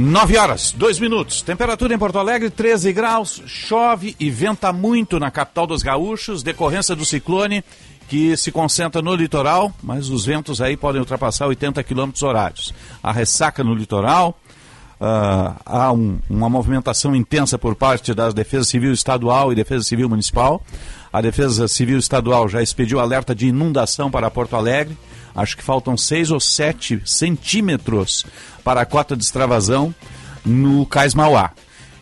Nove horas, dois minutos. Temperatura em Porto Alegre, 13 graus. Chove e venta muito na capital dos gaúchos, decorrência do ciclone que se concentra no litoral, mas os ventos aí podem ultrapassar 80 km horários. A ressaca no litoral, uh, há um, uma movimentação intensa por parte da Defesa Civil Estadual e Defesa Civil Municipal. A Defesa Civil Estadual já expediu alerta de inundação para Porto Alegre. Acho que faltam 6 ou 7 centímetros para a cota de extravasão no Cais Mauá.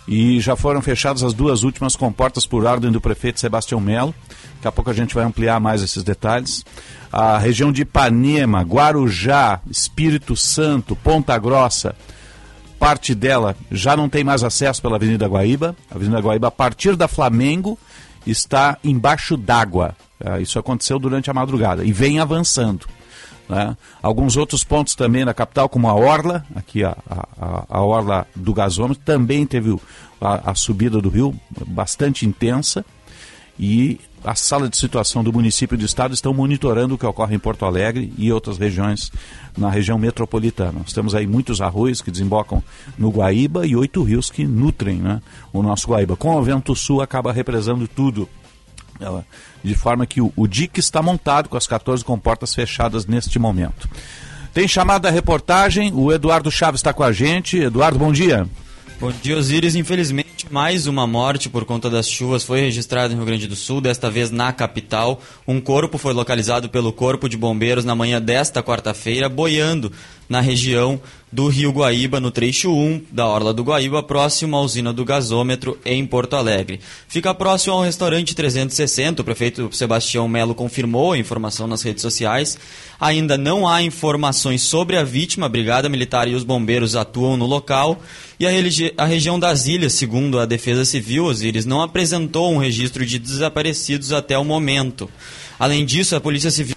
E já foram fechadas as duas últimas comportas por ordem do prefeito Sebastião Melo. Daqui a pouco a gente vai ampliar mais esses detalhes. A região de Ipanema, Guarujá, Espírito Santo, Ponta Grossa, parte dela já não tem mais acesso pela Avenida Guaíba. A Avenida Guaíba, a partir da Flamengo, está embaixo d'água. Ah, isso aconteceu durante a madrugada e vem avançando. Né? Alguns outros pontos também na capital, como a Orla, aqui a, a, a Orla do gasômetro, também teve a, a subida do rio bastante intensa e a sala de situação do município e do estado estão monitorando o que ocorre em Porto Alegre e outras regiões na região metropolitana. Nós temos aí muitos arroios que desembocam no Guaíba e oito rios que nutrem né, o nosso Guaíba. Com o vento sul acaba represando tudo de forma que o, o DIC está montado com as 14 comportas fechadas neste momento. Tem chamada da reportagem, o Eduardo Chaves está com a gente. Eduardo, bom dia. Bom dia, Osiris. Infelizmente, mais uma morte por conta das chuvas foi registrada no Rio Grande do Sul, desta vez na capital. Um corpo foi localizado pelo Corpo de Bombeiros na manhã desta quarta-feira, boiando na região do Rio Guaíba, no trecho 1 da Orla do Guaíba, próximo à usina do gasômetro em Porto Alegre. Fica próximo ao restaurante 360, o prefeito Sebastião Melo confirmou a informação nas redes sociais. Ainda não há informações sobre a vítima, a Brigada Militar e os bombeiros atuam no local. E a, a região das ilhas, segundo a Defesa Civil, Osiris, não apresentou um registro de desaparecidos até o momento. Além disso, a Polícia Civil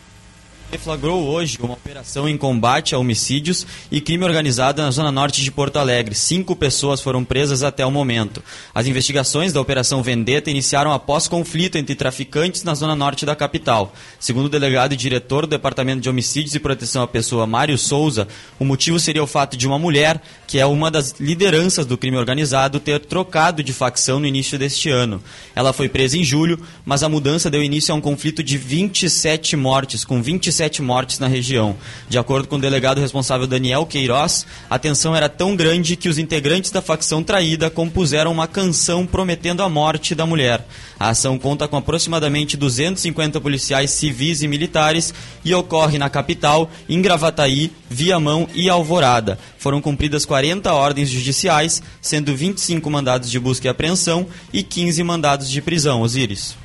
deflagrou hoje uma operação em combate a homicídios e crime organizado na zona norte de Porto Alegre. Cinco pessoas foram presas até o momento. As investigações da Operação Vendetta iniciaram após conflito entre traficantes na zona norte da capital. Segundo o delegado e diretor do Departamento de Homicídios e Proteção à Pessoa, Mário Souza, o motivo seria o fato de uma mulher, que é uma das lideranças do crime organizado, ter trocado de facção no início deste ano. Ela foi presa em julho, mas a mudança deu início a um conflito de 27 mortes, com 27 sete mortes na região. De acordo com o delegado responsável Daniel Queiroz, a tensão era tão grande que os integrantes da facção traída compuseram uma canção prometendo a morte da mulher. A ação conta com aproximadamente 250 policiais civis e militares e ocorre na capital, em Gravataí, Viamão e Alvorada. Foram cumpridas 40 ordens judiciais, sendo 25 mandados de busca e apreensão e 15 mandados de prisão. Osíris.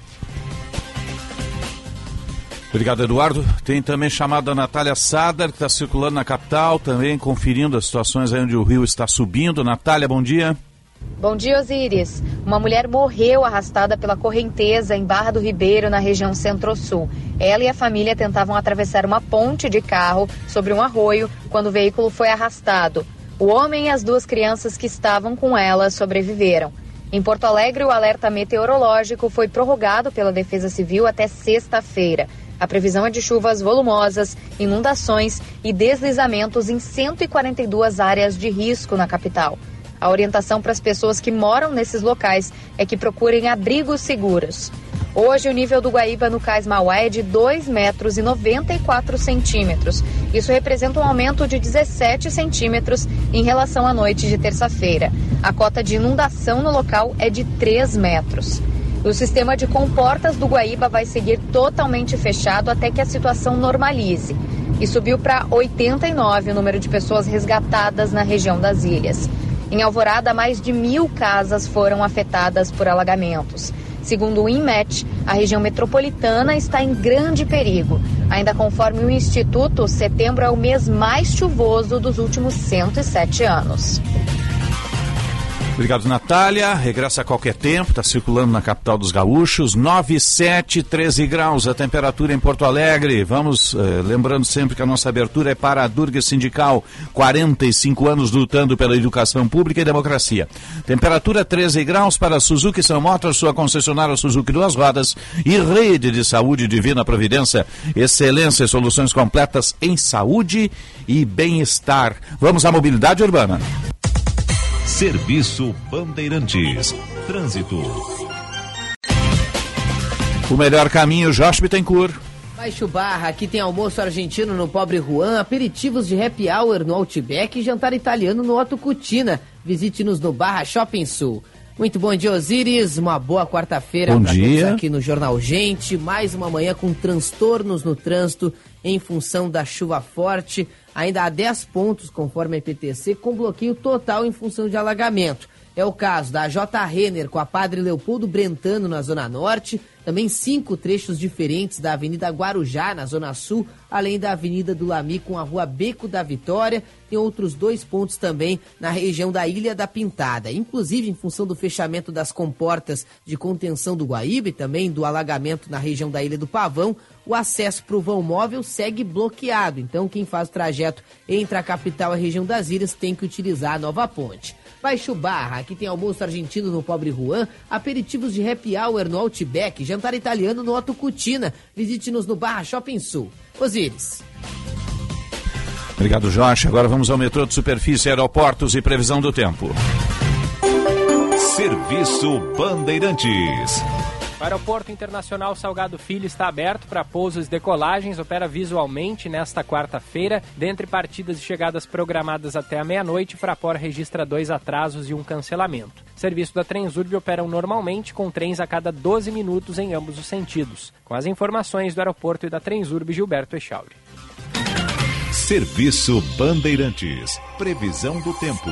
Obrigado, Eduardo. Tem também chamada Natália Sadar, que está circulando na capital, também conferindo as situações aí onde o rio está subindo. Natália, bom dia. Bom dia, Osíris. Uma mulher morreu arrastada pela correnteza em Barra do Ribeiro, na região centro-sul. Ela e a família tentavam atravessar uma ponte de carro sobre um arroio quando o veículo foi arrastado. O homem e as duas crianças que estavam com ela sobreviveram. Em Porto Alegre, o alerta meteorológico foi prorrogado pela Defesa Civil até sexta-feira. A previsão é de chuvas volumosas, inundações e deslizamentos em 142 áreas de risco na capital. A orientação para as pessoas que moram nesses locais é que procurem abrigos seguros. Hoje, o nível do Guaíba no Cais Mauá é de 2 metros e 94 centímetros. Isso representa um aumento de 17 centímetros em relação à noite de terça-feira. A cota de inundação no local é de 3 metros. O sistema de comportas do Guaíba vai seguir totalmente fechado até que a situação normalize. E subiu para 89 o número de pessoas resgatadas na região das ilhas. Em Alvorada, mais de mil casas foram afetadas por alagamentos. Segundo o INMET, a região metropolitana está em grande perigo. Ainda conforme o Instituto, setembro é o mês mais chuvoso dos últimos 107 anos. Obrigado, Natália. Regressa a qualquer tempo, está circulando na capital dos gaúchos. 9, 7, 13 graus a temperatura em Porto Alegre. Vamos, eh, lembrando sempre que a nossa abertura é para a Durga Sindical, 45 anos lutando pela educação pública e democracia. Temperatura 13 graus para Suzuki São Motors, sua concessionária Suzuki Duas Rodas e Rede de Saúde Divina Providência. Excelência e soluções completas em saúde e bem-estar. Vamos à mobilidade urbana. Serviço Bandeirantes. Trânsito. O melhor caminho, Jorge Bittencourt. Baixo Barra, aqui tem almoço argentino no Pobre Juan, aperitivos de happy hour no Outback e jantar italiano no Otto Cutina. Visite-nos no Barra Shopping Sul. Muito bom dia, Osiris. Uma boa quarta-feira para todos aqui no Jornal Gente. Mais uma manhã com transtornos no trânsito em função da chuva forte. Ainda há 10 pontos, conforme a IPTC, com bloqueio total em função de alagamento. É o caso da J. Renner com a Padre Leopoldo Brentano na Zona Norte, também cinco trechos diferentes da Avenida Guarujá, na Zona Sul, além da Avenida do Lami com a Rua Beco da Vitória. Tem outros dois pontos também na região da Ilha da Pintada. Inclusive, em função do fechamento das comportas de contenção do Guaíba e também do alagamento na região da Ilha do Pavão, o acesso para o vão móvel segue bloqueado. Então, quem faz o trajeto entre a capital e a região das ilhas tem que utilizar a nova ponte. Baixo Barra, aqui tem almoço argentino no Pobre Juan, aperitivos de happy hour no Outback, jantar italiano no Otto Cutina. Visite-nos no Barra Shopping Sul. Osíris. Obrigado, Jorge. Agora vamos ao metrô de superfície, aeroportos e previsão do tempo. Serviço Bandeirantes. O Aeroporto Internacional Salgado Filho está aberto para pousos e decolagens, opera visualmente nesta quarta-feira. Dentre partidas e chegadas programadas até a meia-noite, Fraport registra dois atrasos e um cancelamento. Serviço da Transurb operam normalmente com trens a cada 12 minutos em ambos os sentidos. Com as informações do aeroporto e da Transurb, Gilberto Echauri. Serviço Bandeirantes. Previsão do tempo.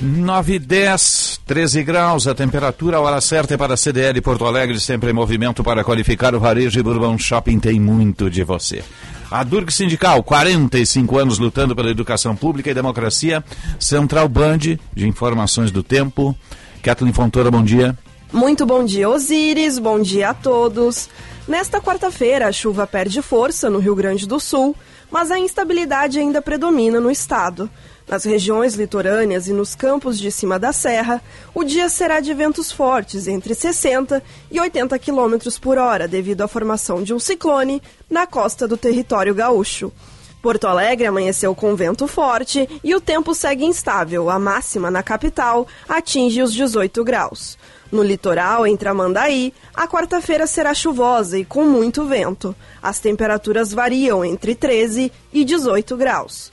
9 e 10, 13 graus, a temperatura, a hora certa é para a CDL Porto Alegre, sempre em movimento para qualificar o varejo e Bourbon Shopping tem muito de você. A Durg Sindical, 45 anos lutando pela educação pública e democracia. Central Band, de informações do tempo. Kathleen Fontoura, bom dia. Muito bom dia, Osíris, bom dia a todos. Nesta quarta-feira, a chuva perde força no Rio Grande do Sul, mas a instabilidade ainda predomina no estado. Nas regiões litorâneas e nos campos de cima da serra, o dia será de ventos fortes entre 60 e 80 km por hora, devido à formação de um ciclone na costa do território gaúcho. Porto Alegre amanheceu com vento forte e o tempo segue instável. A máxima na capital atinge os 18 graus. No litoral, entre Amandaí, a quarta-feira será chuvosa e com muito vento. As temperaturas variam entre 13 e 18 graus.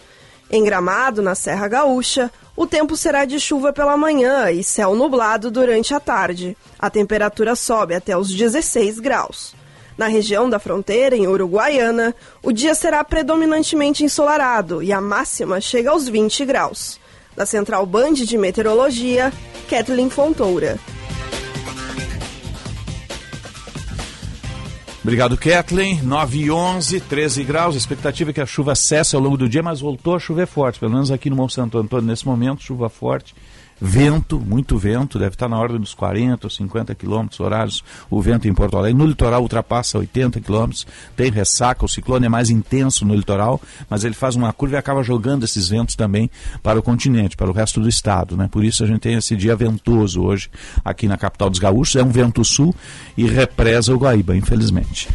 Em Gramado, na Serra Gaúcha, o tempo será de chuva pela manhã e céu nublado durante a tarde. A temperatura sobe até os 16 graus. Na região da fronteira, em Uruguaiana, o dia será predominantemente ensolarado e a máxima chega aos 20 graus. Da Central Band de Meteorologia, Kathleen Fontoura. Obrigado, Kathleen. 9 e 11, 13 graus. A expectativa é que a chuva cesse ao longo do dia, mas voltou a chover forte. Pelo menos aqui no Monte Santo Antônio, nesse momento, chuva forte. Vento, muito vento, deve estar na ordem dos 40 ou 50 quilômetros horários o vento em Porto Alegre. No litoral ultrapassa 80 quilômetros, tem ressaca, o ciclone é mais intenso no litoral, mas ele faz uma curva e acaba jogando esses ventos também para o continente, para o resto do estado. Né? Por isso a gente tem esse dia ventoso hoje aqui na capital dos gaúchos. É um vento sul e represa o Guaíba, infelizmente.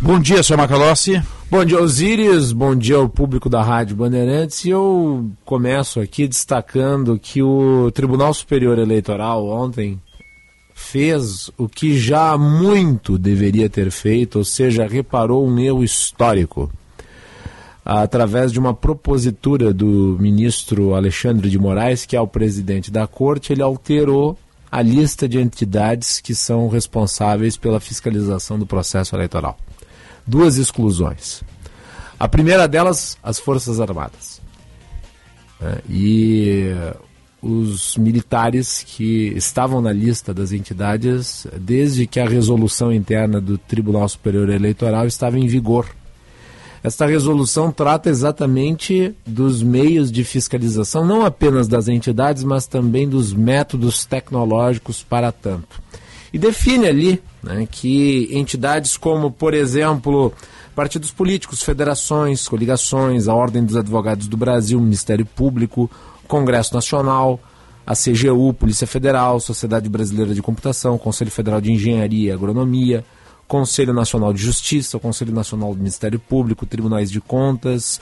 Bom dia, senhor Macalossi. Bom dia, Osíris. Bom dia ao público da Rádio Bandeirantes. E eu começo aqui destacando que o Tribunal Superior Eleitoral ontem fez o que já muito deveria ter feito, ou seja, reparou um erro histórico. Através de uma propositura do ministro Alexandre de Moraes, que é o presidente da corte, ele alterou a lista de entidades que são responsáveis pela fiscalização do processo eleitoral duas exclusões. A primeira delas, as Forças Armadas. É, e os militares que estavam na lista das entidades desde que a resolução interna do Tribunal Superior Eleitoral estava em vigor. Esta resolução trata exatamente dos meios de fiscalização, não apenas das entidades, mas também dos métodos tecnológicos para tanto. E define ali né, que entidades como, por exemplo, partidos políticos, federações, coligações, a Ordem dos Advogados do Brasil, Ministério Público, Congresso Nacional, a CGU, Polícia Federal, Sociedade Brasileira de Computação, Conselho Federal de Engenharia e Agronomia, Conselho Nacional de Justiça, Conselho Nacional do Ministério Público, Tribunais de Contas,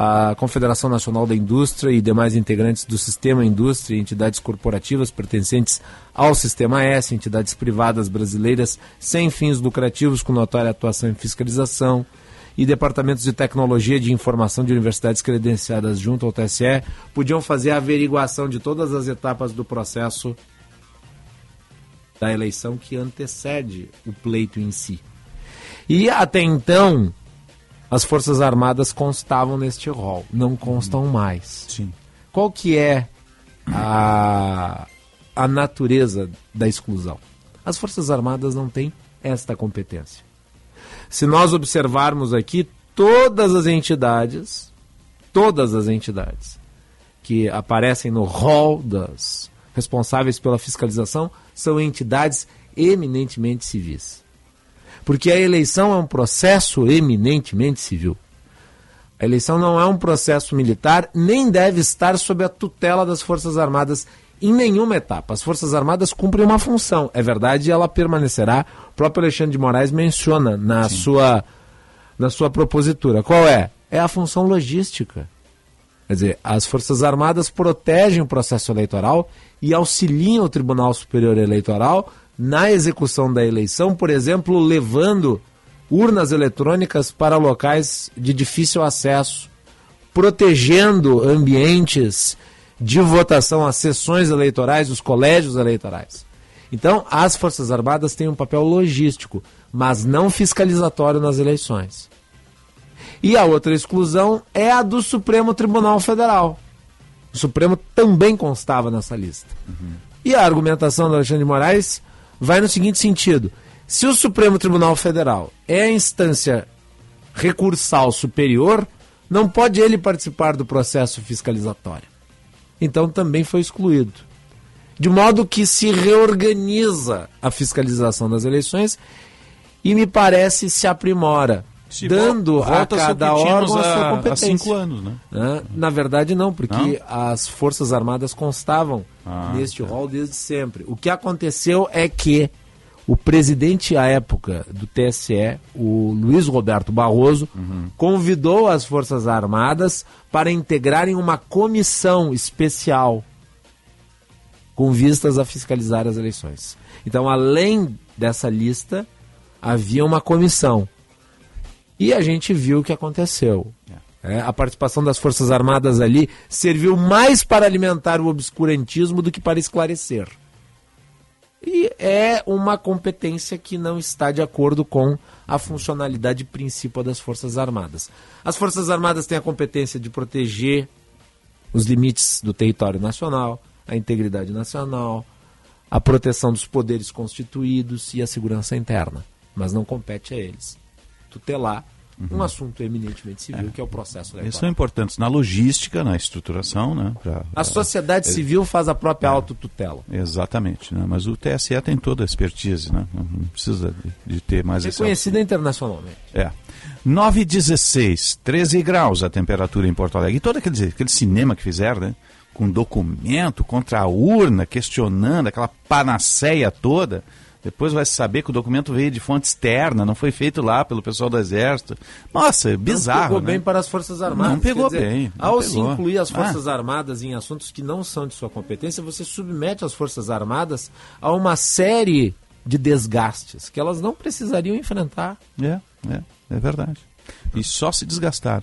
a Confederação Nacional da Indústria e demais integrantes do Sistema Indústria e entidades corporativas pertencentes ao Sistema S, entidades privadas brasileiras sem fins lucrativos com notória atuação em fiscalização, e departamentos de tecnologia de informação de universidades credenciadas junto ao TSE podiam fazer a averiguação de todas as etapas do processo da eleição que antecede o pleito em si. E até então, as Forças Armadas constavam neste rol, não constam mais. Sim. Qual que é a, a natureza da exclusão? As Forças Armadas não têm esta competência. Se nós observarmos aqui, todas as entidades, todas as entidades que aparecem no rol das responsáveis pela fiscalização são entidades eminentemente civis. Porque a eleição é um processo eminentemente civil. A eleição não é um processo militar, nem deve estar sob a tutela das Forças Armadas em nenhuma etapa. As Forças Armadas cumprem uma função. É verdade, ela permanecerá. O próprio Alexandre de Moraes menciona na sua na sua propositura. Qual é? É a função logística. Quer dizer, as Forças Armadas protegem o processo eleitoral e auxiliam o Tribunal Superior Eleitoral na execução da eleição, por exemplo, levando urnas eletrônicas para locais de difícil acesso, protegendo ambientes de votação às sessões eleitorais, os colégios eleitorais. Então, as Forças Armadas têm um papel logístico, mas não fiscalizatório nas eleições. E a outra exclusão é a do Supremo Tribunal Federal. O Supremo também constava nessa lista. Uhum. E a argumentação do Alexandre de Moraes vai no seguinte sentido: se o Supremo Tribunal Federal é a instância recursal superior, não pode ele participar do processo fiscalizatório então também foi excluído. De modo que se reorganiza a fiscalização das eleições e me parece se aprimora. Se dando a cada órgão a sua competência. Há cinco anos, né? Na verdade, não, porque não? as Forças Armadas constavam ah, neste tá. rol desde sempre. O que aconteceu é que o presidente à época do TSE, o Luiz Roberto Barroso, uhum. convidou as Forças Armadas para integrarem uma comissão especial com vistas a fiscalizar as eleições. Então, além dessa lista, havia uma comissão. E a gente viu o que aconteceu. É, a participação das Forças Armadas ali serviu mais para alimentar o obscurantismo do que para esclarecer. E é uma competência que não está de acordo com a funcionalidade principal das Forças Armadas. As Forças Armadas têm a competência de proteger os limites do território nacional, a integridade nacional, a proteção dos poderes constituídos e a segurança interna. Mas não compete a eles tutelar uhum. um assunto eminentemente civil, é. que é o processo eleitoral. Eles são importantes na logística, na estruturação. Né, pra, a sociedade civil faz a própria é. autotutela. Exatamente. Né, mas o TSE tem toda a expertise, né, não precisa de, de ter mais Reconhecida internacionalmente. É. 9 16, 13 graus a temperatura em Porto Alegre. E todo aquele, aquele cinema que fizeram, né? Com documento contra a urna, questionando aquela panaceia toda. Depois vai saber que o documento veio de fonte externa, não foi feito lá pelo pessoal do Exército. Nossa, é bizarro. Não pegou né? bem para as Forças Armadas. Não pegou dizer, bem. Não ao pegou. se incluir as Forças ah. Armadas em assuntos que não são de sua competência, você submete as Forças Armadas a uma série de desgastes que elas não precisariam enfrentar. É, é, é verdade e só se desgastar.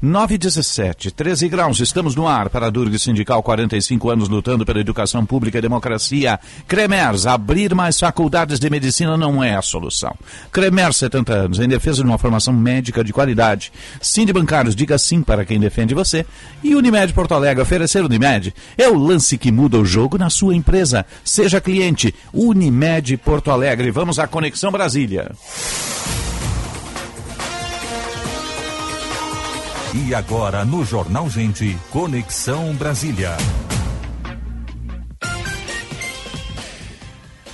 9 17, 13 graus, estamos no ar para a Durg Sindical, 45 anos lutando pela educação pública e democracia. Cremers, abrir mais faculdades de medicina não é a solução. Cremers, 70 anos, em defesa de uma formação médica de qualidade. Sim de bancários, diga sim para quem defende você. E Unimed Porto Alegre, oferecer Unimed é o lance que muda o jogo na sua empresa. Seja cliente, Unimed Porto Alegre. Vamos à Conexão Brasília. E agora no Jornal Gente, Conexão Brasília.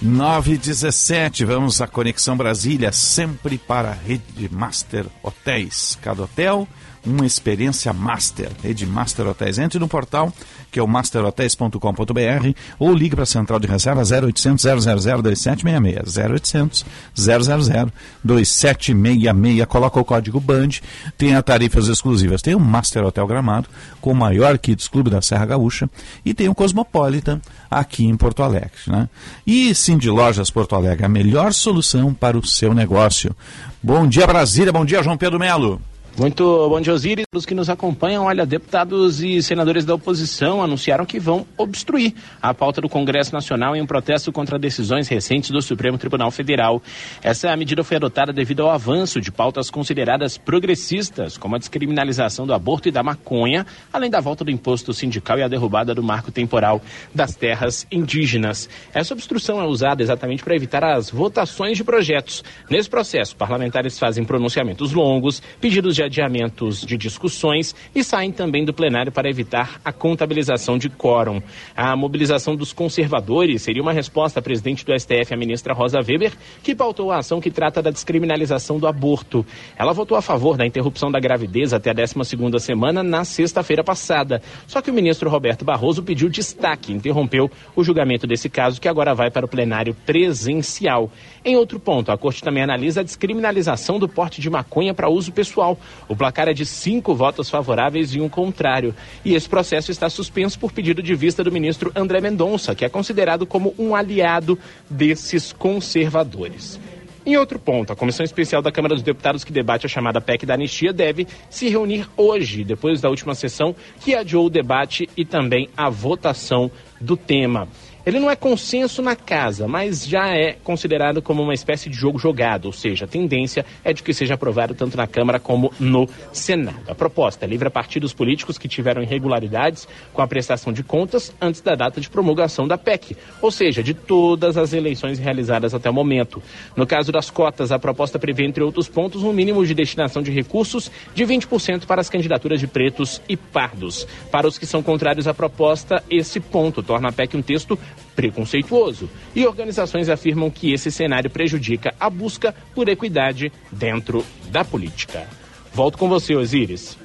917, vamos à Conexão Brasília, sempre para a Rede Master Hotéis. Cada hotel, uma experiência master. Rede Master Hotéis. Entre no portal, que é o masterhotels.com.br, ou ligue para a central de reserva 0800 000 2766. 0800 000 2766. Coloca o código BAND, tem a tarifas exclusivas. Tem o Master Hotel Gramado, com o maior Kids Clube da Serra Gaúcha, e tem o Cosmopolitan aqui em Porto Alegre. Né? E de Lojas Porto Alegre, a melhor solução para o seu negócio. Bom dia, Brasília. Bom dia, João Pedro Melo. Muito bom dia, Osiris. Os que nos acompanham, olha, deputados e senadores da oposição anunciaram que vão obstruir a pauta do Congresso Nacional em um protesto contra decisões recentes do Supremo Tribunal Federal. Essa medida foi adotada devido ao avanço de pautas consideradas progressistas, como a descriminalização do aborto e da maconha, além da volta do imposto sindical e a derrubada do marco temporal das terras indígenas. Essa obstrução é usada exatamente para evitar as votações de projetos. Nesse processo, parlamentares fazem pronunciamentos longos, pedidos de adiamentos de discussões e saem também do plenário para evitar a contabilização de quórum. A mobilização dos conservadores seria uma resposta à presidente do STF, a ministra Rosa Weber, que pautou a ação que trata da descriminalização do aborto. Ela votou a favor da interrupção da gravidez até a 12ª semana na sexta-feira passada. Só que o ministro Roberto Barroso pediu destaque, interrompeu o julgamento desse caso que agora vai para o plenário presencial. Em outro ponto, a corte também analisa a descriminalização do porte de maconha para uso pessoal. O placar é de cinco votos favoráveis e um contrário. E esse processo está suspenso por pedido de vista do ministro André Mendonça, que é considerado como um aliado desses conservadores. Em outro ponto, a Comissão Especial da Câmara dos Deputados que debate a chamada PEC da anistia deve se reunir hoje, depois da última sessão, que adiou o debate e também a votação do tema. Ele não é consenso na casa, mas já é considerado como uma espécie de jogo jogado, ou seja, a tendência é de que seja aprovado tanto na Câmara como no Senado. A proposta é livre a partidos políticos que tiveram irregularidades com a prestação de contas antes da data de promulgação da PEC, ou seja, de todas as eleições realizadas até o momento. No caso das cotas, a proposta prevê, entre outros pontos, um mínimo de destinação de recursos de 20% para as candidaturas de pretos e pardos. Para os que são contrários à proposta, esse ponto torna a PEC um texto preconceituoso. E organizações afirmam que esse cenário prejudica a busca por equidade dentro da política. Volto com você, Osíris.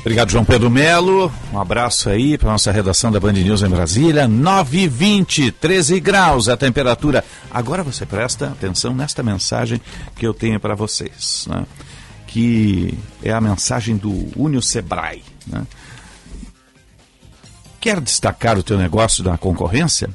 Obrigado, João Pedro Melo. Um abraço aí para nossa redação da Band News em Brasília. 9h20, 13 graus a temperatura. Agora você presta atenção nesta mensagem que eu tenho para vocês, né? que é a mensagem do Unio Sebrae. Né? Quer destacar o teu negócio da concorrência?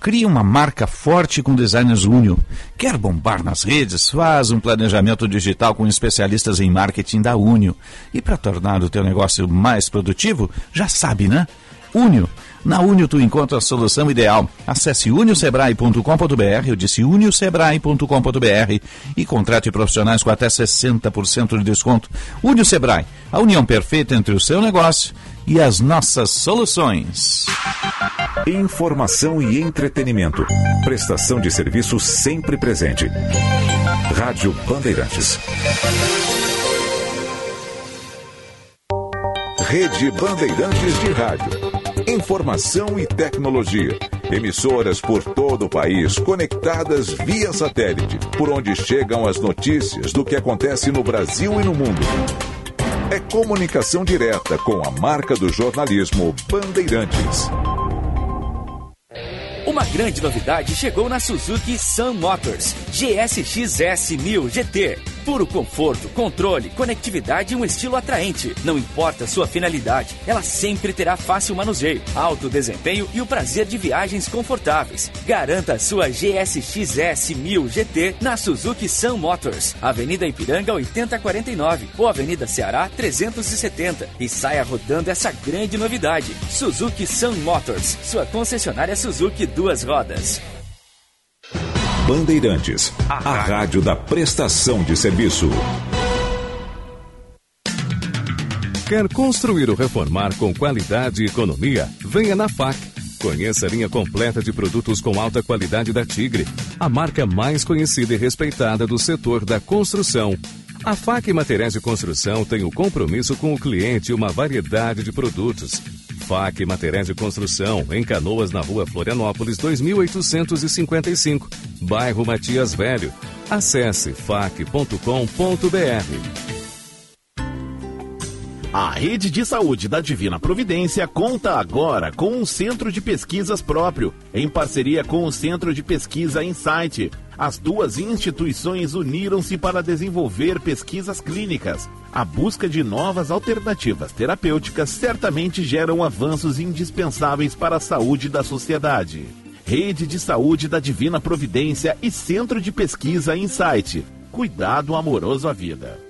Crie uma marca forte com designers Unio. Quer bombar nas redes? Faz um planejamento digital com especialistas em marketing da Unio. E para tornar o teu negócio mais produtivo, já sabe, né? Unio. Na Unio tu encontra a solução ideal. Acesse uniosebrae.com.br, eu disse uniosebrae.com.br e contrate profissionais com até 60% de desconto. Unio Sebrae, a união perfeita entre o seu negócio e as nossas soluções. Informação e entretenimento. Prestação de serviço sempre presente. Rádio Bandeirantes. Rede Bandeirantes de Rádio. Informação e tecnologia. Emissoras por todo o país conectadas via satélite, por onde chegam as notícias do que acontece no Brasil e no mundo. É comunicação direta com a marca do jornalismo Bandeirantes. Uma grande novidade chegou na Suzuki Sun Motors GSX-S 1000 GT. Puro conforto, controle, conectividade e um estilo atraente. Não importa sua finalidade, ela sempre terá fácil manuseio, alto desempenho e o prazer de viagens confortáveis. Garanta sua GSX-S 1000 GT na Suzuki Sun Motors, Avenida Ipiranga 8049 ou Avenida Ceará 370 e saia rodando essa grande novidade. Suzuki Sun Motors, sua concessionária Suzuki duas rodas. Bandeirantes, a rádio da prestação de serviço. Quer construir ou reformar com qualidade e economia? Venha na FAC. Conheça a linha completa de produtos com alta qualidade da Tigre, a marca mais conhecida e respeitada do setor da construção. A FAC Materiais de Construção tem o compromisso com o cliente e uma variedade de produtos. FAC Materiais de Construção, em Canoas, na rua Florianópolis, 2855, bairro Matias Velho. Acesse fac.com.br. A Rede de Saúde da Divina Providência conta agora com um centro de pesquisas próprio, em parceria com o Centro de Pesquisa Insight. As duas instituições uniram-se para desenvolver pesquisas clínicas. A busca de novas alternativas terapêuticas certamente geram avanços indispensáveis para a saúde da sociedade. Rede de Saúde da Divina Providência e Centro de Pesquisa Insight. Cuidado amoroso à vida.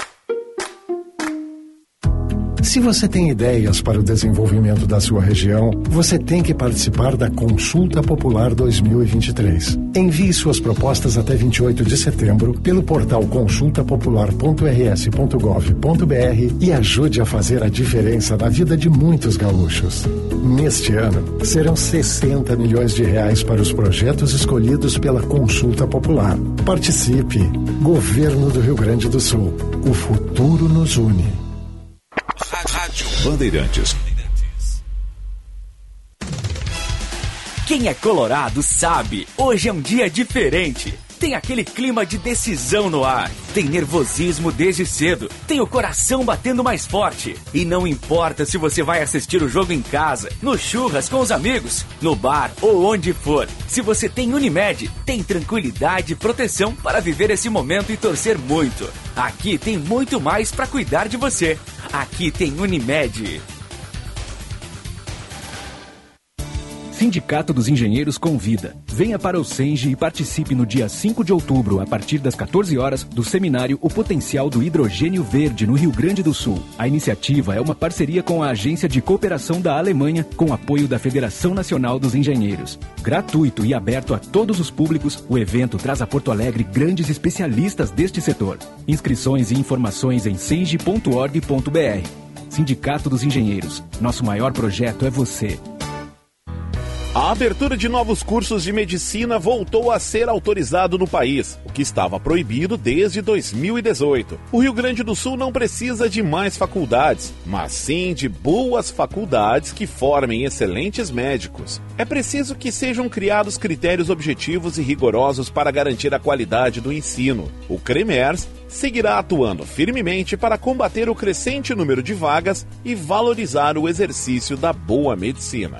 Se você tem ideias para o desenvolvimento da sua região, você tem que participar da Consulta Popular 2023. Envie suas propostas até 28 de setembro pelo portal consultapopular.rs.gov.br e ajude a fazer a diferença na vida de muitos gaúchos. Neste ano, serão 60 milhões de reais para os projetos escolhidos pela Consulta Popular. Participe! Governo do Rio Grande do Sul. O futuro nos une. Bandeirantes. Quem é colorado sabe, hoje é um dia diferente. Tem aquele clima de decisão no ar. Tem nervosismo desde cedo. Tem o coração batendo mais forte. E não importa se você vai assistir o jogo em casa, no churras com os amigos, no bar ou onde for. Se você tem Unimed, tem tranquilidade e proteção para viver esse momento e torcer muito. Aqui tem muito mais para cuidar de você. Aqui tem Unimed. Sindicato dos Engenheiros convida. Venha para o Senge e participe no dia 5 de outubro, a partir das 14 horas, do seminário O Potencial do Hidrogênio Verde no Rio Grande do Sul. A iniciativa é uma parceria com a Agência de Cooperação da Alemanha, com apoio da Federação Nacional dos Engenheiros. Gratuito e aberto a todos os públicos, o evento traz a Porto Alegre grandes especialistas deste setor. Inscrições e informações em senge.org.br. Sindicato dos Engenheiros. Nosso maior projeto é você. A abertura de novos cursos de medicina voltou a ser autorizado no país, o que estava proibido desde 2018. O Rio Grande do Sul não precisa de mais faculdades, mas sim de boas faculdades que formem excelentes médicos. É preciso que sejam criados critérios objetivos e rigorosos para garantir a qualidade do ensino. O CREMERS seguirá atuando firmemente para combater o crescente número de vagas e valorizar o exercício da boa medicina.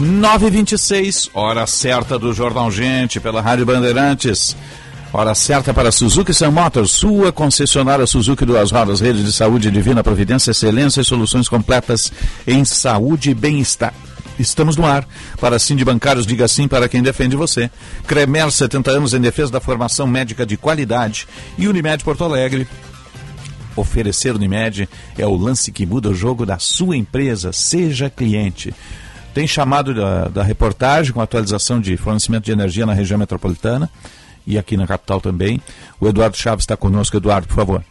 Nove e vinte e seis, hora certa do Jornal Gente, pela Rádio Bandeirantes. Hora certa para Suzuki Sun Motors, sua concessionária Suzuki Duas Rodas, rede de saúde divina providência, excelência e soluções completas em saúde e bem-estar. Estamos no ar. Para sim de bancários, diga sim para quem defende você. Cremer, 70 anos em defesa da formação médica de qualidade. E Unimed Porto Alegre. Oferecer Unimed é o lance que muda o jogo da sua empresa. Seja cliente. Tem chamado da, da reportagem com atualização de fornecimento de energia na região metropolitana e aqui na capital também. O Eduardo Chaves está conosco. Eduardo, por favor.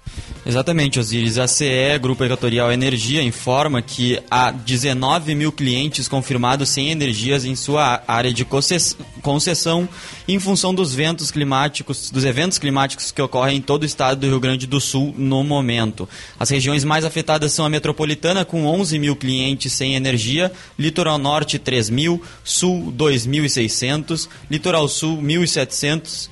Exatamente, Osiris. A CE, Grupo Equatorial Energia, informa que há 19 mil clientes confirmados sem energias em sua área de concessão em função dos ventos climáticos, dos eventos climáticos que ocorrem em todo o estado do Rio Grande do Sul no momento. As regiões mais afetadas são a metropolitana, com 11 mil clientes sem energia, Litoral Norte 3 mil, Sul 2.600, Litoral Sul 1.700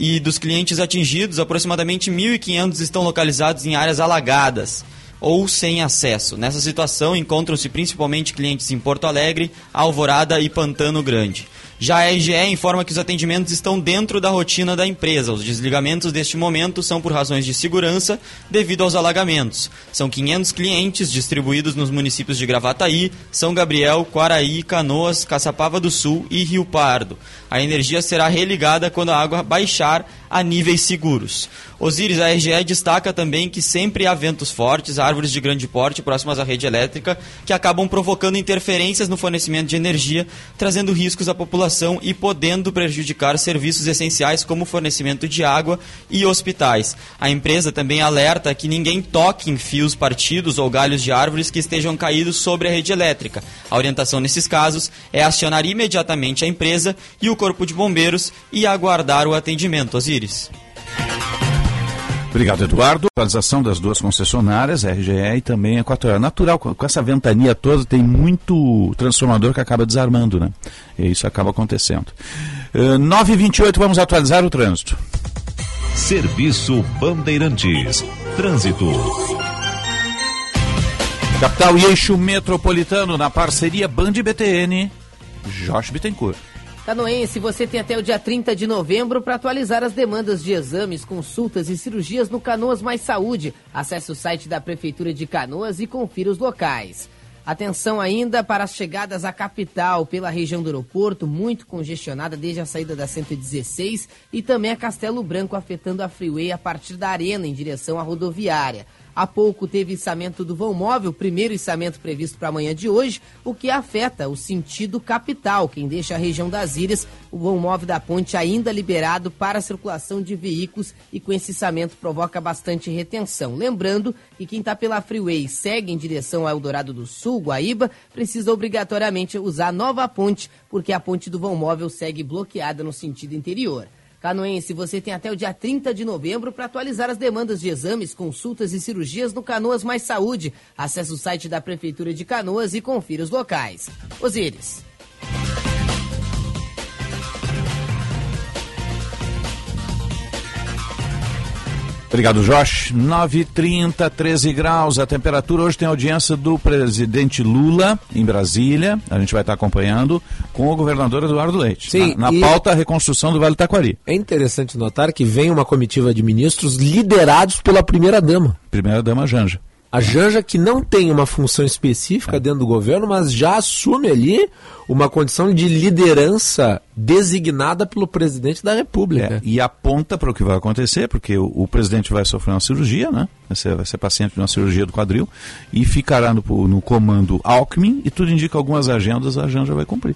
e dos clientes atingidos, aproximadamente 1.500 estão localizados em áreas alagadas. ou sem acesso. Nessa situação encontram-se principalmente clientes em Porto Alegre, Alvorada e Pantano Grande. Já a RGE informa que os atendimentos estão dentro da rotina da empresa. Os desligamentos deste momento são por razões de segurança devido aos alagamentos. São 500 clientes distribuídos nos municípios de Gravataí, São Gabriel, Quaraí, Canoas, Caçapava do Sul e Rio Pardo. A energia será religada quando a água baixar a níveis seguros. Osíris, a RGE destaca também que sempre há ventos fortes, árvores de grande porte próximas à rede elétrica, que acabam provocando interferências no fornecimento de energia, trazendo riscos à população e podendo prejudicar serviços essenciais como fornecimento de água e hospitais. A empresa também alerta que ninguém toque em fios partidos ou galhos de árvores que estejam caídos sobre a rede elétrica. A orientação nesses casos é acionar imediatamente a empresa e o Corpo de Bombeiros e aguardar o atendimento. Osíris. Obrigado, Eduardo. Atualização das duas concessionárias, RGE e também Equatorial. Natural, com essa ventania toda, tem muito transformador que acaba desarmando, né? E isso acaba acontecendo. Uh, 9h28, vamos atualizar o trânsito. Serviço Bandeirantes. Trânsito. Capital e eixo metropolitano na parceria Band BTN. Josh Bittencourt. Canoense, você tem até o dia 30 de novembro para atualizar as demandas de exames, consultas e cirurgias no Canoas Mais Saúde. Acesse o site da Prefeitura de Canoas e confira os locais. Atenção ainda para as chegadas à capital pela região do aeroporto, muito congestionada desde a saída da 116 e também a Castelo Branco afetando a freeway a partir da arena em direção à rodoviária. Há pouco teve içamento do vão móvel, primeiro içamento previsto para amanhã de hoje, o que afeta o sentido capital, quem deixa a região das ilhas, o vão móvel da ponte ainda liberado para a circulação de veículos e com esse içamento provoca bastante retenção. Lembrando que quem está pela Freeway segue em direção ao Eldorado do Sul, Guaíba, precisa obrigatoriamente usar a nova ponte, porque a ponte do vão móvel segue bloqueada no sentido interior. Canoense, você tem até o dia 30 de novembro para atualizar as demandas de exames, consultas e cirurgias no Canoas Mais Saúde. Acesse o site da Prefeitura de Canoas e confira os locais. Osíris. Obrigado, Josh. 9h30, 13 graus a temperatura. Hoje tem audiência do presidente Lula em Brasília. A gente vai estar acompanhando com o governador Eduardo Leite. Sim, na, na pauta, a reconstrução do Vale Taquari. É interessante notar que vem uma comitiva de ministros liderados pela primeira-dama. Primeira-dama Janja. A Janja que não tem uma função específica dentro do governo, mas já assume ali uma condição de liderança designada pelo presidente da República. É, e aponta para o que vai acontecer, porque o, o presidente vai sofrer uma cirurgia, né? Vai ser, vai ser paciente de uma cirurgia do quadril e ficará no, no comando Alckmin e tudo indica algumas agendas a Janja vai cumprir.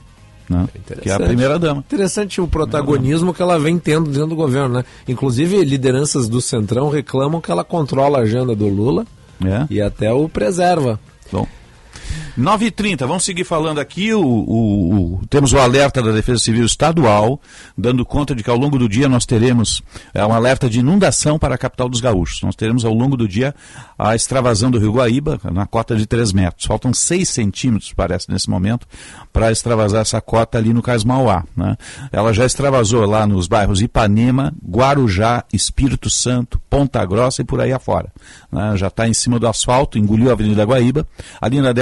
Né? Que é a primeira dama. Interessante o protagonismo que ela vem tendo dentro do governo, né? Inclusive, lideranças do Centrão reclamam que ela controla a agenda do Lula É. e até o preserva. Bom. 9h30, vamos seguir falando aqui. O, o- o- temos o alerta da Defesa Civil Estadual, dando conta de que ao longo do dia nós teremos é, um alerta de inundação para a capital dos gaúchos. Nós teremos ao longo do dia a extravasão do Rio Guaíba, na cota de 3 metros. Faltam 6 centímetros, parece, nesse momento, para extravasar essa cota ali no Cais Mauá. Né? Ela já extravasou lá nos bairros Ipanema, Guarujá, Espírito Santo, Ponta Grossa e por aí afora. né? Já está em cima do asfalto, engoliu a Avenida Guaíba. Ali na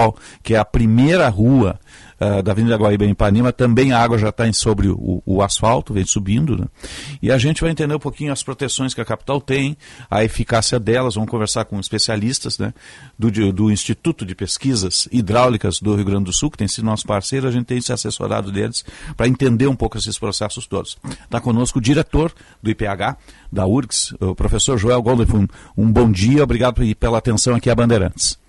Deacofal, que é a primeira rua ah, da Avenida Guaíba em Ipanema, também a água já está sobre o, o asfalto, vem subindo. Né? E a gente vai entender um pouquinho as proteções que a capital tem, a eficácia delas, vamos conversar com especialistas né? do, do Instituto de Pesquisas Hidráulicas do Rio Grande do Sul, que tem sido nosso parceiro, a gente tem se assessorado deles para entender um pouco esses processos todos. Está conosco o diretor do IPH, da URGS, o professor Joel Goldefun. Um bom dia, obrigado pela atenção aqui a Bandeirantes.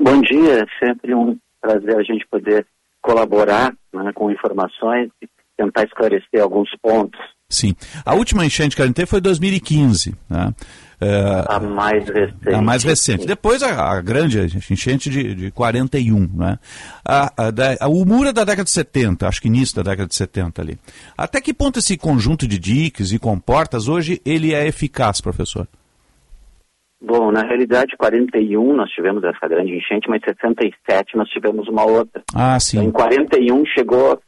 Bom dia, é sempre um prazer a gente poder colaborar né, com informações e tentar esclarecer alguns pontos. Sim. A última enchente que a gente teve foi em 2015. Né? É, A mais recente. a mais recente. Depois a, a grande enchente de, de 41. Né? A, a, a- o muro é da década de 70, acho que início da década de 70 ali. Até que ponto esse conjunto de diques e comportas hoje ele é eficaz, professor? Bom, na realidade, 41 nós tivemos essa grande enchente, mas 67 nós tivemos uma outra. Ah, Então, em sim. 41 chegou,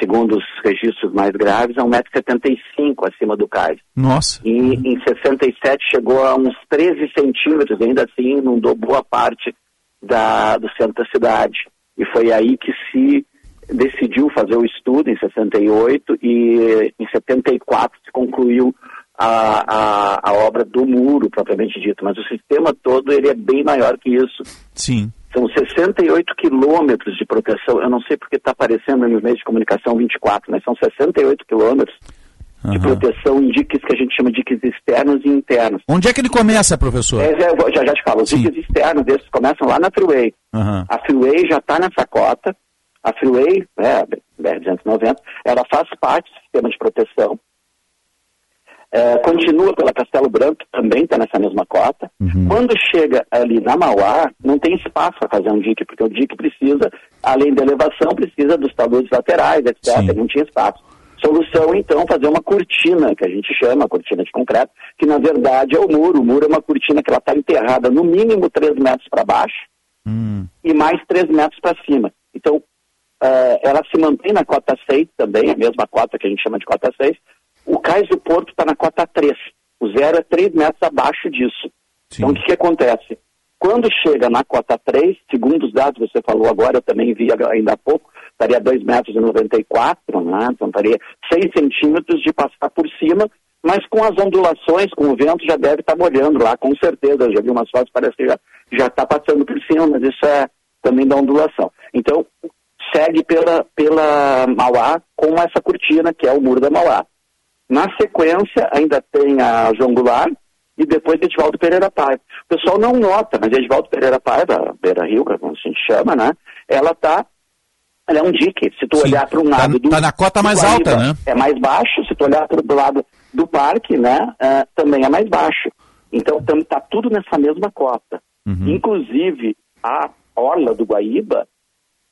segundo os registros mais graves, a 1,75m pouco acima do cais. Nossa. E em 67 chegou a uns 13 centímetros, ainda assim inundou boa parte da, do centro da cidade. E foi aí que se decidiu fazer o estudo, em 68, e em 74 se concluiu a, a, a obra do muro, propriamente dito. Mas o sistema todo ele é bem maior que isso. Sim. São 68 quilômetros de proteção. Eu não sei porque está aparecendo nos meios de comunicação 24, mas são 68 quilômetros de proteção em diques que a gente chama de diques externos e internos. Onde é que ele começa, professor? É, já, já, já te falo, os diques externos desses começam lá na Freeway. Aham. A Freeway já está nessa cota. A Freeway, né, a BR-290, ela faz parte do sistema de proteção. É, continua pela Castelo Branco, também está nessa mesma cota. Quando chega ali na Mauá, não tem espaço para fazer um dique, porque o dique precisa, além da elevação, precisa dos taludes laterais, etc. Não tinha espaço. Solução, então, fazer uma cortina, que a gente chama cortina de concreto, que na verdade é o muro. O muro é uma cortina que ela está enterrada no mínimo 3 metros para baixo e mais 3 metros para cima. Então, eh, ela se mantém na cota 6 também, a mesma cota que a gente chama de cota 6. O cais do Porto está na cota 3. O zero é 3 metros abaixo disso. Então, o que, que acontece? Quando chega na cota 3, segundo os dados que você falou agora, eu também vi ainda há pouco, estaria 2,94 metros, e 94, né? então estaria 6 centímetros de passar por cima, mas com as ondulações, com o vento, já deve estar molhando lá, com certeza. Eu já vi umas fotos, parece que já já está passando por cima, mas isso é também da ondulação. Então, segue pela, pela Mauá com essa cortina, que é o Muro da Mauá. Na sequência, ainda tem a João Goulart e depois Edivaldo Pereira Paiva. O pessoal não nota, mas Edivaldo Pereira Paiva, Beira Rio, como a gente chama, né? Ela tá ela é um dique. Se tu olhar para um lado do. tá na cota mais Guaíba, alta, né? É mais baixo. Se tu olhar para o lado do parque, né? ah, também é mais baixo. Então está tudo nessa mesma cota. Inclusive, a orla do Guaíba,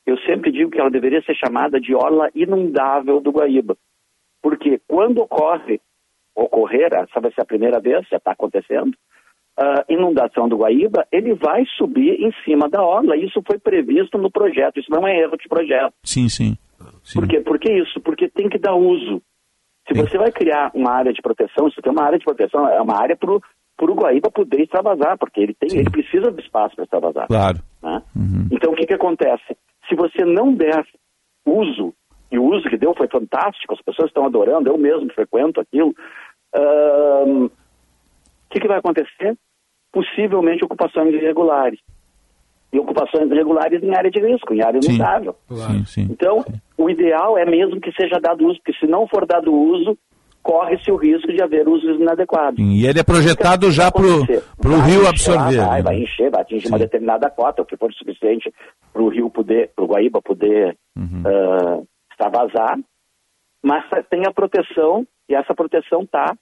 eu sempre digo que ela deveria ser chamada de orla inundável do Guaíba. Porque quando ocorre, ocorrer, essa vai ser a primeira vez, já está acontecendo, a inundação do Guaíba, ele vai subir em cima da orla. Isso foi previsto no projeto, isso não é erro de projeto. Sim, sim. Por quê? Por que isso? Porque tem que dar uso. Se você vai criar uma área de proteção, isso tem uma área de proteção, é uma área para o Guaíba poder extravasar, porque ele, tem, ele precisa de espaço para extravasar. Claro. né? Então, o que, que acontece? Se você não der uso, e o uso que deu foi fantástico, as pessoas estão adorando, eu mesmo frequento aquilo, o que, que vai acontecer? Possivelmente ocupações irregulares. E ocupações irregulares em área de risco, em área. Sim, sim. Então, o ideal é mesmo que seja dado uso, porque se não for dado uso, corre-se o risco de haver usos inadequados. E ele é projetado já para o Vai rio encher absorver. Vai, né? vai encher, vai atingir uma determinada cota, o que for suficiente para o rio poder, para o Guaíba poder Uhum. Ah, extravasar, mas tem a proteção, e essa proteção está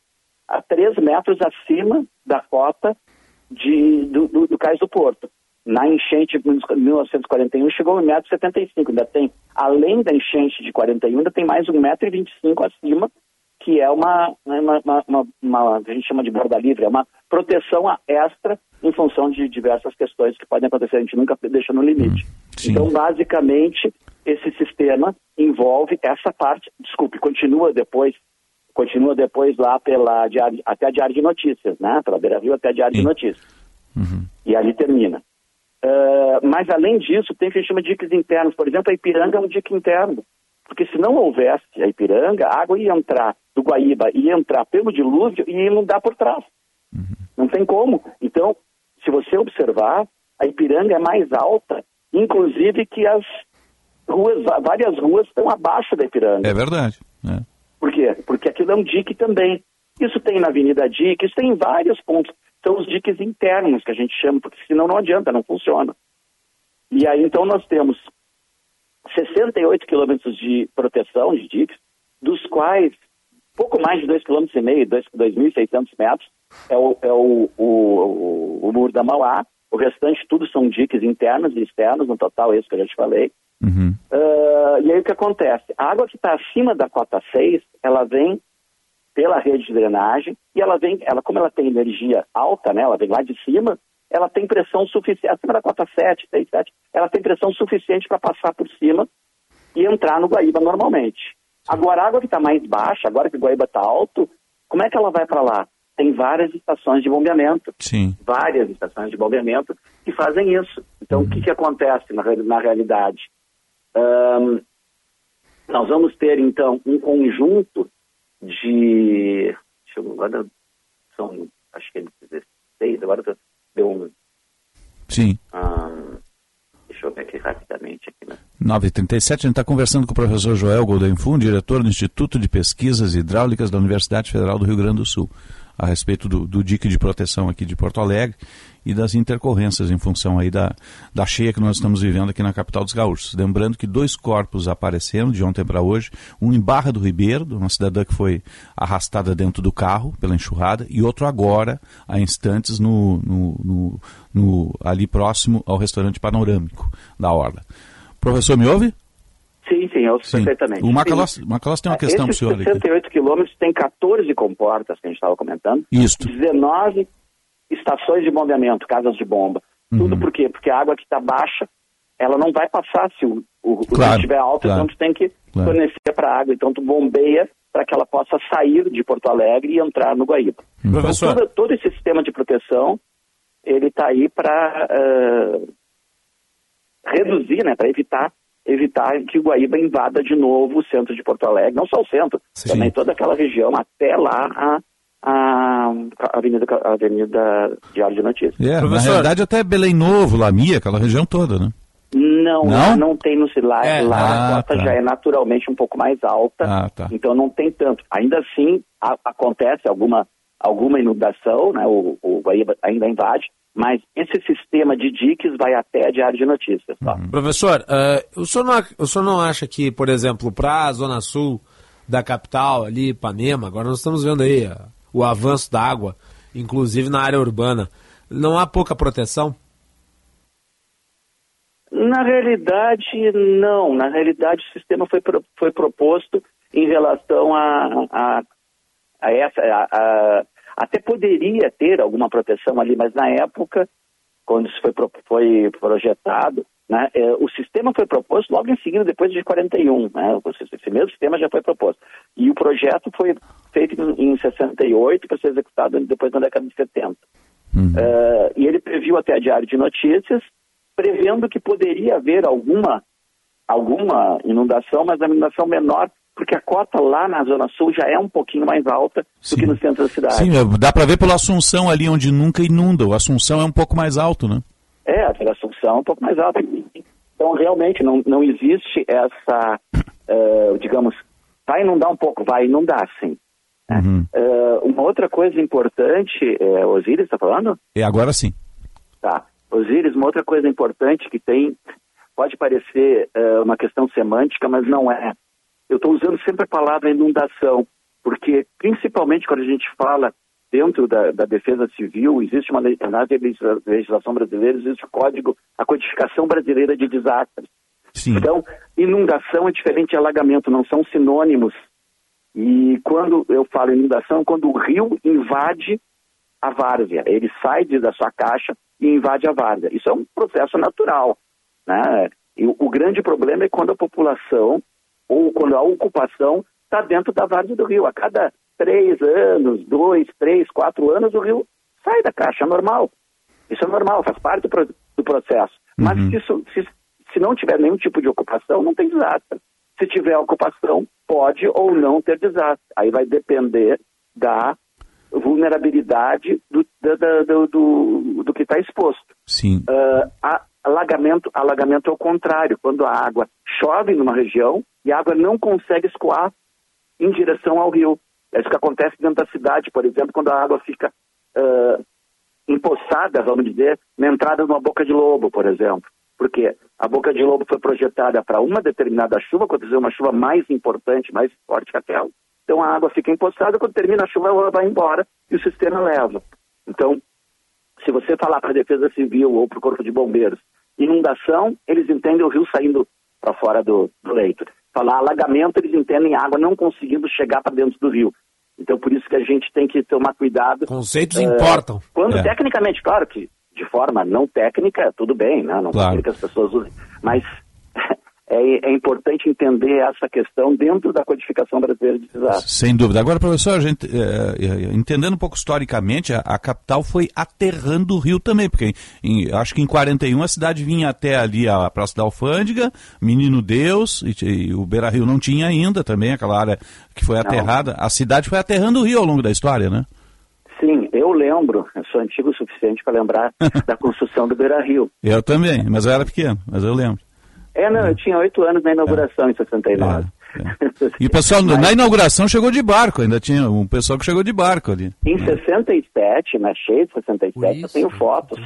a 3 metros acima da cota de, do, do, do cais do Porto. Na enchente de 1941 chegou a 1,75m, ainda tem, além da enchente de 41, ainda tem mais 1,25m acima, que é uma, uma, uma, uma, uma- a gente chama de borda livre, é uma proteção extra em função de diversas questões que podem acontecer, a gente nunca deixa no limite. Então, basicamente, esse sistema envolve essa parte, desculpe, continua depois, continua depois lá pela diário, até a Diário de Notícias, né? Pela Beira Rio até a Diário de Notícias. E ali termina. Ah, mas além disso, tem o que a gente chama de diques internos. Por exemplo, a Ipiranga é um dique interno. Porque se não houvesse a Ipiranga, a água ia entrar do Guaíba, ia entrar pelo dilúvio e ia inundar por trás. Não tem como. Então, se você observar, a Ipiranga é mais alta, inclusive que as ruas, várias ruas estão abaixo da Ipiranga. É verdade. né? Por quê? Porque aquilo é um dique também. Isso tem na Avenida Dique, isso tem em vários pontos. São os diques internos que a gente chama, porque senão não adianta, não funciona. E aí então nós temos 68 quilômetros de proteção de diques, dos quais pouco mais de 2,5 km, 2.600 metros, é, o, é o, o, o, o muro da Mauá. O restante tudo são diques internos e externos, no total esse que eu já te falei. Ah, e aí o que acontece? A água que está acima da cota 6, ela vem pela rede de drenagem e ela vem, ela, como ela tem energia alta, né, ela vem lá de cima, ela tem pressão suficiente, acima da cota 7, 6, 7, ela tem pressão suficiente para passar por cima e entrar no Guaíba normalmente. Agora, a água que está mais baixa, agora que o Guaíba está alto, Como é que ela vai para lá? Tem várias estações de bombeamento. Sim. Várias estações de bombeamento que fazem isso. Então, o que, que acontece na, na realidade? Ahn, nós vamos ter, então, um conjunto de. Deixa eu, agora são, acho que é 16, agora deu um. Sim. ahn, deixa eu ver aqui rapidamente. Aqui, né? 9h37, a gente está conversando com o professor Joel Goldenfun, diretor do Instituto de Pesquisas Hidráulicas da Universidade Federal do Rio Grande do Sul, a respeito do, do dique de proteção aqui de Porto Alegre e das intercorrências em função aí da, da cheia que nós estamos vivendo aqui na capital dos gaúchos. Lembrando que dois corpos apareceram de ontem para hoje, um em Barra do Ribeiro, uma cidadã que foi arrastada dentro do carro pela enxurrada, e outro agora, há instantes, no, no, no, no- ali próximo ao restaurante panorâmico da Orla. Professor, me ouve? Sim, sim, eu ouço Sim. perfeitamente. O Macalós, Sim. Macalós tem uma questão para o senhor aqui. 68 quilômetros tem 14 comportas, que a gente estava comentando. Isto. 19 estações de bombeamento, casas de bomba. Tudo Uhum. por quê? Porque a água que está baixa, ela não vai passar se o, o, o Claro, rio estiver alto, claro. então tu tem que Claro. fornecer para a água. Então tu bombeia para que ela possa sair de Porto Alegre e entrar no Guaíba. Então, Professor. todo, todo esse sistema de proteção, ele está aí para reduzir, né, para evitar evitar que o Guaíba invada de novo o centro de Porto Alegre, não só o centro, também toda aquela região até lá a, a, a Avenida, a Avenida Diário de Notícias. É, na realidade até Belém Novo, Lamia, aquela região toda, né? Não, Não? lá não tem no lá, É. lá Ah, a cota tá. já é naturalmente um pouco mais alta, Ah, tá. então não tem tanto. Ainda assim, a- acontece alguma, alguma inundação, né? o, o Guaíba ainda invade, mas esse sistema de diques vai até a Diário de Notícias. Tá? Professor, eh, o, senhor não, o senhor não acha que, por exemplo, para a zona sul da capital, ali, Ipanema, agora nós estamos vendo aí ah, o avanço da água, inclusive na área urbana, não há pouca proteção? Na realidade, não. Na realidade, o sistema foi, pro- foi proposto em relação a, a, a essa. a- a- até poderia ter alguma proteção ali, mas na época, quando isso foi, foi projetado, né, eh, o sistema foi proposto logo em seguida, depois de 41. Né, esse mesmo sistema já foi proposto. E o projeto foi feito em, em 68 para ser executado depois na década de 70. Eh, e ele previu até a Diário de Notícias, prevendo que poderia haver alguma, alguma inundação, mas a inundação menor, porque a cota lá na Zona Sul já é um pouquinho mais alta do que no centro da cidade. Sim, é, dá para ver pela Assunção ali onde nunca inunda. O Assunção é um pouco mais alto, né? É, a Assunção é um pouco mais alta. Então, realmente, não, não existe essa, eh, digamos, vai inundar um pouco, vai inundar, sim. Eh, uma outra coisa importante, é, Osíris está falando? E agora sim. Tá. Osíris, uma outra coisa importante que tem, pode parecer eh, uma questão semântica, mas não é. Eu estou usando sempre a palavra inundação, porque principalmente quando a gente fala dentro da, da defesa civil, existe uma na legisla- legislação brasileira, existe o código, a codificação brasileira de desastres. Então, inundação é diferente de alagamento, não são sinônimos. E quando eu falo inundação, quando o rio invade a várzea, ele sai de- da sua caixa e invade a várzea. Isso é um processo natural. Né? E o, o grande problema é quando a população ou quando a ocupação está dentro da várzea do rio. A cada três anos, dois, três, quatro anos, o rio sai da caixa, é normal. Isso é normal, faz parte do, do processo. Mas se, isso, se, se não tiver nenhum tipo de ocupação, não tem desastre. Se tiver ocupação, pode ou não ter desastre. Aí vai depender da vulnerabilidade do, da- do, do, do que está exposto. Sim. A- alagamento, alagamento é o contrário, quando a água chove numa região e a água não consegue escoar em direção ao rio. É isso que acontece dentro da cidade, por exemplo, quando a água fica ah, empoçada, vamos dizer, na entrada de uma boca de lobo, por exemplo. Porque a boca de lobo foi projetada para uma determinada chuva, dizer uma chuva mais importante, mais forte que aquela. Então a água fica empoçada, quando termina a chuva ela vai embora e o sistema leva. Então, se você falar para a Defesa Civil ou para o Corpo de Bombeiros, inundação, eles entendem o rio saindo para fora do, do leito. Falar alagamento, eles entendem água não conseguindo chegar para dentro do rio. Então, por isso que a gente tem que tomar cuidado. Conceitos eh, importam. Quando É. tecnicamente, claro que de forma não técnica, tudo bem, né? não Claro. que as pessoas usem. Mas é, é, importante entender essa questão dentro da codificação brasileira de desastres. Sem dúvida. Agora, professor, a gente, é, entendendo um pouco historicamente, a, a, capital foi aterrando o rio também, porque em, acho que em 41 a cidade vinha até ali a Praça da Alfândega, Menino Deus, e, e o Beira Rio não tinha ainda também, aquela área que foi aterrada. Não. A cidade foi aterrando o rio ao longo da história, né? Sim, eu lembro, eu sou antigo o suficiente para lembrar da construção do Beira Rio. Eu também, mas eu era pequeno, mas eu lembro. É, não, eu tinha oito anos na inauguração é. em 69. É, é. E o pessoal, Mas... na inauguração, chegou de barco, ainda tinha um pessoal que chegou de barco ali. Em 67, na cheia de 67, Isso. eu tenho fotos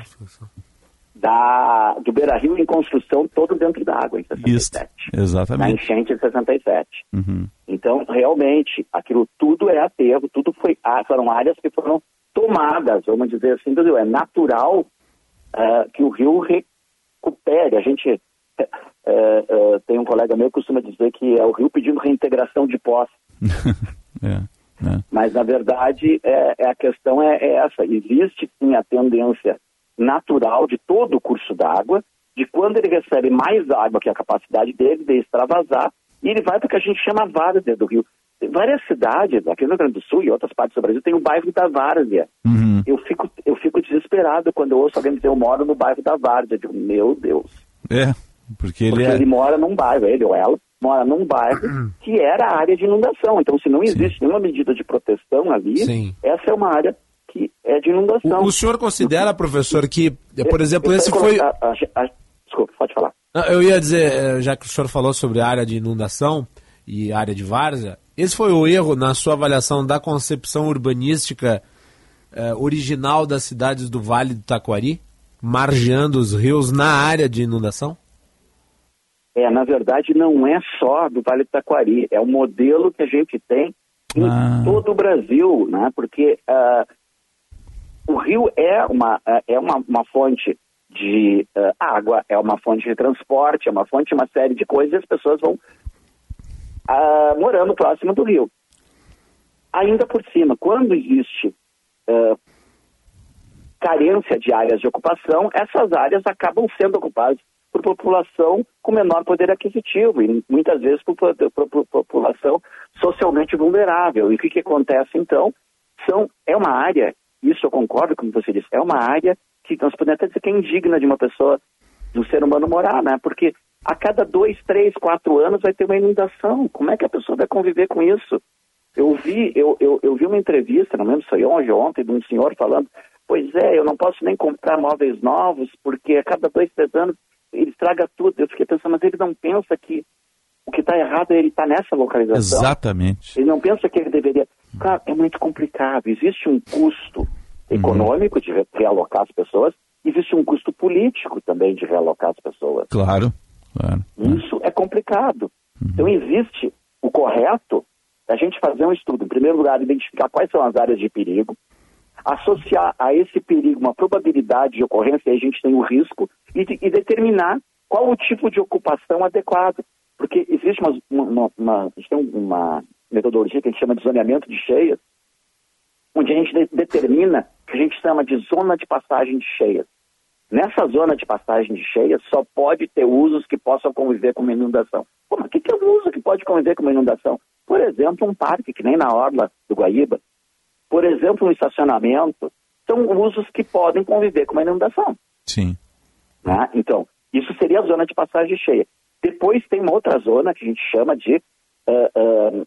da, do Beira Rio em construção todo dentro da água, em 67. Isso, exatamente. Na enchente de 67. Uhum. Então, realmente, aquilo tudo é aterro, tudo foi, ah, foram áreas que foram tomadas, vamos dizer assim, é natural uh, que o rio recupere. A gente é, é, tem um colega meu que costuma dizer que é o Rio pedindo reintegração de posse. é, é, Mas, na verdade, é, é a questão é, essa. Existe, sim, a tendência natural de todo o curso d'água, de quando ele recebe mais água que a capacidade dele, de extravasar, e ele vai para o que a gente chama várzea do rio. Tem várias cidades, aqui no Rio Grande do Sul e outras partes do Brasil, tem o bairro da Várzea. Uhum. Eu, fico, eu fico desesperado quando eu ouço alguém dizer eu moro no bairro da Várzea. Eu digo, meu Deus. É, porque ele, Porque é... ele mora num bairro, ele ou ela, mora num bairro que era área de inundação. Então, se não existe Sim. nenhuma medida de proteção ali, Sim. essa é uma área que é de inundação. O, o senhor considera, professor, que, por exemplo, esse foi. A, a, a, desculpa, pode falar. Eu ia dizer, eh, já que o senhor falou sobre a área de inundação e área de várzea, esse foi o erro na sua avaliação da concepção urbanística eh, original das cidades do Vale do Taquari, margeando os rios na área de inundação? É, na verdade, não é só do Vale do Taquari, é o modelo que a gente tem em ah. todo o Brasil, né? Porque uh, o rio é uma, uh, é uma, uma fonte de uh, água, é uma fonte de transporte, é uma fonte de uma série de coisas e as pessoas vão morando próximo do rio. Ainda por cima, quando existe carência de áreas de ocupação, essas áreas acabam sendo ocupadas por população com menor poder aquisitivo e muitas vezes por, por, por população socialmente vulnerável. E o que, que acontece então? São, é uma área, isso eu concordo com você disse, é uma área que nós podemos até dizer que é indigna de uma pessoa, de um ser humano morar, né? Porque a cada dois, três, quatro anos vai ter uma inundação. Como é que a pessoa vai conviver com isso? Eu vi, eu, eu, eu vi uma entrevista, não lembro se foi hoje ou ontem, de um senhor falando, pois é, eu não posso nem comprar móveis novos, porque a cada dois, três anos ele estraga tudo. Eu fiquei pensando, mas ele não pensa que o que está errado é ele estar tá nessa localização. Exatamente. Ele não pensa que ele deveria. Cara, é muito complicado. Existe um custo uhum. econômico de realocar as pessoas, existe um custo político também de realocar as pessoas. Claro, claro. Isso é complicado. Uhum. Então existe o correto a gente fazer um estudo. Em primeiro lugar, identificar quais são as áreas de perigo, associar a esse perigo uma probabilidade de ocorrência, aí a gente tem o risco, e, e determinar qual o tipo de ocupação adequado. Porque existe uma, uma, uma, uma metodologia que a gente chama de zoneamento de cheias, onde a gente de, determina que a gente chama de zona de passagem de cheias. Nessa zona de passagem de cheias só pode ter usos que possam conviver com uma inundação. Pô, mas o que, que é um uso que pode conviver com uma inundação? Por exemplo, um parque, que nem na Orla do Guaíba, por exemplo, um estacionamento, são usos que podem conviver com uma inundação. Sim. Né? Então, isso seria a zona de passagem cheia. Depois tem uma outra zona que a gente chama de uh, uh,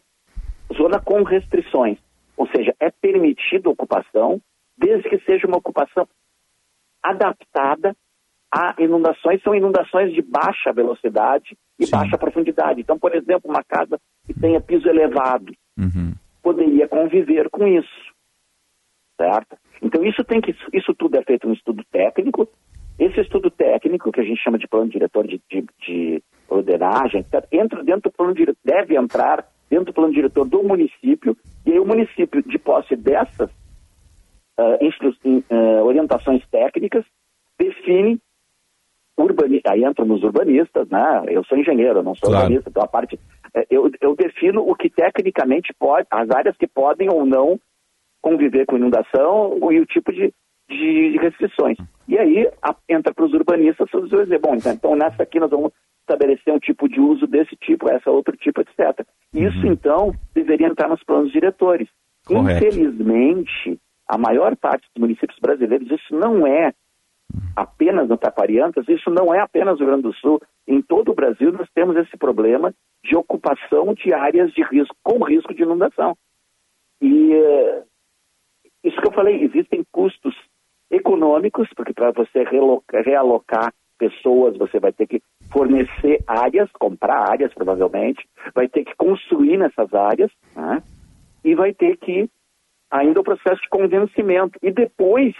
zona com restrições. Ou seja, é permitida ocupação, desde que seja uma ocupação adaptada a inundações. São inundações de baixa velocidade e Sim. baixa profundidade. Então, por exemplo, uma casa que tenha piso elevado uhum. Poderia conviver com isso certo? Então isso tem que isso tudo é feito um estudo técnico. Esse estudo técnico que a gente chama de plano diretor de, de, de ordenagem entra dentro do plano diretor, deve entrar dentro do plano diretor do município e aí o município de posse dessas uh, uh, orientações técnicas define urbanista, aí entram nos urbanistas, né? Eu sou engenheiro, não sou claro. urbanista, então a parte eu, eu defino o que tecnicamente pode, as áreas que podem ou não conviver com inundação e o tipo de, de restrições. E aí a, entra para os urbanistas dizer, bom, então, então nessa aqui nós vamos estabelecer um tipo de uso desse tipo, essa outro tipo, etc. Isso, então, deveria entrar nos planos diretores. Correto. Infelizmente, a maior parte dos municípios brasileiros, isso não é apenas no Taquariantas, isso não é apenas no Rio Grande do Sul. Em todo o Brasil, nós temos esse problema de ocupação de áreas de risco, com risco de inundação. E eh, isso que eu falei, existem custos econômicos, porque para você realocar pessoas, você vai ter que fornecer áreas, comprar áreas provavelmente, vai ter que construir nessas áreas, né? e vai ter que ainda o processo de convencimento. E depois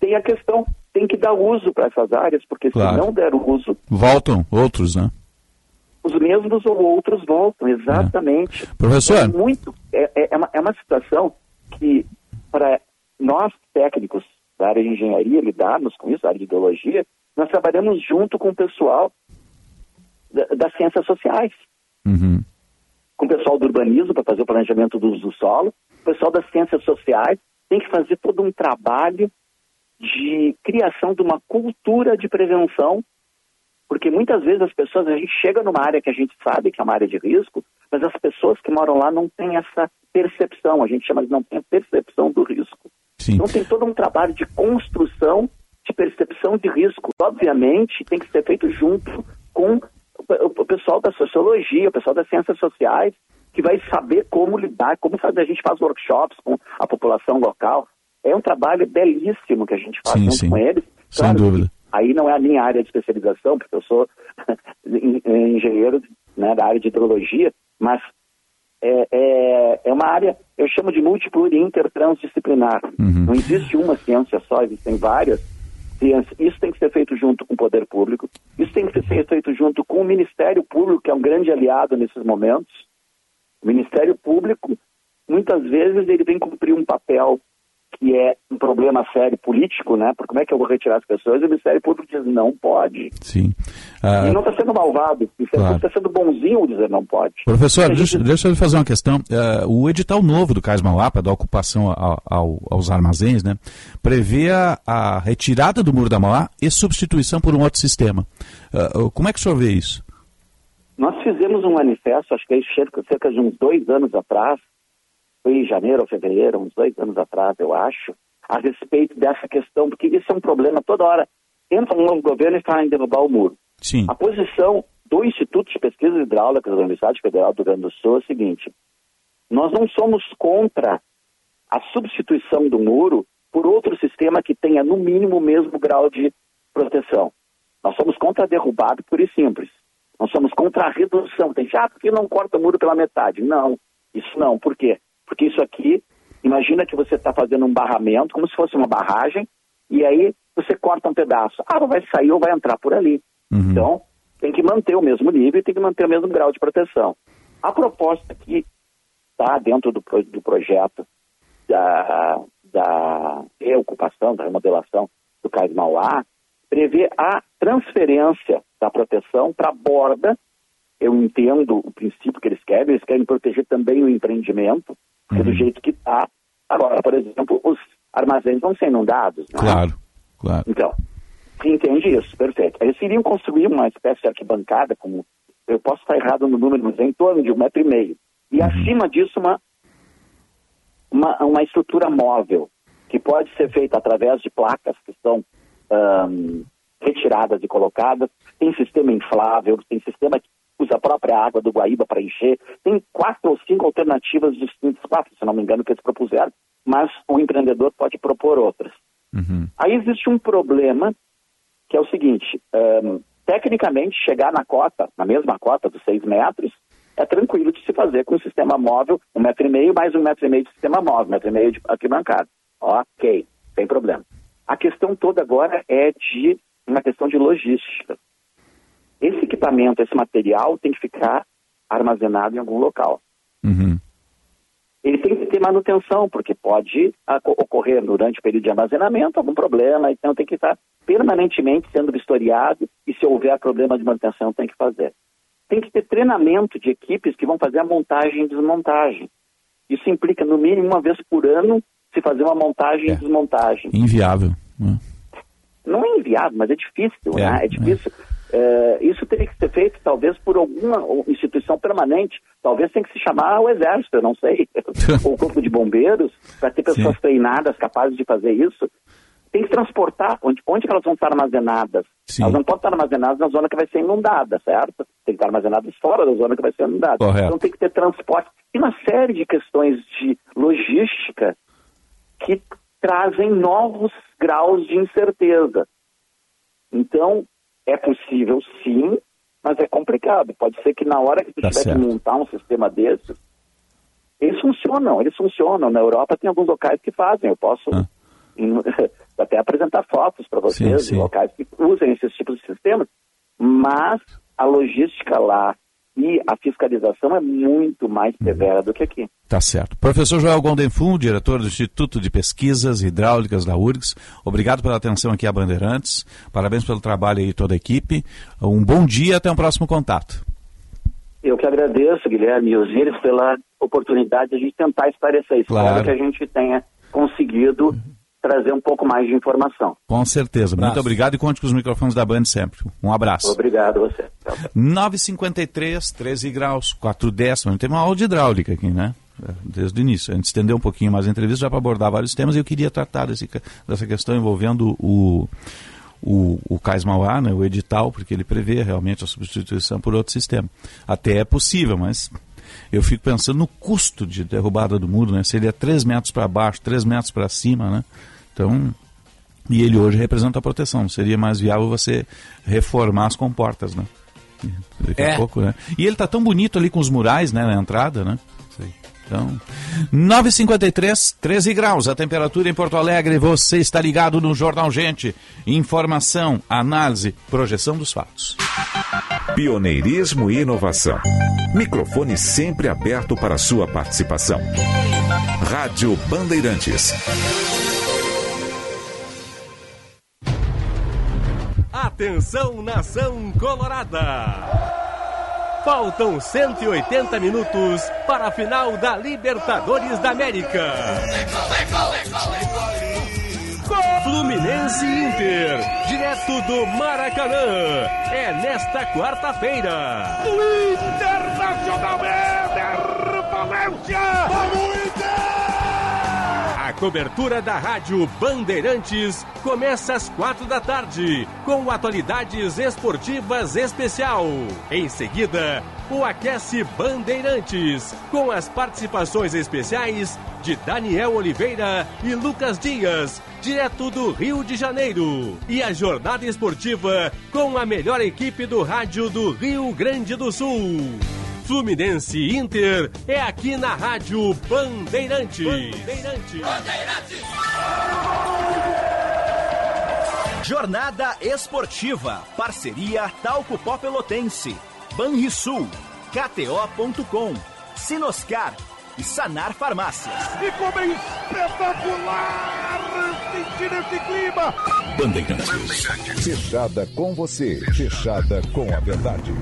tem a questão, tem que dar uso para essas áreas, porque Claro. se não der uso, Voltam outros, né? os mesmos ou outros voltam, exatamente. Professor? É muito, é, é- é uma, é uma situação que, para nós técnicos da área de engenharia lidarmos com isso, da área de ideologia, nós trabalhamos junto com o pessoal da- das ciências sociais, Uhum. com o pessoal do urbanismo para fazer o planejamento do uso do solo, o pessoal das ciências sociais tem que fazer todo um trabalho de criação de uma cultura de prevenção, porque muitas vezes as pessoas, a gente chega numa área que a gente sabe que é uma área de risco, mas as pessoas que moram lá não têm essa percepção, a gente chama de não tem a percepção do risco. Sim. Então tem todo um trabalho de construção de percepção de risco. Obviamente tem que ser feito junto com o pessoal da sociologia, o pessoal das ciências sociais, que vai saber como lidar, como fazer. A gente faz workshops com a população local. É um trabalho belíssimo que a gente faz Sim, junto sim. com eles. Sem Claro dúvida. Aí não é a minha área de especialização, porque eu sou en- engenheiro né, da área de hidrologia, mas é, é, é uma área, eu chamo de múltiplo e intertransdisciplinar. Uhum. Não existe uma ciência só, existem várias ciências. Isso tem que ser feito junto com o poder público, isso tem que ser feito junto com o Ministério Público, que é um grande aliado nesses momentos. O Ministério Público, muitas vezes, ele vem cumprir um papel que é um problema sério político, né? Porque como é que eu vou retirar as pessoas? E o Ministério Público diz, não pode. Sim. Ah, E não está sendo malvado, está Claro. sendo bonzinho dizer não pode. Professor, gente- deixa, deixa eu lhe fazer uma questão. Eh, o edital novo do Cais Mauá, da ocupação ao- ao- aos armazéns, né, prevê a, a retirada do muro da Mauá e substituição por um outro sistema. Eh, como é que o senhor vê isso? Nós fizemos um manifesto, acho que é cerca de uns dois anos atrás, foi em janeiro ou fevereiro, uns dois anos atrás, eu acho, a respeito dessa questão, porque isso é um problema toda hora. Entra um novo governo e fala em derrubar o muro. Sim. A posição do Instituto de Pesquisas Hidráulicas da Universidade Federal do Rio Grande do Sul é a seguinte: nós não somos contra a substituição do muro por outro sistema que tenha, no mínimo, o mesmo grau de proteção. Nós somos contra a derrubada, por e simples. Nós somos contra a redução. Tem gente, ah, porque não corta o muro pela metade? Não, isso não. Por quê? Porque isso aqui, imagina que você está fazendo um barramento, como se fosse uma barragem, e aí você corta um pedaço. A água vai sair ou vai entrar por ali. Então, tem que manter o mesmo nível e tem que manter o mesmo grau de proteção. A proposta que está dentro do, do projeto da, da reocupação, da remodelação do Cais Mauá, prevê a transferência da proteção para a borda. Eu entendo o princípio que eles querem, eles querem proteger também o empreendimento, porque do jeito que está. Agora, por exemplo, os armazéns vão ser inundados. não é? Claro, claro. Então, se entende isso, perfeito. Eles iriam construir uma espécie de arquibancada, como eu posso estar errado no número, mas é em torno de um metro e meio. E acima disso, uma, uma, uma estrutura móvel, que pode ser feita através de placas que são ahn, retiradas e colocadas. Tem sistema inflável, tem sistema que usa a própria água do Guaíba para encher. Tem quatro ou cinco alternativas distintas, quatro, se não me engano, que eles propuseram, mas o empreendedor pode propor outras. Aí existe um problema que é o seguinte: ahn, tecnicamente, chegar na cota, na mesma cota dos seis metros, é tranquilo de se fazer com um sistema móvel, um metro e meio mais um metro e meio de sistema móvel, um metro e meio de arquibancada. Ok, sem problema. A questão toda agora é de uma questão de logística. Esse equipamento, esse material tem que ficar armazenado em algum local. Ele tem que ter manutenção, porque pode ocorrer durante o período de armazenamento algum problema, então tem que estar permanentemente sendo vistoriado e se houver problema de manutenção tem que fazer. Tem que ter treinamento de equipes que vão fazer a montagem e desmontagem. Isso implica, no mínimo, uma vez por ano, se fazer uma montagem e desmontagem. Inviável. né? Não é inviável, mas é difícil, É, né? É difícil É, isso teria que ser feito, talvez, por alguma instituição permanente. Talvez tenha que se chamar o Exército, eu não sei. Ou o Corpo de Bombeiros, para ter pessoas Sim. treinadas capazes de fazer isso. Tem que transportar. Onde, onde elas vão estar armazenadas? Sim. Elas não podem estar armazenadas na zona que vai ser inundada, certo? Tem que estar armazenadas fora da zona que vai ser inundada. Correto. Então tem que ter transporte. E uma série de questões de logística que trazem novos graus de incerteza. Então, é possível sim, mas é complicado. Pode ser que na hora que tu tá tiver certo. que montar um sistema desses, eles funcionam, eles funcionam. Na Europa tem alguns locais que fazem. Eu posso ah. até apresentar fotos para vocês sim, sim. de locais que usam esses tipos de sistemas, mas a logística lá e a fiscalização é muito mais severa do que aqui. Tá certo. Professor Joel Gondenfum, diretor do Instituto de Pesquisas Hidráulicas da URGS, obrigado pela atenção aqui a Bandeirantes, parabéns pelo trabalho aí toda a equipe, um bom dia até o um próximo contato. Eu que agradeço, Guilherme e Osíris, pela oportunidade de a gente tentar esclarecer isso, claro. que a gente tenha conseguido trazer um pouco mais de informação. Com certeza. Muito obrigado e conte com os microfones da Band sempre. Um abraço. Obrigado a você. 9,53, 13 graus, 4 décimos. Tem uma aula de hidráulica aqui, né? Desde o início. A gente estendeu um pouquinho mais a entrevista já para abordar vários temas e eu queria tratar desse, dessa questão envolvendo o, o, o Cais Mauá, né, o edital, porque ele prevê realmente a substituição por outro sistema. Até é possível, mas eu fico pensando no custo de derrubada do muro, né? Seria 3 metros para baixo, 3 metros para cima, né? Então, e ele hoje representa a proteção. Seria mais viável você reformar as comportas, né? Daqui é. a pouco, né? E ele tá tão bonito ali com os murais, né, na entrada, né? Então, 9,53, 13 graus a temperatura em Porto Alegre. Você está ligado no Jornal Gente. Informação, análise, projeção dos fatos. Pioneirismo e inovação. Microfone sempre aberto para sua participação. Rádio Bandeirantes. Atenção, nação colorada! Faltam 180 minutos para a final da Libertadores da América. Fluminense Inter, direto do Maracanã. É nesta quarta-feira. Internacional é Valência! Vamos Inter! Cobertura da Rádio Bandeirantes começa às quatro da tarde, com atualidades esportivas especial. Em seguida, o Aquece Bandeirantes, com as participações especiais de Daniel Oliveira e Lucas Dias, direto do Rio de Janeiro. E a jornada esportiva com a melhor equipe do rádio do Rio Grande do Sul. Fluminense Inter é aqui na Rádio Bandeirantes. Bandeirantes. Bandeirantes. Jornada Esportiva. Parceria Talco Pó Pelotense. Banrisul. KTO.com. Sinoscar. E Sanar Farmácias. E como é espetacular sentir esse clima. Bandeirantes. Fechada com você. Fechada com a verdade.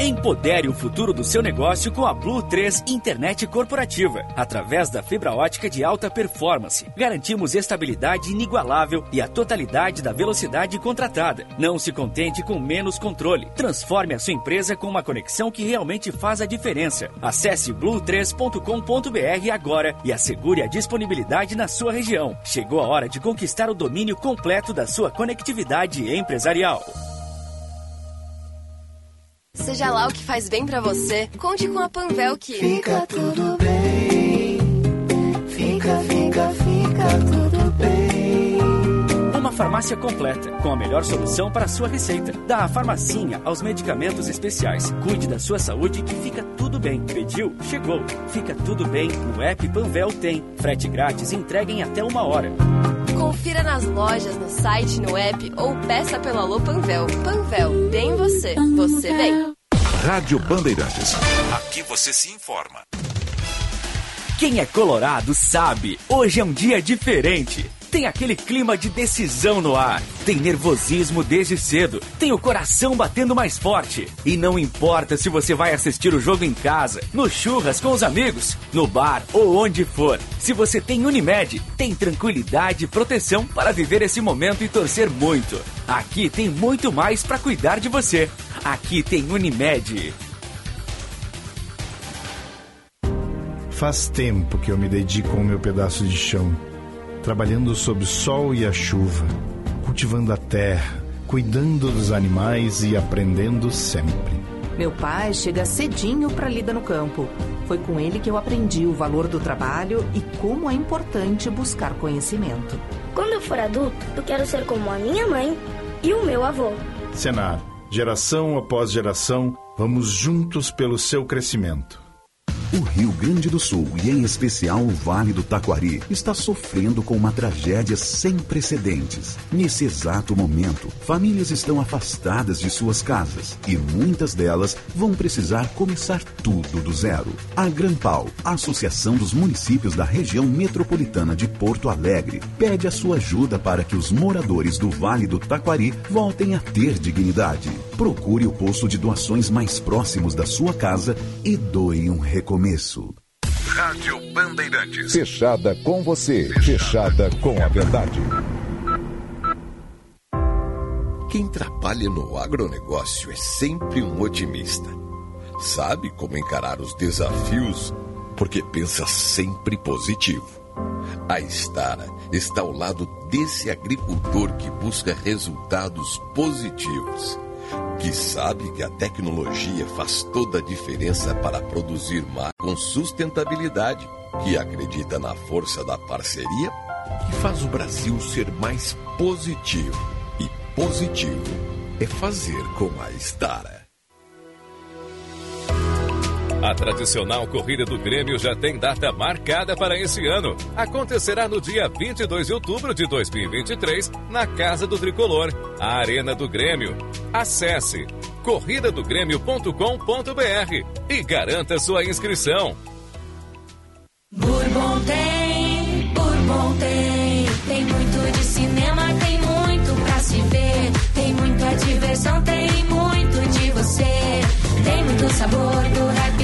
Empodere o futuro do seu negócio com a Blue 3 Internet Corporativa. Através da fibra ótica de alta performance, garantimos estabilidade inigualável e a totalidade da velocidade contratada. Não se contente com menos controle. Transforme a sua empresa com uma conexão que realmente faz a diferença. Acesse blue3.com.br agora e assegure a disponibilidade na sua região. Chegou a hora de conquistar o domínio completo da sua conectividade empresarial. Seja lá o que faz bem para você, conte com a Panvel que fica tudo bem. Fica, fica, fica tudo bem. Uma farmácia completa, com a melhor solução para a sua receita. Da farmacinha aos medicamentos especiais. Cuide da sua saúde que fica tudo bem. Pediu? Chegou. Fica tudo bem. No app Panvel tem. Frete grátis e entrega em até uma hora. Confira nas lojas, no site, no app ou peça pelo Alô Panvel. Panvel, tem você. Você vem. Rádio Bandeirantes. Aqui você se informa. Quem é colorado sabe, hoje é um dia diferente. Tem aquele clima de decisão no ar. Tem nervosismo desde cedo. Tem o coração batendo mais forte. E não importa se você vai assistir o jogo em casa, no churras com os amigos, no bar ou onde for. Se você tem Unimed, tem tranquilidade e proteção para viver esse momento e torcer muito. Aqui tem muito mais para cuidar de você. Aqui tem Unimed. Faz tempo que eu me dedico ao meu pedaço de chão, trabalhando sob o sol e a chuva, cultivando a terra, cuidando dos animais e aprendendo sempre. Meu pai chega cedinho para lida no campo. Foi com ele que eu aprendi o valor do trabalho e como é importante buscar conhecimento. Quando eu for adulto, eu quero ser como a minha mãe e o meu avô. Senar, geração após geração, vamos juntos pelo seu crescimento. O Rio Grande do Sul, e em especial o Vale do Taquari, está sofrendo com uma tragédia sem precedentes. Nesse exato momento, famílias estão afastadas de suas casas e muitas delas vão precisar começar tudo do zero. A Grampal, Associação dos Municípios da Região Metropolitana de Porto Alegre, pede a sua ajuda para que os moradores do Vale do Taquari voltem a ter dignidade. Procure o posto de doações mais próximos da sua casa e doe um recomeço. Rádio Bandeirantes. Fechada com você. Fechada com a verdade. Quem trabalha no agronegócio é sempre um otimista. Sabe como encarar os desafios porque pensa sempre positivo. A Estara está ao lado desse agricultor que busca resultados positivos que sabe que a tecnologia faz toda a diferença para produzir mais com sustentabilidade, que acredita na força da parceria, que faz o Brasil ser mais positivo. E positivo é fazer com a Estara. A tradicional corrida do Grêmio já tem data marcada para esse ano. Acontecerá no dia 22 de outubro de 2023, na Casa do Tricolor, a Arena do Grêmio. Acesse corridadogrêmio.com.br e garanta sua inscrição. Bourbon tem, Bourbon tem. Tem muito de cinema, tem muito pra se ver. Tem muita diversão, tem muito de você. Tem muito sabor do happy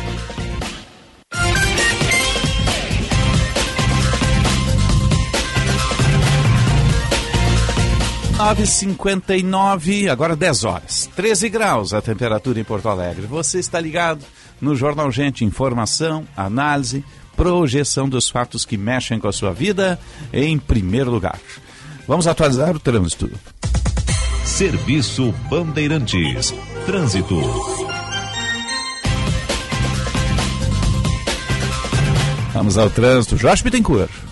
Nove cinquenta e nove, agora 10 horas. 13 graus a temperatura em Porto Alegre. Você está ligado no Jornal Gente, informação, análise, projeção dos fatos que mexem com a sua vida em primeiro lugar. Vamos atualizar o trânsito. Serviço Bandeirantes. Trânsito. Vamos ao trânsito. Jorge Bittencourt.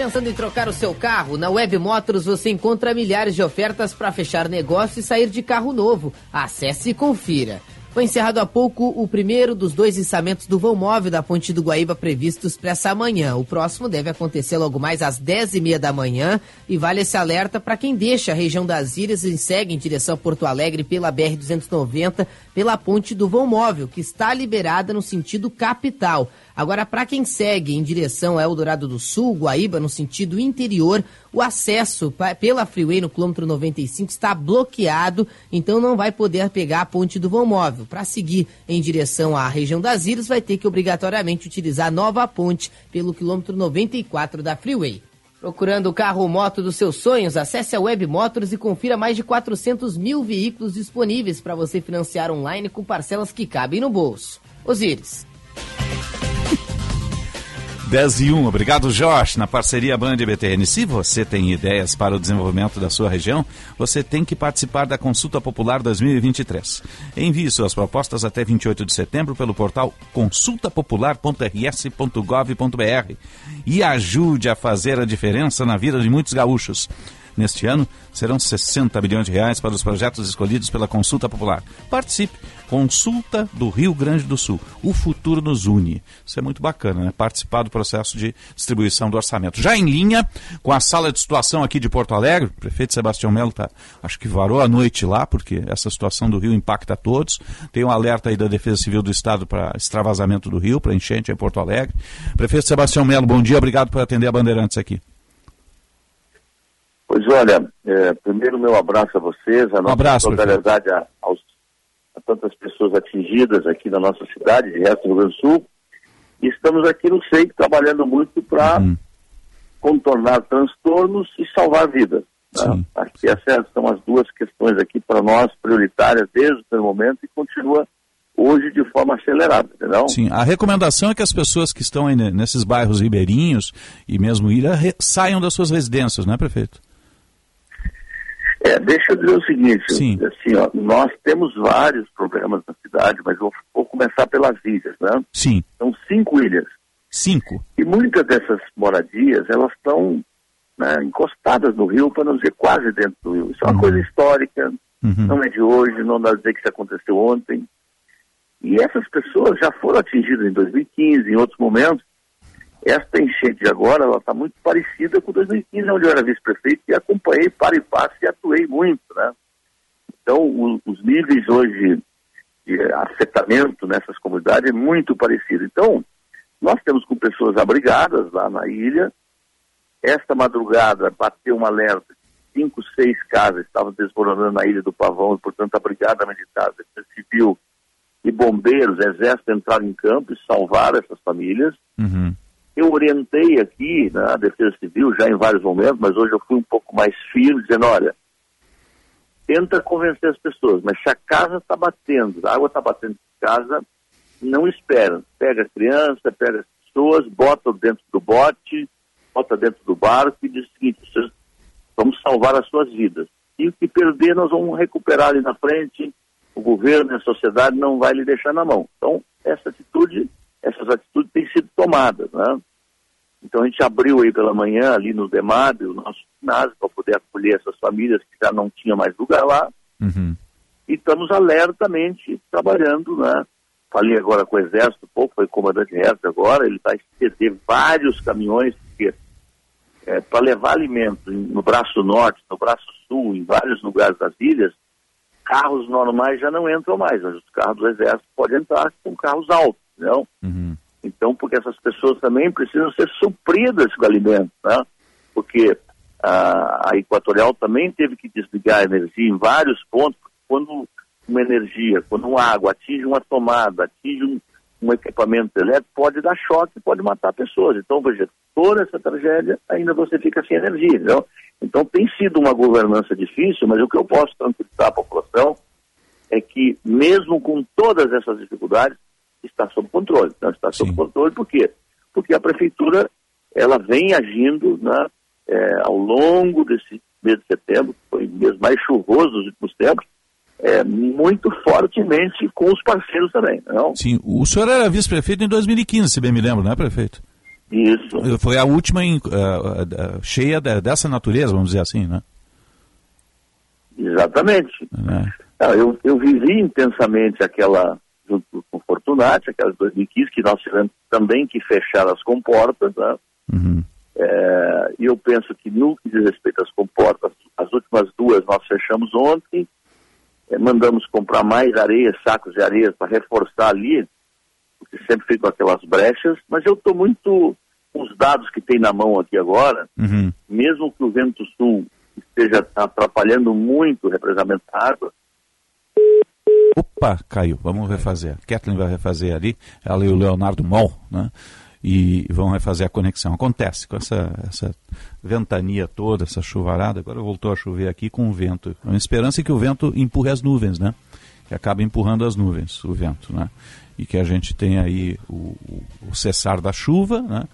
Pensando em trocar o seu carro? Na Web Motors você encontra milhares de ofertas para fechar negócio e sair de carro novo. Acesse e confira. Foi encerrado há pouco o primeiro dos dois içamentos do vão móvel da Ponte do Guaíba previstos para essa manhã. O próximo deve acontecer logo mais às 10h30 da manhã e vale esse alerta para quem deixa a região das Ilhas e segue em direção a Porto Alegre pela BR-290 pela Ponte do Vão Móvel, que está liberada no sentido capital. Agora, para quem segue em direção a Eldorado do Sul, Guaíba, no sentido interior, o acesso pela Freeway no quilômetro 95 está bloqueado, então não vai poder pegar a ponte do vão móvel. Para seguir em direção à região das Ilhas, vai ter que obrigatoriamente utilizar a nova ponte pelo quilômetro 94 da Freeway. Procurando o carro ou moto dos seus sonhos, acesse a Web Motors e confira mais de 400 mil veículos disponíveis para você financiar online com parcelas que cabem no bolso. Osíris. 10 e 1. Obrigado, Jorge, na parceria Band BTN. Se você tem ideias para o desenvolvimento da sua região, você tem que participar da Consulta Popular 2023. Envie suas propostas até 28 de setembro pelo portal consultapopular.rs.gov.br e ajude a fazer a diferença na vida de muitos gaúchos. Neste ano, serão 60 milhões de reais para os projetos escolhidos pela Consulta Popular. Participe! Consulta do Rio Grande do Sul. O futuro nos une. Isso é muito bacana, né? Participar do processo de distribuição do orçamento. Já em linha com a sala de situação aqui de Porto Alegre, o prefeito Sebastião Melo tá, acho que varou a noite lá, porque essa situação do rio impacta todos. Tem um alerta aí da Defesa Civil do Estado para extravasamento do rio, para enchente em Porto Alegre. Prefeito Sebastião Melo, bom dia, obrigado por atender a Bandeirantes aqui. Pois olha, é, primeiro meu abraço a vocês, a nossa abraço, solidariedade a, aos, a tantas pessoas atingidas aqui na nossa cidade, de resto do Rio Grande do Sul. E estamos aqui no SEIC trabalhando muito para Uhum. contornar transtornos e salvar vidas. Né? Aqui essas são as duas questões aqui para nós prioritárias desde o primeiro momento e continua hoje de forma acelerada, entendeu? Sim, a recomendação é que as pessoas que estão nesses bairros ribeirinhos e mesmo ilha saiam das suas residências, não é, prefeito? É, deixa eu dizer o seguinte, assim, ó, nós temos vários problemas na cidade, mas eu vou começar pelas ilhas, né? Sim. São cinco ilhas. Cinco. E muitas dessas moradias, elas estão né, encostadas no rio, para não dizer quase dentro do rio. Isso é uma coisa histórica, não é de hoje, não dá dizer que isso aconteceu ontem. E essas pessoas já foram atingidas em 2015, em outros momentos. Esta enchente de agora, ela está muito parecida com 2015, onde eu era vice-prefeito e acompanhei para e passo e atuei muito, né? Então, o- os níveis hoje de afetamento nessas comunidades é muito parecido. Então, nós temos com pessoas abrigadas lá na ilha. Esta madrugada bateu um alerta. Cinco, seis casas estavam desmoronando na ilha do Pavão e, portanto, a Brigada Militar, Defesa Civil e bombeiros, exército entraram em campo e salvaram essas famílias. Eu orientei aqui na Defesa Civil já em vários momentos, mas hoje eu fui um pouco mais firme, dizendo, olha, tenta convencer as pessoas, mas se a casa está batendo, a água está batendo em casa, não espera. Pega a criança, pega as pessoas, bota dentro do bote, bota dentro do barco e diz o seguinte, vamos salvar as suas vidas. E o que perder nós vamos recuperar ali na frente, o governo a sociedade não vai lhe deixar na mão. Então, essa atitude, essas atitudes têm sido tomadas, né? Então a gente abriu aí pela manhã ali no DEMAB, o nosso ginásio, para poder acolher essas famílias que já não tinham mais lugar lá. E estamos alertamente trabalhando, né? Falei agora com o Exército, pouco, foi comandante Hertz agora, ele vai ceder vários caminhões, porque é, para levar alimentos em- no braço norte, no braço sul, em vários lugares das ilhas, carros normais já não entram mais, mas os carros do Exército podem entrar com carros altos, não? Então, porque essas pessoas também precisam ser supridas com alimento, né? Porque a, a Equatorial também teve que desligar a energia em vários pontos, quando uma energia, quando uma água atinge uma tomada, atinge um, um equipamento elétrico, pode dar choque, pode matar pessoas. Então, veja, toda essa tragédia, ainda você fica sem energia, entendeu? Então, tem sido uma governança difícil, mas o que eu posso tranquilizar a população é que, mesmo com todas essas dificuldades, está sob controle. Não está sob controle por quê? Porque a prefeitura ela vem agindo né, é, ao longo desse mês de setembro, que foi o mês mais chuvoso dos últimos tempos, é, muito fortemente com os parceiros também. Não? Sim, o senhor era vice-prefeito em 2015, se bem me lembro, não é, prefeito? Isso. Foi a última em, ah, ah, cheia de- dessa natureza, vamos dizer assim, né? Exatamente. É. Ah, eu, eu vivi intensamente aquela, junto com o Fortunati, aquela de 2015, que nós tivemos também que fechar as comportas, né? É, e eu penso que no que diz respeito às comportas, as últimas duas nós fechamos ontem, é, mandamos comprar mais areia, sacos de areia para reforçar ali, porque sempre ficam aquelas brechas, mas eu estou muito com os dados que tem na mão aqui agora, mesmo que o vento sul esteja atrapalhando muito o represamento da água, Opa, caiu. Vamos refazer. Kathleen vai refazer ali, ela e o Leonardo Mol, né? E vão refazer a conexão. Acontece com essa, essa ventania toda, essa chuvarada. Agora voltou a chover aqui com o vento. A esperança é que o vento empurre as nuvens, né? Que acaba empurrando as nuvens, o vento, né? E que a gente tenha aí o, o- o cessar da chuva, né?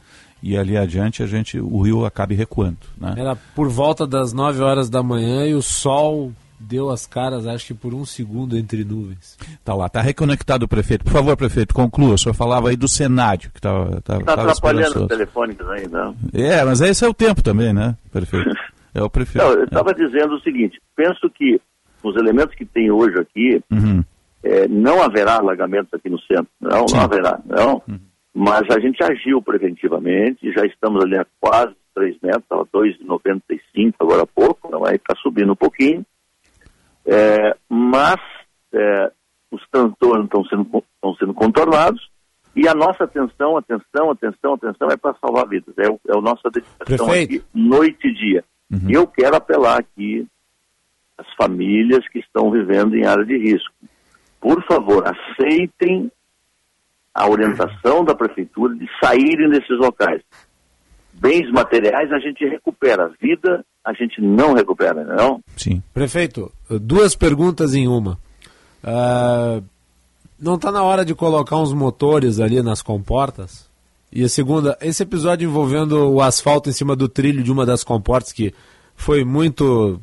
e ali adiante a gente o rio acabe recuando. Né? Era por volta das 9 horas da manhã e o sol deu as caras, acho que por um segundo entre nuvens. Tá lá, tá reconectado o prefeito. Por favor, prefeito, conclua. O senhor falava aí do cenário que estava tá, tá atrapalhando os telefônicos ainda. É, mas esse é o tempo também, né, prefeito? É o prefeito. Não, eu estava é. dizendo o seguinte, penso que os elementos que tem hoje aqui, uhum. é, não haverá alagamentos aqui no centro. Não, Sim. não haverá, não. Uhum. Mas a gente agiu preventivamente, já estamos ali a quase 3 metros, estava 2,95 agora há pouco, não vai estar subindo um pouquinho. É, mas é, os transtornos estão sendo, estão sendo contornados e a nossa atenção, atenção, atenção, atenção é para salvar vidas. É, o, é a nossa dedicação aqui, noite e dia. Uhum. E eu quero apelar aqui às famílias que estão vivendo em área de risco. Por favor, aceitem a orientação da prefeitura de saírem desses locais. Bens materiais a gente recupera, vida a gente não recupera, não? Sim. Prefeito, duas perguntas em uma. Uh, não está na hora de colocar uns motores ali nas comportas? E a segunda, esse episódio envolvendo o asfalto em cima do trilho de uma das comportas que foi muito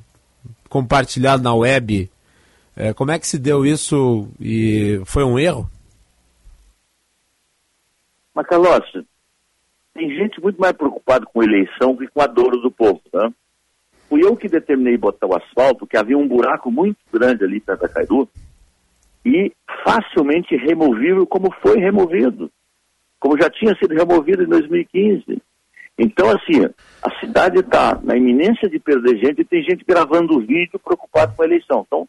compartilhado na web, é, como é que se deu isso e foi um erro? Macalossi, tem gente muito mais preocupada com eleição que com a dor do povo, tá? fui eu que determinei botar o asfalto, que havia um buraco muito grande ali perto da Cairu, e facilmente removível como foi removido, como já tinha sido removido em 2015. Então, assim, a cidade está na iminência de perder gente e tem gente gravando vídeo preocupado com a eleição. Então,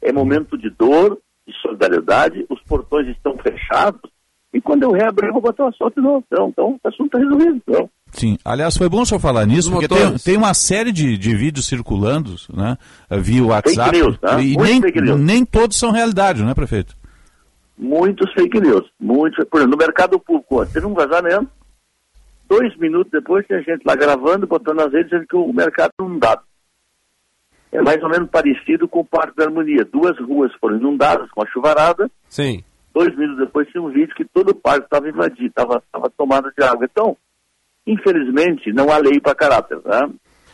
é momento de dor, de solidariedade, os portões estão fechados, e quando eu reabrir, eu vou botar o asfalto de novo. Então, então o assunto está resolvido. Então. Sim, aliás, foi bom o senhor falar nisso, porque tem, tem, uma série de, de vídeos circulando né, via WhatsApp. Fake news, tá? E nem, nem todos são realidade, né, prefeito? Muitos fake news. Muitos, por exemplo, no mercado público, teve um vazamento, dois minutos depois tinha gente lá gravando, botando nas redes, dizendo que o mercado não inundado. É mais ou menos parecido com o Parque da Harmonia. Duas ruas foram inundadas com a chuvarada. Sim. Dois minutos depois tinha um vídeo que todo o parque estava invadido, estava tomado de água. Então, Infelizmente, não há lei para caráter. Né?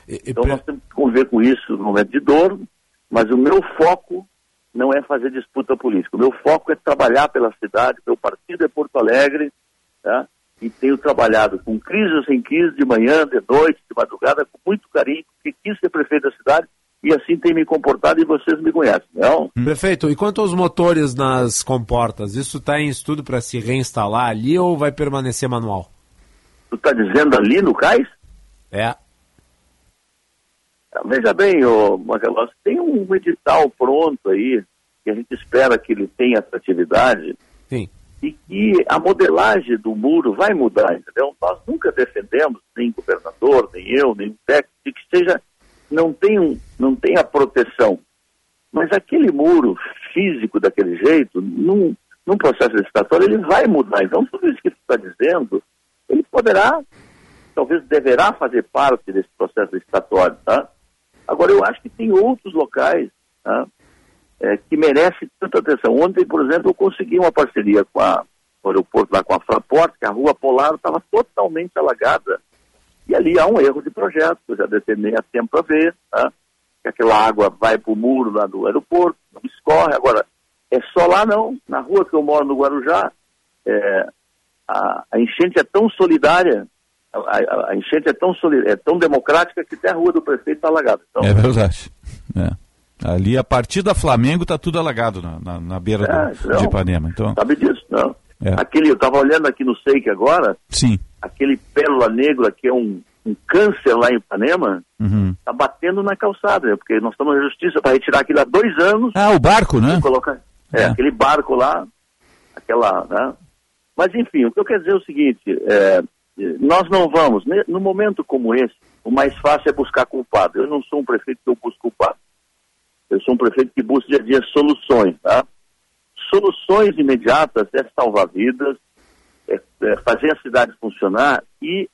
E, então, nós temos que conviver com isso no momento de dor, mas o meu foco não é fazer disputa política. O meu foco é trabalhar pela cidade, meu partido é Porto Alegre, tá? e tenho trabalhado com crise ou sem crise, de manhã, de noite, de madrugada, com muito carinho, porque quis ser prefeito da cidade e assim tem me comportado e vocês me conhecem, não? Hum. Prefeito, e quanto aos motores nas comportas, isso está em estudo para se reinstalar ali ou vai permanecer manual? Tu está dizendo ali no cais? É. Ah, veja bem, ô, Magalhães, tem um edital pronto aí, que a gente espera que ele tenha atratividade. Sim. E que a modelagem do muro vai mudar, entendeu? Nós nunca defendemos, nem governador, nem eu, nem o técnico, de que seja, não tem, um, não tem a proteção. Mas aquele muro físico daquele jeito, num, num processo licitatório, ele vai mudar. Então, tudo isso que você está dizendo ele poderá, talvez deverá fazer parte desse processo licitatório, tá? Agora, eu acho que tem outros locais tá? é, que merecem tanta atenção. Ontem, por exemplo, eu consegui uma parceria com, a, o aeroporto lá com a Fraport, que a rua Polar estava totalmente alagada. E ali há um erro de projeto, eu já determinei há tempo para ver, tá? Que aquela água vai para o muro lá do aeroporto, não escorre. Agora, é só lá não, na rua que eu moro no Guarujá, é, a, a enchente é tão solidária, a, a, a enchente é tão, é tão democrática que até a rua do prefeito está alagada. Então, é verdade. É. Ali, a partir da Flamengo, está tudo alagado na, na, na beira é, do, não, de Ipanema. Então... Sabe disso, não? É. Aquele, eu estava olhando aqui no SEIC agora, Sim. aquele pérola negra que é um, um câncer lá em Ipanema, está uhum. batendo na calçada, né? porque nós estamos na justiça para retirar aquilo há dois anos. Ah, o barco, né? Colocar, é, é, aquele barco lá, aquela, né? Mas, enfim, o que eu quero dizer é o seguinte: é, nós não vamos, no momento como esse, o mais fácil é buscar culpado. Eu não sou um prefeito que eu busco culpado. Eu sou um prefeito que busca dia a dia soluções, tá? Soluções imediatas é salvar vidas, é, é fazer a cidade funcionar e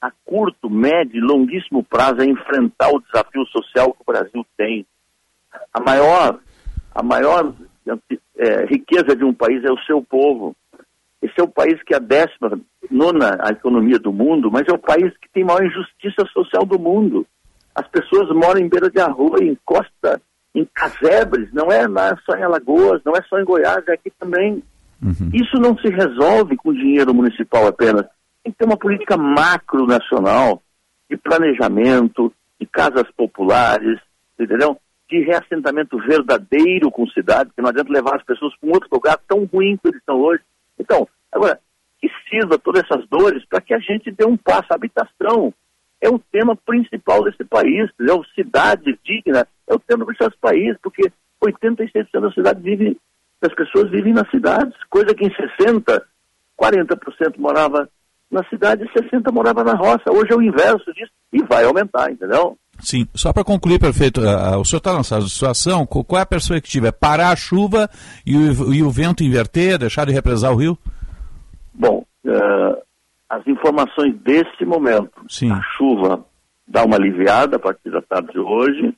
a curto, médio e longuíssimo prazo é enfrentar o desafio social que o Brasil tem. A maior, a maior é, riqueza de um país é o seu povo. Esse é o país que a décima nona a economia do mundo, mas é o país que tem maior injustiça social do mundo. As pessoas moram em beira de arroio, em costa, em casebres, não é, não é só em Alagoas, não é só em Goiás, é aqui também. Uhum. Isso não se resolve com dinheiro municipal apenas. Tem que ter uma política macro nacional de planejamento, de casas populares, entendeu? De reassentamento verdadeiro com cidades, que não adianta levar as pessoas para um outro lugar tão ruim que eles estão hoje. Então, agora, que sirva todas essas dores para que a gente dê um passo. A habitação é o tema principal desse país, entendeu? Cidade digna é o tema principal desse país, porque 86% da cidade vive, das pessoas vivem nas cidades, coisa que em 60, 40% morava na cidade e 60% morava na roça. Hoje é o inverso disso e vai aumentar, entendeu? Sim, só para concluir, prefeito, uh, o senhor está nessa situação, qual é a perspectiva? É parar a chuva e o, e o vento inverter, deixar de represar o rio? Bom, uh, as informações desse momento, Sim. a chuva dá uma aliviada a partir da tarde de hoje,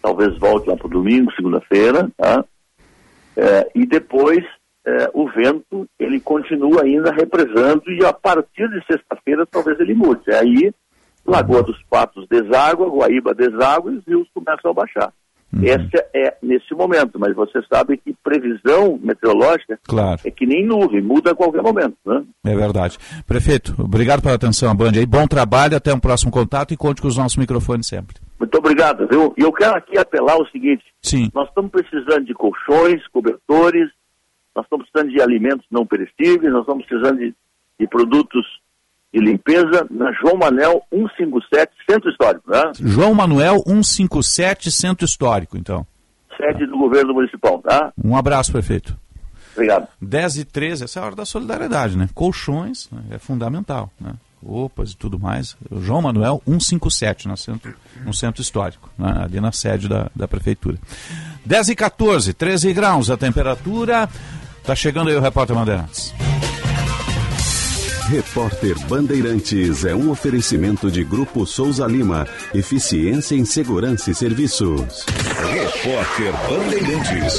talvez volte lá para o domingo, segunda-feira, tá? Uh, e depois o vento ele continua ainda represando e a partir de sexta-feira talvez ele mude. Aí Lagoa dos Patos deságua, Guaíba deságua e os rios começam a baixar. Uhum. Essa é nesse momento, mas você sabe que previsão meteorológica claro. é que nem nuvem, muda a qualquer momento. Né? É verdade. Prefeito, obrigado pela atenção, Band. Aí, bom trabalho, até um próximo contato e conte com os nossos microfones sempre. Muito obrigado? E eu quero aqui apelar o seguinte: Sim. nós estamos precisando de colchões, cobertores, nós estamos precisando de alimentos não perecíveis, nós estamos precisando de, de produtos de limpeza na João Manuel 157, Centro Histórico, né? João Manuel 157, Centro Histórico, então. Sede do governo municipal, tá? Um abraço, prefeito. Obrigado. 10 e 13, essa é a hora da solidariedade, né? Colchões né? é fundamental, né? Roupas e tudo mais. João Manuel 157, no centro, no centro histórico, né? ali na sede da, da prefeitura. 10 e 14, 13 graus a temperatura. Tá chegando aí o repórter Bandeirantes. Repórter Bandeirantes é um oferecimento de Grupo Souza Lima. Eficiência em Segurança e Serviços. Repórter Bandeirantes.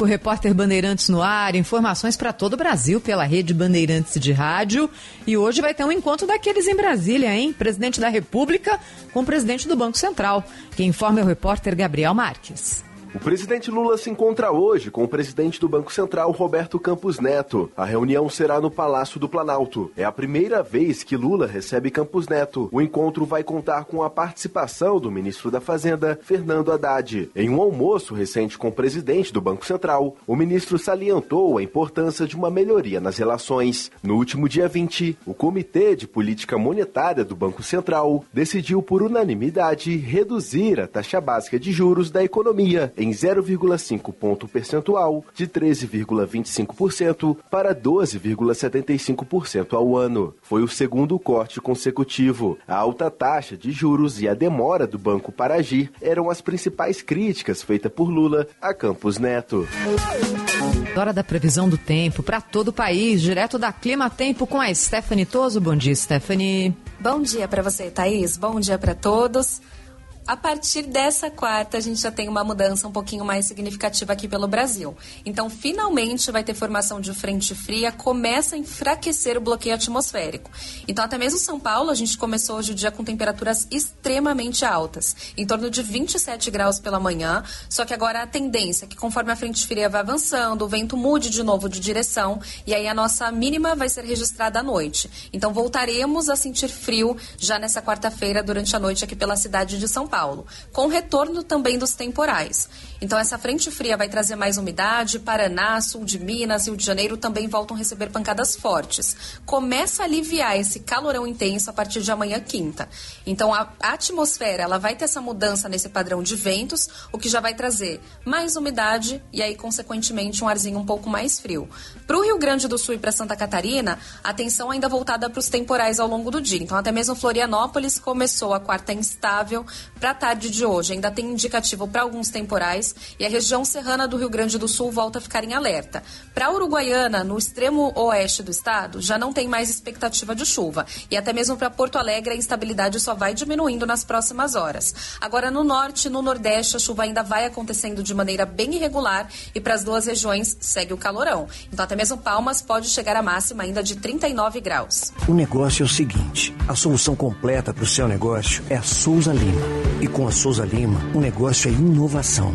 O repórter Bandeirantes no ar, informações para todo o Brasil pela rede Bandeirantes de rádio. E hoje vai ter um encontro daqueles em Brasília, hein? Presidente da República com o presidente do Banco Central. Quem informa é o repórter Gabriel Marques. O presidente Lula se encontra hoje com o presidente do Banco Central, Roberto Campos Neto. A reunião será no Palácio do Planalto. É a primeira vez que Lula recebe Campos Neto. O encontro vai contar com a participação do ministro da Fazenda, Fernando Haddad. Em um almoço recente com o presidente do Banco Central, o ministro salientou a importância de uma melhoria nas relações. No último dia 20, o Comitê de Política Monetária do Banco Central decidiu por unanimidade reduzir a taxa básica de juros da economia em 0,5 ponto percentual, de 13,25% para 12,75% ao ano. Foi o segundo corte consecutivo. A alta taxa de juros e a demora do banco para agir eram as principais críticas feitas por Lula a Campos Neto. Hora da previsão do tempo para todo o país, direto da Clima Tempo com a Stephanie Toso. Bom dia, Stephanie. Bom dia para você, Thaís. Bom dia para todos. A partir dessa quarta, a gente já tem uma mudança um pouquinho mais significativa aqui pelo Brasil. Então, finalmente vai ter formação de frente fria, começa a enfraquecer o bloqueio atmosférico. Então, até mesmo São Paulo, a gente começou hoje o dia com temperaturas extremamente altas, em torno de 27 graus pela manhã. Só que agora a tendência é que, conforme a frente fria vai avançando, o vento mude de novo de direção e aí a nossa mínima vai ser registrada à noite. Então, voltaremos a sentir frio já nessa quarta-feira, durante a noite, aqui pela cidade de São Paulo. Paulo, com retorno também dos temporais. Então, essa frente fria vai trazer mais umidade. Paraná, sul de Minas, Rio de Janeiro também voltam a receber pancadas fortes. Começa a aliviar esse calorão intenso a partir de amanhã, quinta. Então, a atmosfera ela vai ter essa mudança nesse padrão de ventos, o que já vai trazer mais umidade e aí, consequentemente, um arzinho um pouco mais frio. Para o Rio Grande do Sul e para Santa Catarina, atenção ainda voltada para os temporais ao longo do dia. Então, até mesmo Florianópolis começou a quarta instável para a tarde de hoje ainda tem indicativo para alguns temporais e a região serrana do Rio Grande do Sul volta a ficar em alerta. Para Uruguaiana, no extremo oeste do estado, já não tem mais expectativa de chuva e até mesmo para Porto Alegre a instabilidade só vai diminuindo nas próximas horas. Agora no norte e no nordeste a chuva ainda vai acontecendo de maneira bem irregular e para as duas regiões segue o calorão. Então até mesmo Palmas pode chegar a máxima ainda de 39 graus. O negócio é o seguinte: a solução completa para o seu negócio é a Souza Lima. E com a Souza Lima, o negócio é inovação.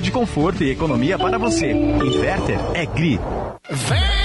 de conforto e economia para você. Inverter é GRI. Vem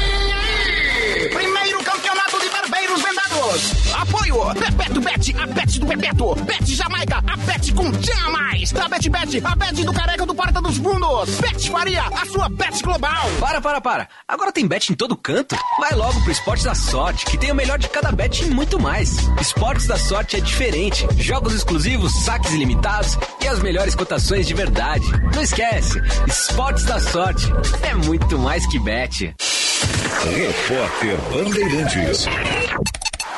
Bebeto Bet, a Bet do Bebeto. Bet Jamaica, a Bet com jamais. Da Bet Bet, a Bet do Careca do Porta dos Fundos. Bet Faria, a sua Bet global. Para, para, para. Agora tem bet em todo canto? Vai logo pro Esportes da Sorte, que tem o melhor de cada bet e muito mais. Esportes da Sorte é diferente. Jogos exclusivos, saques ilimitados e as melhores cotações de verdade. Não esquece, Esportes da Sorte é muito mais que bet. Repórter Bandeirantes.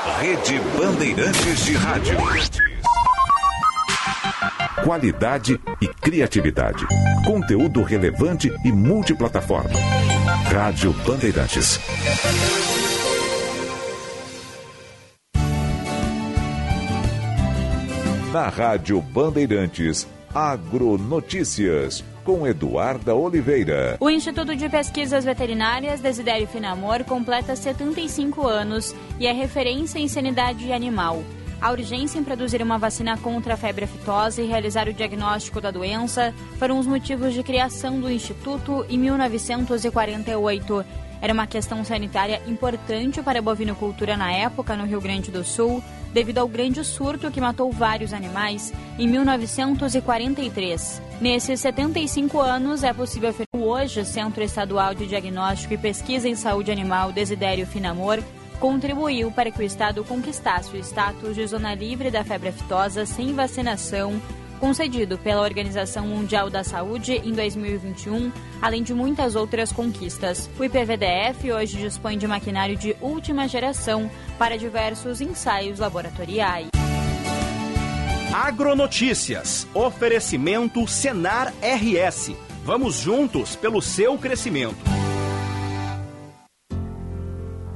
Rede Bandeirantes de Rádio. Qualidade e criatividade. Conteúdo relevante e multiplataforma. Rádio Bandeirantes. Na Rádio Bandeirantes, Agronotícias, com Eduarda Oliveira. O Instituto de Pesquisas Veterinárias Desidério Finamor completa 75 anos e é referência em sanidade animal. A urgência em produzir uma vacina contra a febre aftosa e realizar o diagnóstico da doença foram os motivos de criação do Instituto em 1948. Era uma questão sanitária importante para a bovinocultura na época no Rio Grande do Sul, devido ao grande surto que matou vários animais em 1943. Nesses 75 anos, é possível afirmar hoje o Centro Estadual de Diagnóstico e Pesquisa em Saúde Animal Desidério Finamor contribuiu para que o Estado conquistasse o status de zona livre da febre aftosa sem vacinação, concedido pela Organização Mundial da Saúde em 2021, além de muitas outras conquistas. O IPVDF hoje dispõe de maquinário de última geração para diversos ensaios laboratoriais. Agronotícias. Oferecimento Senar RS. Vamos juntos pelo seu crescimento.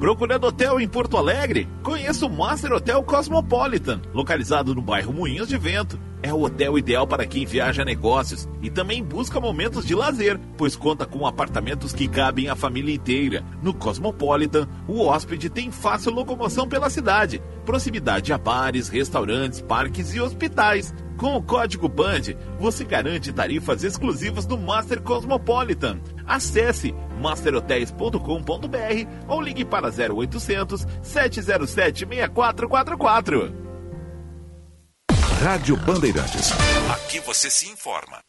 Procurando hotel em Porto Alegre? Conheça o Master Hotel Cosmopolitan, localizado no bairro Moinhos de Vento. É o hotel ideal para quem viaja a negócios e também busca momentos de lazer, pois conta com apartamentos que cabem a família inteira. No Cosmopolitan, o hóspede tem fácil locomoção pela cidade, proximidade a bares, restaurantes, parques e hospitais. Com o código BAND, você garante tarifas exclusivas do Master Cosmopolitan. Acesse masterhotels.com.br ou ligue para 0800 707 6444. Rádio Bandeirantes. Aqui você se informa.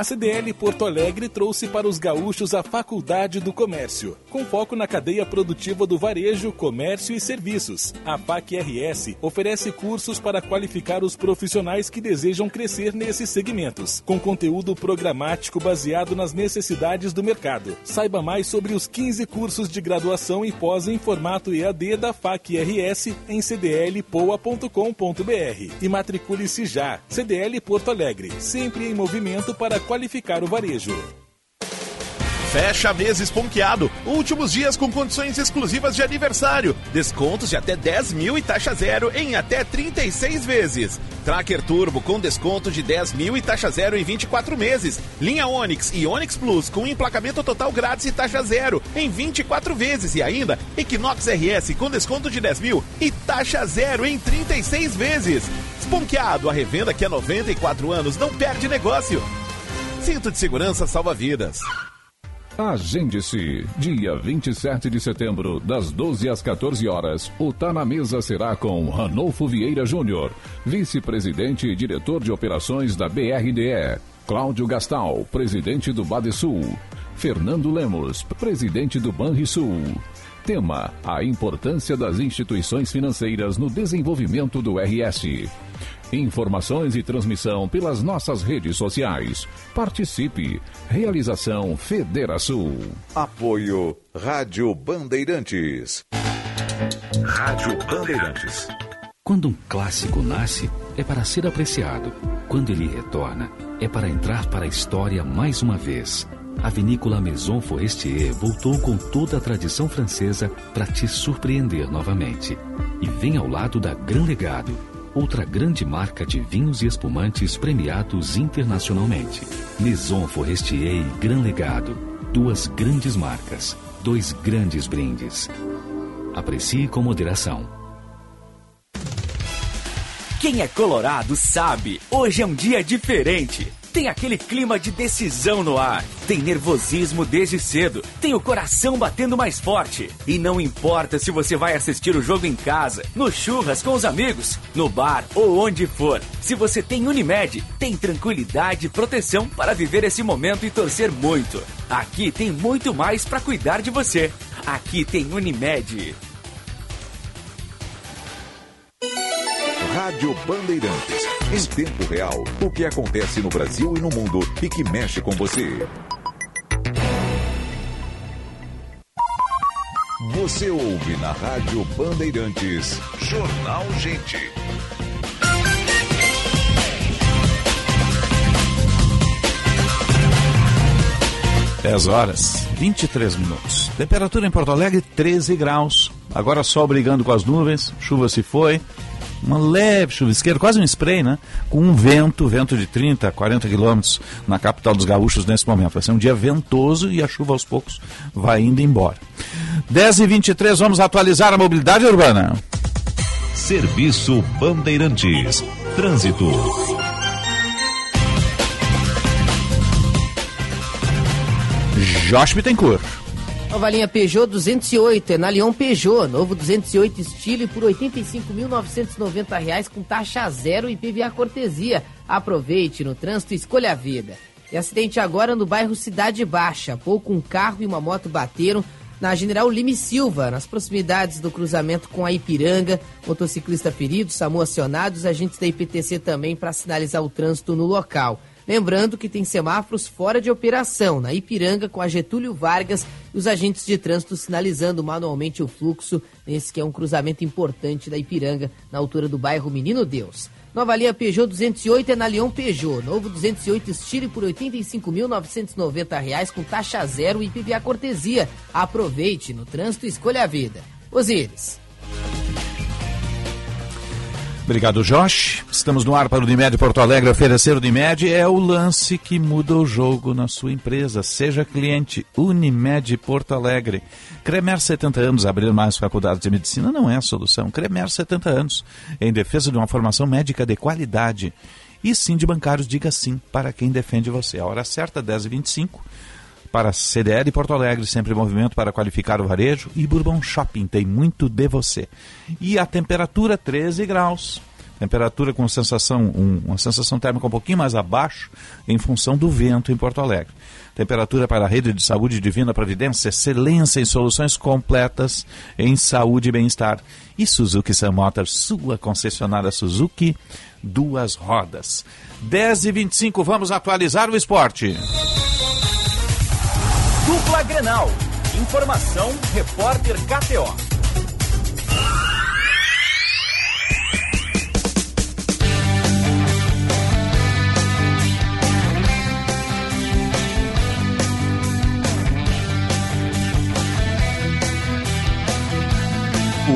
A CDL Porto Alegre trouxe para os gaúchos a Faculdade do Comércio, com foco na cadeia produtiva do varejo, comércio e serviços. A FAC-RS oferece cursos para qualificar os profissionais que desejam crescer nesses segmentos, com conteúdo programático baseado nas necessidades do mercado. Saiba mais sobre os 15 cursos de graduação e pós em formato EAD da FAC-RS em cdlpoa.com.br e matricule-se já. CDL Porto Alegre, sempre em movimento para qualificar o varejo. Fecha mês esponqueado. Últimos dias com condições exclusivas de aniversário. Descontos de até 10 mil e taxa zero em até 36 vezes. Tracker Turbo com desconto de 10 mil e taxa zero em 24 meses. Linha Onix e Onix Plus com emplacamento total grátis e taxa zero em 24 vezes. E ainda Equinox RS com desconto de 10 mil e taxa zero em 36 vezes. Esponqueado, a revenda que há 94 anos não perde negócio. Cinto de segurança salva vidas. Agende-se. Dia 27 de setembro, das 12 às 14 horas, o Tá na Mesa será com Ranolfo Vieira Júnior, vice-presidente e diretor de operações da BRDE. Cláudio Gastal, presidente do Badesul. Fernando Lemos, presidente do Banrisul. Tema: A importância das instituições financeiras no desenvolvimento do RS. Informações e transmissão pelas nossas redes sociais. Participe. Realização Federação. Apoio Rádio Bandeirantes. Rádio Bandeirantes. Quando um clássico nasce, é para ser apreciado. Quando ele retorna, é para entrar para a história mais uma vez. A vinícola Maison Forestier voltou com toda a tradição francesa para te surpreender novamente. E vem ao lado da Gran Legado, outra grande marca de vinhos e espumantes premiados internacionalmente. Maison Forestier e Gran Legado, duas grandes marcas, dois grandes brindes. Aprecie com moderação. Quem é colorado sabe, hoje é um dia diferente. Tem aquele clima de decisão no ar. Tem nervosismo desde cedo. Tem o coração batendo mais forte. E não importa se você vai assistir o jogo em casa, no churras com os amigos, no bar ou onde for. Se você tem Unimed, tem tranquilidade e proteção para viver esse momento e torcer muito. Aqui tem muito mais para cuidar de você. Aqui tem Unimed. Rádio Bandeirantes. Em tempo real, o que acontece no Brasil e no mundo e que mexe com você. Você ouve na Rádio Bandeirantes. Jornal Gente. Dez horas, 23 minutos. Temperatura em Porto Alegre, 13 graus. Agora sol brigando com as nuvens, chuva se foi, uma leve chuvisqueira, quase um spray, né? Com um vento, vento de 30, 40 quilômetros na capital dos gaúchos nesse momento. Vai ser um dia ventoso e a chuva aos poucos vai indo embora. 10 e 23 vamos atualizar a mobilidade urbana. Serviço Bandeirantes. Trânsito. Josh Bittencourt. Nova linha Peugeot 208, é na Lyon Peugeot, novo 208 estilo por R$ 85.990 com taxa zero e PVA cortesia. Aproveite no trânsito escolha a vida. E acidente agora no bairro Cidade Baixa. Pouco um carro e uma moto bateram na General Lime Silva, nas proximidades do cruzamento com a Ipiranga. Motociclista ferido, SAMU acionados, agentes da IPTC também para sinalizar o trânsito no local. Lembrando que tem semáforos fora de operação, na Ipiranga, com a Getúlio Vargas e os agentes de trânsito sinalizando manualmente o fluxo, nesse que é um cruzamento importante da Ipiranga, na altura do bairro Menino Deus. Nova linha Peugeot 208 é na Leão Peugeot. Novo 208 estilo por R$ 85.990 com taxa zero e PVA cortesia. Aproveite no trânsito escolha a vida. Osíris. Obrigado, Josh. Estamos no ar para o Unimed Porto Alegre. Oferecer o Unimed é o lance que muda o jogo na sua empresa. Seja cliente Unimed Porto Alegre. Cremer 70 anos, abrir mais faculdades de medicina não é a solução. Cremer 70 anos, em defesa de uma formação médica de qualidade. E sim de bancários, diga sim para quem defende você. A hora certa, 10h25 para CDL Porto Alegre, sempre em movimento para qualificar o varejo. E Bourbon Shopping tem muito de você. E a temperatura 13 graus. Temperatura com sensação, um, uma sensação térmica um pouquinho mais abaixo em função do vento em Porto Alegre. Temperatura para a rede de saúde Divina Providência, excelência em soluções completas em saúde e bem-estar. E Suzuki Sam Motors, sua concessionária Suzuki, duas rodas. 10 e 25 vamos atualizar o esporte. Dupla Grenal. Informação, repórter KTO.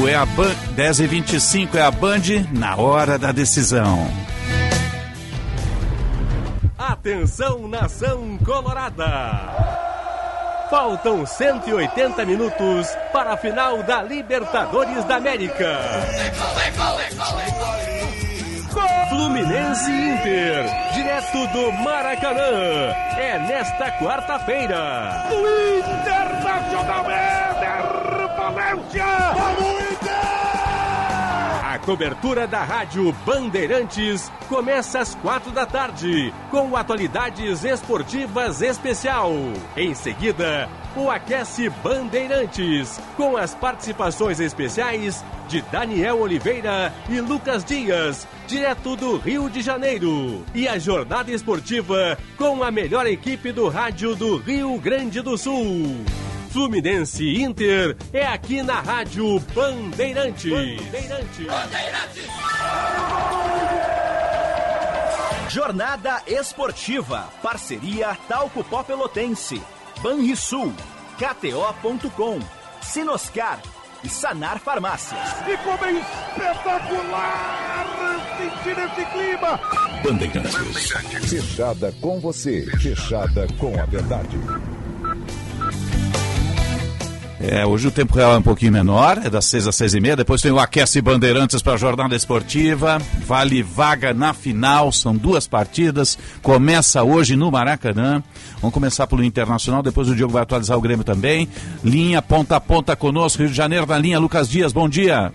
O é a Ban 10 e 25 é a Band na hora da decisão. Atenção nação colorada. Faltam 180 minutos para a final da Libertadores da América. Fluminense Inter, direto do Maracanã. É nesta quarta-feira. Internacional Éder Valência! Vamos! A cobertura da Rádio Bandeirantes começa às quatro da tarde, com atualidades esportivas especial. Em seguida, o Aquece Bandeirantes, com as participações especiais de Daniel Oliveira e Lucas Dias, direto do Rio de Janeiro. E a jornada esportiva com a melhor equipe do rádio do Rio Grande do Sul. Fluminense Inter é aqui na Rádio Bandeirantes. Bandeirantes. Bandeirantes. Jornada Esportiva. Parceria Talco Pó Pelotense. Banrisul. KTO.com. Sinoscar. E Sanar Farmácias. Ficou bem espetacular! Sentir esse clima! Bandeirantes. Fechada com você. Fechada com a verdade. É, hoje o tempo real é um pouquinho menor, é das 6 às 6 e meia. Depois tem o Aquece Bandeirantes para a jornada esportiva. Vale vaga na final, são duas partidas. Começa hoje no Maracanã. Vamos começar pelo Internacional, depois o Diogo vai atualizar o Grêmio também. Linha ponta a ponta conosco, Rio de Janeiro na linha. Lucas Dias, bom dia.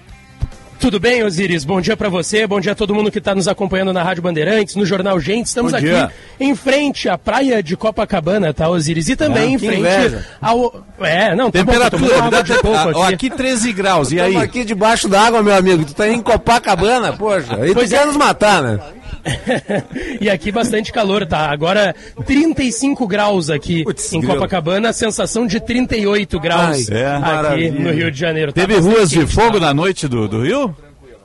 Tudo bem, Osiris? Bom dia para você, bom dia a todo mundo que está nos acompanhando na Rádio Bandeirantes, no Jornal Gente. Estamos Bom aqui em frente à praia de Copacabana, tá, Osiris? E também Ah, em frente inveja. ao. É, não, tá bom, Temperatura, água de coco ó, aqui. aqui 13 graus, e aí? Estamos aqui debaixo d'água, meu amigo. Tu tá em Copacabana, poxa. Aí Pois tu é. quer nos matar, né? E aqui bastante calor, tá? Agora 35 graus aqui em grilo. Copacabana, sensação de 38 graus É, aqui maravilha. no Rio de Janeiro. Tá Teve ruas de quente, fogo na noite do, do Rio?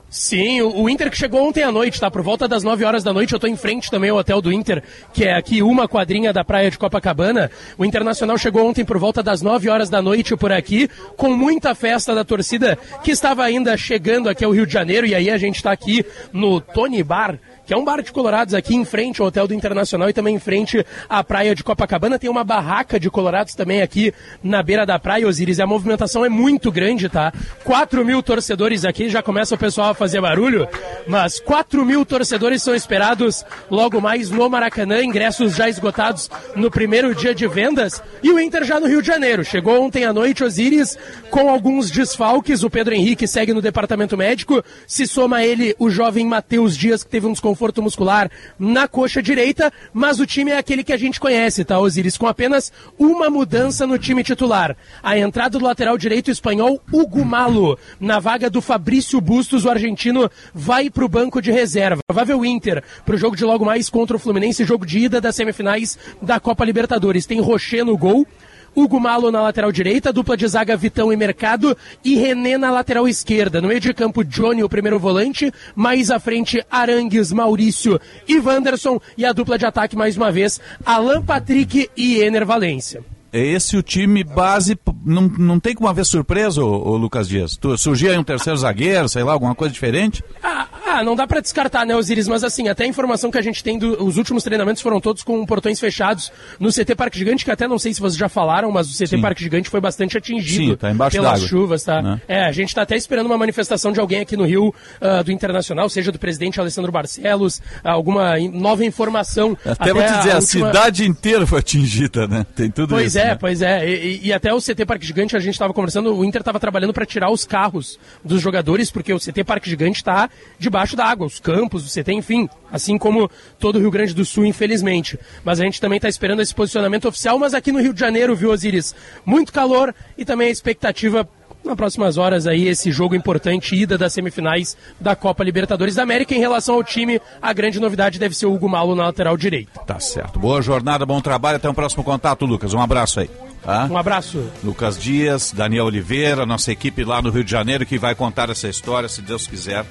Sim, o, o Inter que chegou ontem à noite, tá? Por volta das 9 horas da noite, eu tô em frente também ao hotel do Inter, que é aqui uma quadrinha da praia de Copacabana. O Internacional chegou ontem por volta das 9 horas da noite por aqui, com muita festa da torcida que estava ainda chegando aqui ao Rio de Janeiro, e aí a gente tá aqui no Tony Bar. Que é um bar de colorados aqui em frente ao Hotel do Internacional e também em frente à praia de Copacabana. Tem uma barraca de colorados também aqui na beira da praia, Osiris. E a movimentação é muito grande, tá? 4 mil torcedores aqui, já começa o pessoal a fazer barulho, mas 4 mil torcedores são esperados logo mais no Maracanã, ingressos já esgotados no primeiro dia de vendas. E o Inter já no Rio de Janeiro. Chegou ontem à noite, Osiris, com alguns desfalques. O Pedro Henrique segue no departamento médico. Se soma ele o jovem Matheus Dias, que teve um desconforto muscular na coxa direita, mas o time é aquele que a gente conhece, tá, Osiris? Com apenas uma mudança no time titular. A entrada do lateral direito espanhol, Hugo Malo. Na vaga do Fabrício Bustos, o argentino vai para o banco de reserva. Provável Inter para o jogo de logo mais contra o Fluminense, jogo de ida das semifinais da Copa Libertadores. Tem Rocher no gol. Hugo Malo na lateral direita, dupla de zaga Vitão e Mercado e René na lateral esquerda. No meio de campo, Johnny, o primeiro volante, mais à frente, Arangues, Maurício e Wanderson. E a dupla de ataque, mais uma vez, Alan Patrick e Ener Valência. É esse o time base. Não, não tem como haver surpresa, ô, ô Lucas Dias? Tu, surgia aí um terceiro zagueiro, sei lá, alguma coisa diferente? Ah, ah, não dá pra descartar, né, Osiris? Mas assim, até a informação que a gente tem dos últimos treinamentos foram todos com portões fechados no CT Parque Gigante, que até não sei se vocês já falaram, mas o CT Sim. Parque Gigante foi bastante atingido Sim, tá embaixo pelas chuvas, tá? né? É, a gente tá até esperando uma manifestação de alguém aqui no Rio ah, do Internacional, seja do presidente Alessandro Barcelos, alguma in- nova informação. Até, vou te dizer, a, última- cidade inteira foi atingida, né? Tem tudo Pois isso. é, né? pois é. E, e- e até o CT Parque Gigante, a gente estava conversando, o Inter estava trabalhando para tirar os carros dos jogadores, porque o CT Parque Gigante está debaixo da água, os campos, o CT, enfim, assim como todo o Rio Grande do Sul, infelizmente. Mas a gente também está esperando esse posicionamento oficial, mas aqui no Rio de Janeiro, viu, Osiris? Muito calor e também a expectativa nas próximas horas aí esse jogo importante, ida das semifinais da Copa Libertadores da América. Em relação ao time, a grande novidade deve ser o Hugo Malo na lateral direita. Tá certo. Boa jornada, bom trabalho. Até o próximo contato, Lucas. Um abraço aí. tá? Um abraço. Lucas Dias, Daniel Oliveira, nossa equipe lá no Rio de Janeiro que vai contar essa história, se Deus quiser,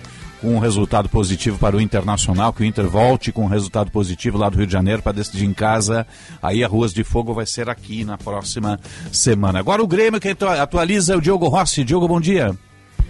um resultado positivo para o Internacional, que o Inter volte com um resultado positivo lá do Rio de Janeiro para decidir em casa. Aí a Ruas de Fogo vai ser aqui na próxima semana. Agora o Grêmio que atu- atualiza é o Diogo Rossi. Diogo, bom dia.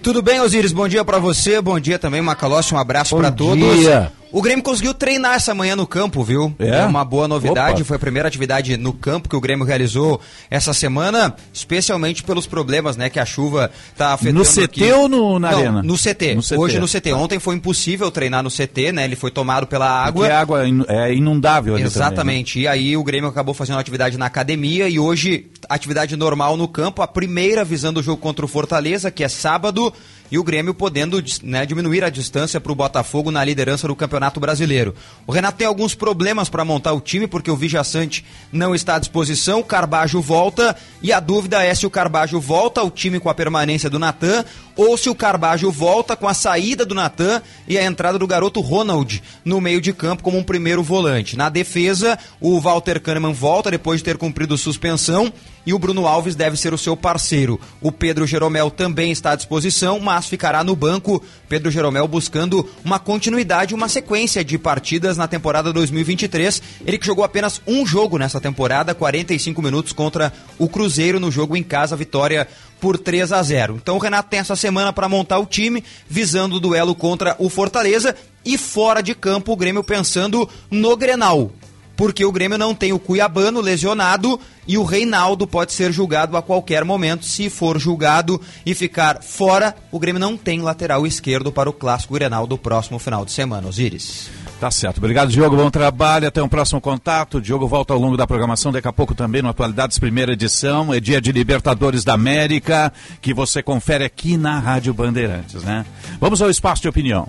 Tudo bem, Osiris? Bom dia para você, bom dia também, Macalossi, um abraço para todos. dia. O Grêmio conseguiu treinar essa manhã no campo, viu? É? uma boa novidade, Opa. foi a primeira atividade no campo que o Grêmio realizou essa semana, especialmente pelos problemas, né, que a chuva tá afetando No CT aqui. ou no- na Não, arena? No CT. No CT. Hoje no CT. Ontem foi impossível treinar no CT, né? Ele foi tomado pela água. Porque a água in- é inundável ali Exatamente. E aí o Grêmio acabou fazendo atividade na academia e hoje atividade normal no campo, a primeira visando o jogo contra o Fortaleza, que é sábado, e o Grêmio podendo né, diminuir a distância para o Botafogo na liderança do Campeonato Brasileiro. O Renato tem alguns problemas para montar o time, porque o Vija Sante não está à disposição, o Carbajo volta, e a dúvida é se o Carbajo volta ao time com a permanência do Natan, ou se o Carbajo volta com a saída do Natan e a entrada do garoto Ronald no meio de campo como um primeiro volante. Na defesa, o Walter Kahneman volta depois de ter cumprido suspensão e o Bruno Alves deve ser o seu parceiro. O Pedro Jeromel também está à disposição, mas ficará no banco. Pedro Jeromel buscando uma continuidade, uma sequência de partidas na temporada 2023. Ele que jogou apenas um jogo nessa temporada, 45 minutos contra o Cruzeiro no jogo em casa, vitória por 3 a 0. Então o Renato tem essa semana para montar o time, visando o duelo contra o Fortaleza e fora de campo o Grêmio pensando no Grenal. Porque o Grêmio não tem o Cuiabano lesionado e o Reinaldo pode ser julgado a qualquer momento. Se for julgado e ficar fora, o Grêmio não tem lateral esquerdo para o clássico Grenal do próximo final de semana. Osiris. Tá certo. Obrigado, Diogo. Bom trabalho. Até um próximo contato. Diogo volta ao longo da programação. Daqui a pouco também no Atualidades, primeira edição. É dia de Libertadores da América, que você confere aqui na Rádio Bandeirantes, né? Vamos ao espaço de opinião.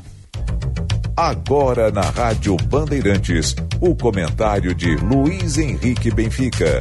Agora na Rádio Bandeirantes, o comentário de Luiz Henrique Benfica.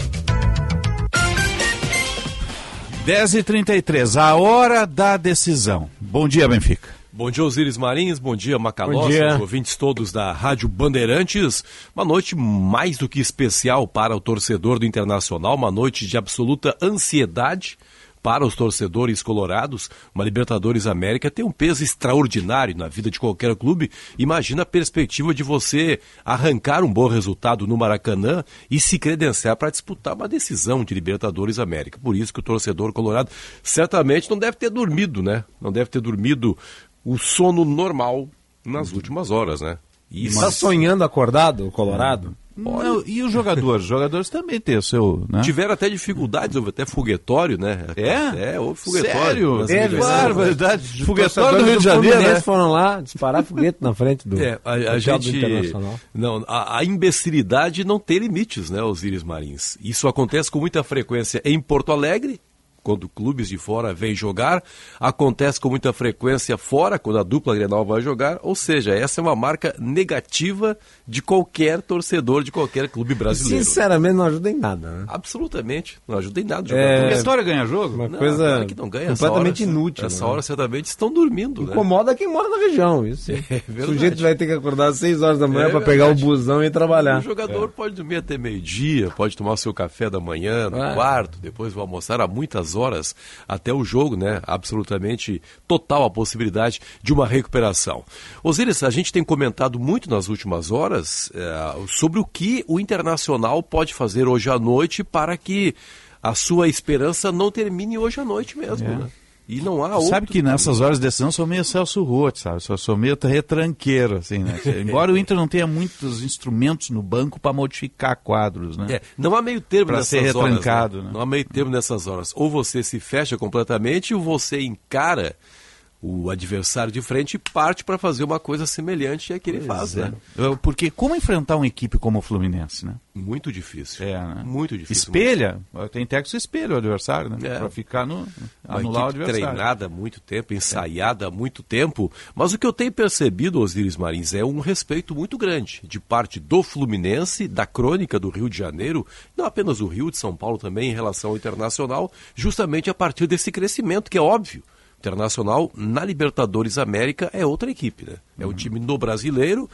10h33, a hora da decisão. Bom dia, Benfica. Bom dia, Osiris Marins, bom dia, Macalós, Bom dia. os ouvintes todos da Rádio Bandeirantes. Uma noite mais do que especial para o torcedor do Internacional, uma noite de absoluta ansiedade para os torcedores colorados. Uma Libertadores América tem um peso extraordinário na vida de qualquer clube. Imagina a perspectiva de você arrancar um bom resultado no Maracanã e se credenciar para disputar uma decisão de Libertadores América. Por isso que o torcedor colorado certamente não deve ter dormido, né? Não deve ter dormido o sono normal nas últimas horas, né? E Está sonhando acordado, o Colorado? Não, e os jogadores? Os jogadores também têm o seu. Né? Tiveram até dificuldades, houve até foguetório, né? É? É, houve foguetório. Sério? É aniversários. barbaridade. Foguetório do Rio de Janeiro, né? foram lá disparar foguete na frente do, É, a, a gente. Internacional. Não, a, a imbecilidade não tem limites, né, Osiris Marins? Isso acontece com muita frequência em Porto Alegre, quando clubes de fora vêm jogar, acontece com muita frequência fora, quando a dupla Grenal vai jogar, ou seja, essa é uma marca negativa de qualquer torcedor de qualquer clube brasileiro. Sinceramente, não ajuda em nada, né? Absolutamente, não ajuda em nada. É, jogador. Vitória ganha jogo? Uma Não, coisa claro que não ganha. Essa completamente hora- inútil. Essa né? hora certamente estão dormindo, né? Incomoda quem mora na região, isso. É o sujeito vai ter que acordar às 6 horas da manhã É para pegar o busão e trabalhar. O jogador pode dormir até meio-dia, pode tomar o seu café da manhã no É. quarto, depois vai almoçar há muitas horas até o jogo, né? Absolutamente total a possibilidade de uma recuperação. Osiris, a gente tem comentado muito nas últimas horas eh, sobre o que o Internacional pode fazer hoje à noite para que a sua esperança não termine hoje à noite mesmo, É. né? E não há Sabe outro que nessas horas de decisão eu sou meio Celso Roth, sabe? Sou, sou meio retranqueiro, assim, né? Embora o Inter não tenha muitos instrumentos no banco para modificar quadros, né? É, não há meio termo Pra nessas ser horas. retrancado, né? Não há meio termo nessas horas. Ou você se fecha completamente, ou você encara o adversário de frente e parte para fazer uma coisa semelhante a que ele faz, né? Eu- Porque como enfrentar uma equipe como o Fluminense, né? Muito difícil. É, né? Muito difícil. Espelha, tem técnico que espelha o adversário, né? É. Pra ficar no. Uma anular o adversário. treinada há muito tempo, ensaiada há muito tempo. Mas o que eu tenho percebido, Osiris Marins, é um respeito muito grande de parte do Fluminense, da crônica do Rio de Janeiro, não apenas o Rio, de São Paulo também, em relação ao Internacional, justamente a partir desse crescimento, que é óbvio. Internacional, na Libertadores América, é outra equipe, né? É um time no brasileiro.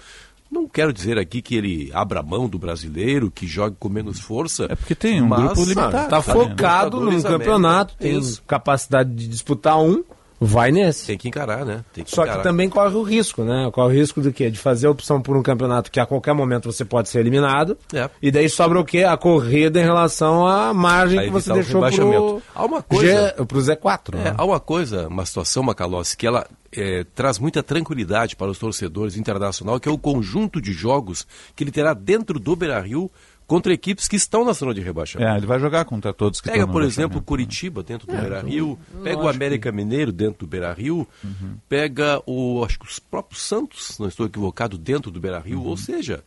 Não quero dizer aqui que ele abra mão do brasileiro, que jogue com menos força. É porque tem um grupo limitado. Está focado num campeonato, América. tem Isso. capacidade de disputar um, vai nesse. Tem que encarar, né? Tem que Só encarar. que também corre o risco, né? Corre o risco do quê? De fazer a opção por um campeonato que a qualquer momento você pode ser eliminado. É. E daí sobra o quê? A corrida em relação à margem Pra que você deixou pro, rebaixamento. Há uma coisa- G, pro Z4. É, né? há uma coisa, uma situação, Macalossi, que ela é, traz muita tranquilidade para os torcedores internacional, que é o conjunto de jogos que ele terá dentro do Beira-Rio contra equipes que estão na zona de rebaixamento. É, ele vai jogar contra todos que Pega, por exemplo, Curitiba dentro do É, Beira-Rio, então, pega o América Mineiro dentro do Beira-Rio, Uhum. pega o, acho que os próprios Santos, não estou equivocado, dentro do Beira-Rio, Uhum. ou seja,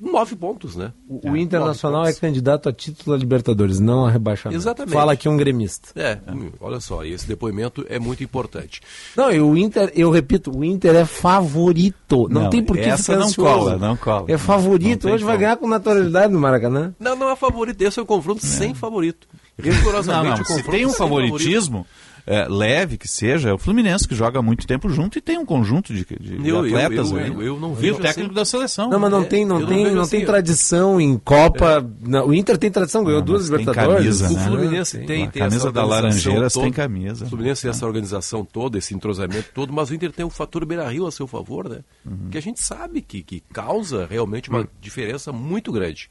nove pontos, né? O, o Internacional é candidato a título da Libertadores, não a rebaixamento. Exatamente. Fala aqui um gremista. É, olha só, e esse depoimento é muito importante. Não, e o Inter, eu repito, o Inter é favorito. Não, Não, tem por que essa ficar não cola, não cola. É favorito. Hoje vai como. ganhar com naturalidade no Maracanã. Não, não é favorito, esse é um confronto sem favorito. Rigorosamente Não, o não, se tem um favoritismo é, leve que seja, é o Fluminense que joga há muito tempo junto e tem um conjunto de, de- de Eu- atletas eu- eu- eu não E vejo o técnico assim. da seleção. Não, mas não É, tem, não tem, vejo não, assim, tem tradição em Copa. Não, o Inter tem tradição, ganhou duas tem Libertadores. camisa, O né? Fluminense Tem. tem, A tem camisa essa da organização Laranjeiras tem toda. camisa. O Fluminense tem essa organização toda, esse entrosamento todo, mas o Inter tem o fator Beira-Rio a seu favor, né? Uhum. Que a gente sabe que, que causa realmente uma diferença muito grande.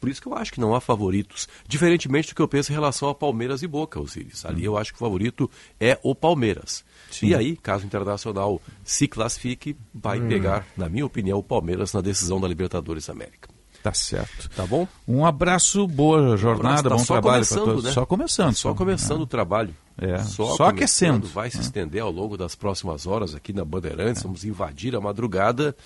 Por isso que eu acho que não há favoritos. Diferentemente do que eu penso em relação a Palmeiras e Boca, Osiris. Ali eu acho que o favorito é o Palmeiras. Sim. E aí, caso o Internacional se classifique, vai Hum. pegar, na minha opinião, o Palmeiras na decisão da Libertadores da América. Tá certo. Tá bom? Um abraço, boa jornada, Tá bom só trabalho para começando, todos. né? Só começando. Só começando o trabalho. É, só começando, aquecendo. Vai se É. estender ao longo das próximas horas aqui na Bandeirantes. Vamos invadir a madrugada,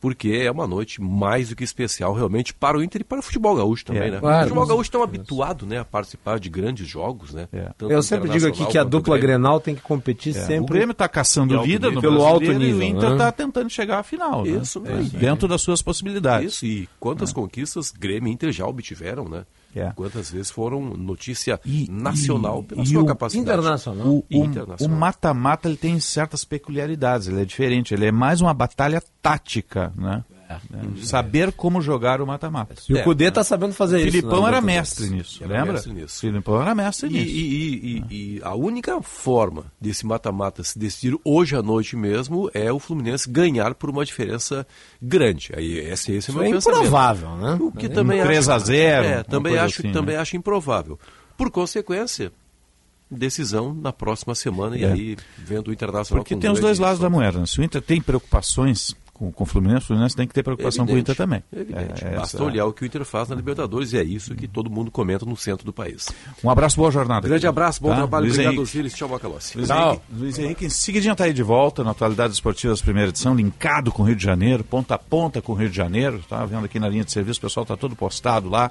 porque é uma noite mais do que especial realmente para o Inter e para o futebol gaúcho também, É, né? claro. o futebol gaúcho tão habituado né, a participar de grandes jogos, né? Tanto Eu sempre digo aqui que a dupla. Grenal tem que competir É, sempre. O Grêmio está caçando vida nível. Pelo alto nível, e o Inter né? está tentando chegar à final. né? Isso É, mesmo. Dentro das suas possibilidades. Isso, e quantas conquistas Grêmio e Inter já obtiveram, né? É. Quantas vezes foram notícia nacional pela e sua o capacidade. O, E o- internacional. o mata-mata ele tem certas peculiaridades, ele é diferente, ele é mais uma batalha tática, né? É, Saber como jogar o mata-mata. E o Cudê tá sabendo fazer isso, Filipão né, era mestre nisso, Era lembra? mestre nisso. Filipão era mestre E, nisso. e- e- e- e a única forma desse mata-mata se decidir hoje à noite mesmo é o Fluminense ganhar por uma diferença grande. Aí esse, esse é o meu é pensamento. improvável, né? O que Um também 3 acho, a 0, é, também acho, assim, também né? acho improvável. Por consequência, decisão na próxima semana e É. aí vendo o Internacional Porque tem os dois lados da moeda. né? Se o Inter tem preocupações com, com o Fluminense, o Fluminense tem que ter preocupação com o Inter também. Evidente. É, Basta essa- olhar o que o Inter faz na Libertadores e é isso que todo mundo comenta no centro do país. Um abraço, boa jornada. Grande abraço, bom Tá? trabalho, Luiz obrigado, Henrique. Osiris. Tchau, Macalossi. Luiz Henrique, Luiz Henrique, em seguidinha está aí de volta na Atualidades Esportivas, primeira edição, linkado com o Rio de Janeiro, ponta a ponta com o Rio de Janeiro. Tá vendo aqui na linha de serviço, o pessoal está todo postado lá,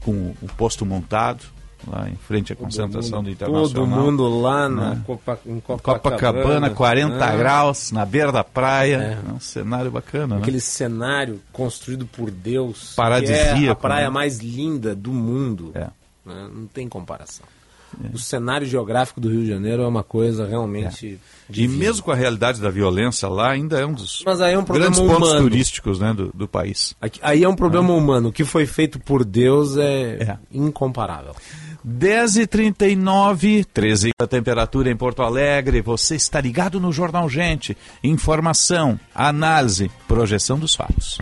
com o posto montado, lá em frente à concentração do Internacional. Todo mundo lá na Né? Copa, em Copacabana. Copacabana, 40 né? graus, na beira da praia. É. É um cenário bacana, Aquele né? cenário construído por Deus. Paradisíaco, que é a praia né? mais linda do mundo. É. né? Não tem comparação. O cenário geográfico do Rio de Janeiro é uma coisa realmente. E divina. mesmo com a realidade da violência lá, ainda é um dos Mas aí é um problema grandes pontos humano. turísticos né, do, do país. Aqui- aí é um problema humano. O que foi feito por Deus é, incomparável. 10h39, 13 a temperatura em Porto Alegre. Você está ligado no Jornal Gente. Informação, análise, projeção dos fatos.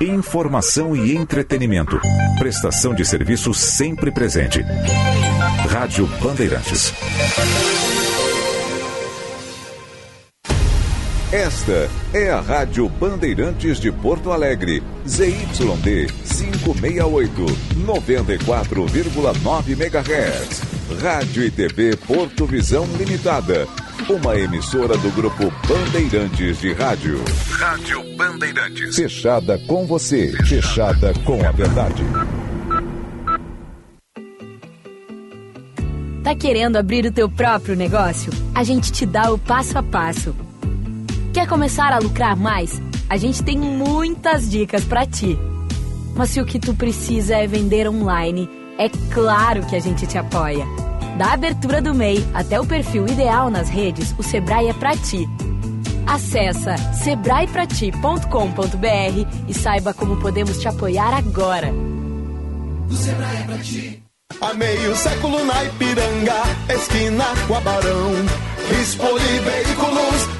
Informação e entretenimento. Prestação de serviço sempre presente. Rádio Bandeirantes. Esta é a Rádio Bandeirantes de Porto Alegre. ZYD 568, 94,9 MHz. Rádio e TV Porto Visão Limitada. Uma emissora do grupo Bandeirantes de Rádio. Rádio Bandeirantes. Fechada com você. Fechada com a verdade. Tá querendo abrir o teu próprio negócio? A gente te dá o passo a passo. Quer começar a lucrar mais? A gente tem muitas dicas para ti. Mas se o que tu precisa é vender online, é claro que a gente te apoia. Da abertura do MEI até o perfil ideal nas redes, o Sebrae é para ti. Acesse sebraeprati.com.br e saiba como podemos te apoiar agora. O Sebrae é pra ti. Há meio século na Ipiranga, esquina com a Barão. Rispoli Veículos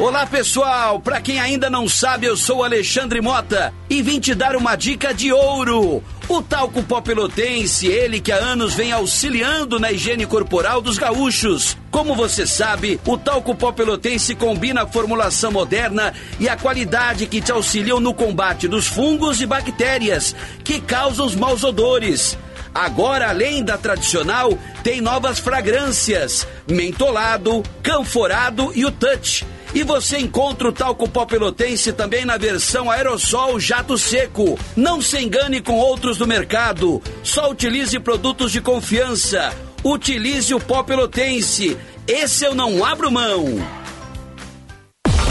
Olá pessoal, para quem ainda não sabe, eu sou Alexandre Mota e vim te dar uma dica de ouro. O talco pó pelotense, ele que há anos vem auxiliando na higiene corporal dos gaúchos. Como você sabe, o talco pó pelotense combina a formulação moderna e a qualidade que te auxiliam no combate dos fungos e bactérias que causam os maus odores. Agora, além da tradicional, tem novas fragrâncias: mentolado, canforado e o touch. E você encontra o talco pó pelotense também na versão aerossol jato seco. Não se engane com outros do mercado. Só utilize produtos de confiança. Utilize o pó pelotense. Esse eu não abro mão.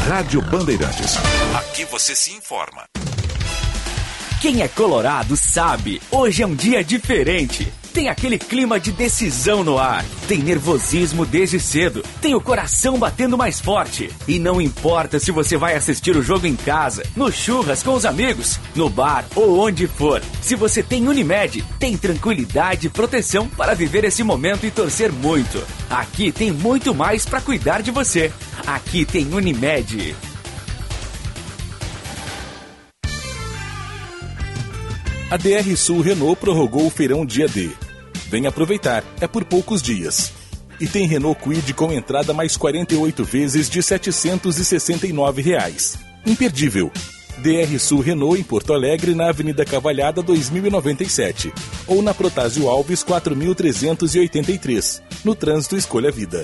Rádio Bandeirantes. Aqui você se informa. Quem é colorado sabe, hoje é um dia diferente. Tem aquele clima de decisão no ar. Tem nervosismo desde cedo. Tem o coração batendo mais forte. E não importa se você vai assistir o jogo em casa, no churras com os amigos, no bar ou onde for. Se você tem Unimed, tem tranquilidade e proteção para viver esse momento e torcer muito. Aqui tem muito mais para cuidar de você. Aqui tem Unimed. A DR Sul Renault prorrogou o feirão dia D. Vem aproveitar, é por poucos dias. E tem Renault Kwid com entrada mais 48 vezes de 769 reais. Imperdível. DR Sul Renault em Porto Alegre, na Avenida Cavalhada 2097. Ou na Protásio Alves 4383. No trânsito Escolha Vida.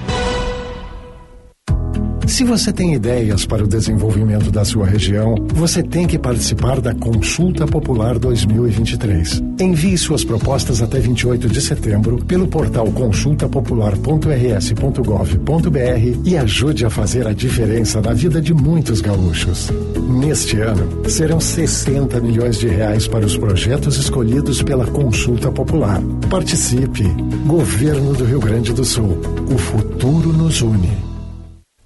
Se você tem ideias para o desenvolvimento da sua região, você tem que participar da Consulta Popular 2023. Envie suas propostas até 28 de setembro pelo portal consultapopular.rs.gov.br e ajude a fazer a diferença na vida de muitos gaúchos. Neste ano, serão 60 milhões de reais para os projetos escolhidos pela Consulta Popular. Participe! Governo do Rio Grande do Sul. O futuro nos une.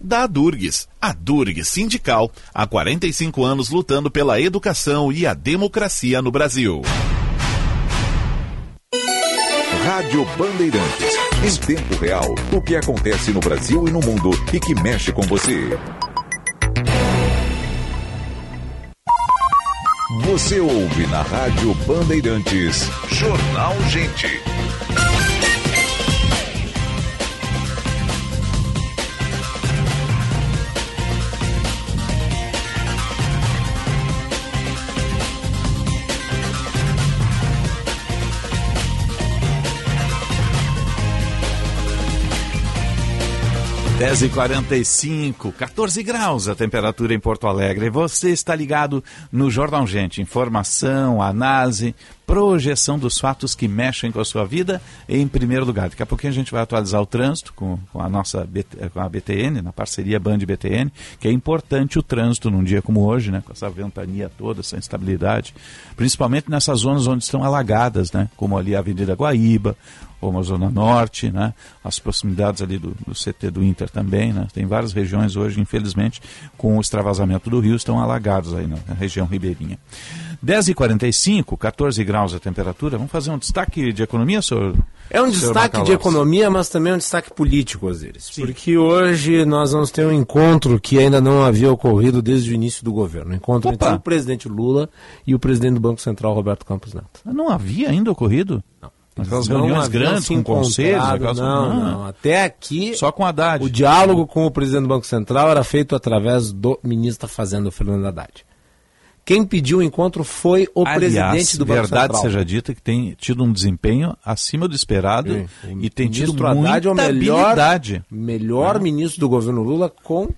da Adurgues. A Durgues Sindical, há 45 anos lutando pela educação e a democracia no Brasil. Rádio Bandeirantes. Em tempo real, o que acontece no Brasil e no mundo e que mexe com você. Você ouve na Rádio Bandeirantes. Jornal Gente. Dez e quarenta e cinco, 14 graus a temperatura em Porto Alegre. Você está ligado no Jornal Gente. Informação, análise, projeção dos fatos que mexem com a sua vida em primeiro lugar. Daqui a pouquinho a gente vai atualizar o trânsito com, com a nossa com a BTN, na parceria Band BTN, que é importante o trânsito num dia como hoje, né, com essa ventania toda, essa instabilidade, principalmente nessas zonas onde estão alagadas, né, como ali a Avenida Guaíba, ou a Zona Norte, né? as proximidades ali do, do, CT do Inter também. Né? Tem várias regiões hoje, infelizmente, com o extravasamento do rio, estão alagados aí na região ribeirinha. 10h45, 14 graus a temperatura. Vamos fazer um destaque de economia, senhor? É um destaque de economia, mas também é um destaque político, Osiris. Porque hoje nós vamos ter um encontro que ainda não havia ocorrido desde o início do governo. Um encontro Opa. entre o presidente Lula e o presidente do Banco Central, Roberto Campos Neto. Não havia ainda ocorrido? Não. Não reuniões grandes com conselhos? aquelas- Não, Ah, não. Até aqui. Só com Haddad. O diálogo com o presidente do Banco Central era feito através do ministro da Fazenda, Fernando Haddad. Quem pediu o encontro foi o Aliás, presidente do Banco verdade Central. seja dita que tem tido um desempenho acima do esperado Sim. E tem tido muita Haddad é o melhor, habilidade. melhor ministro do governo Lula com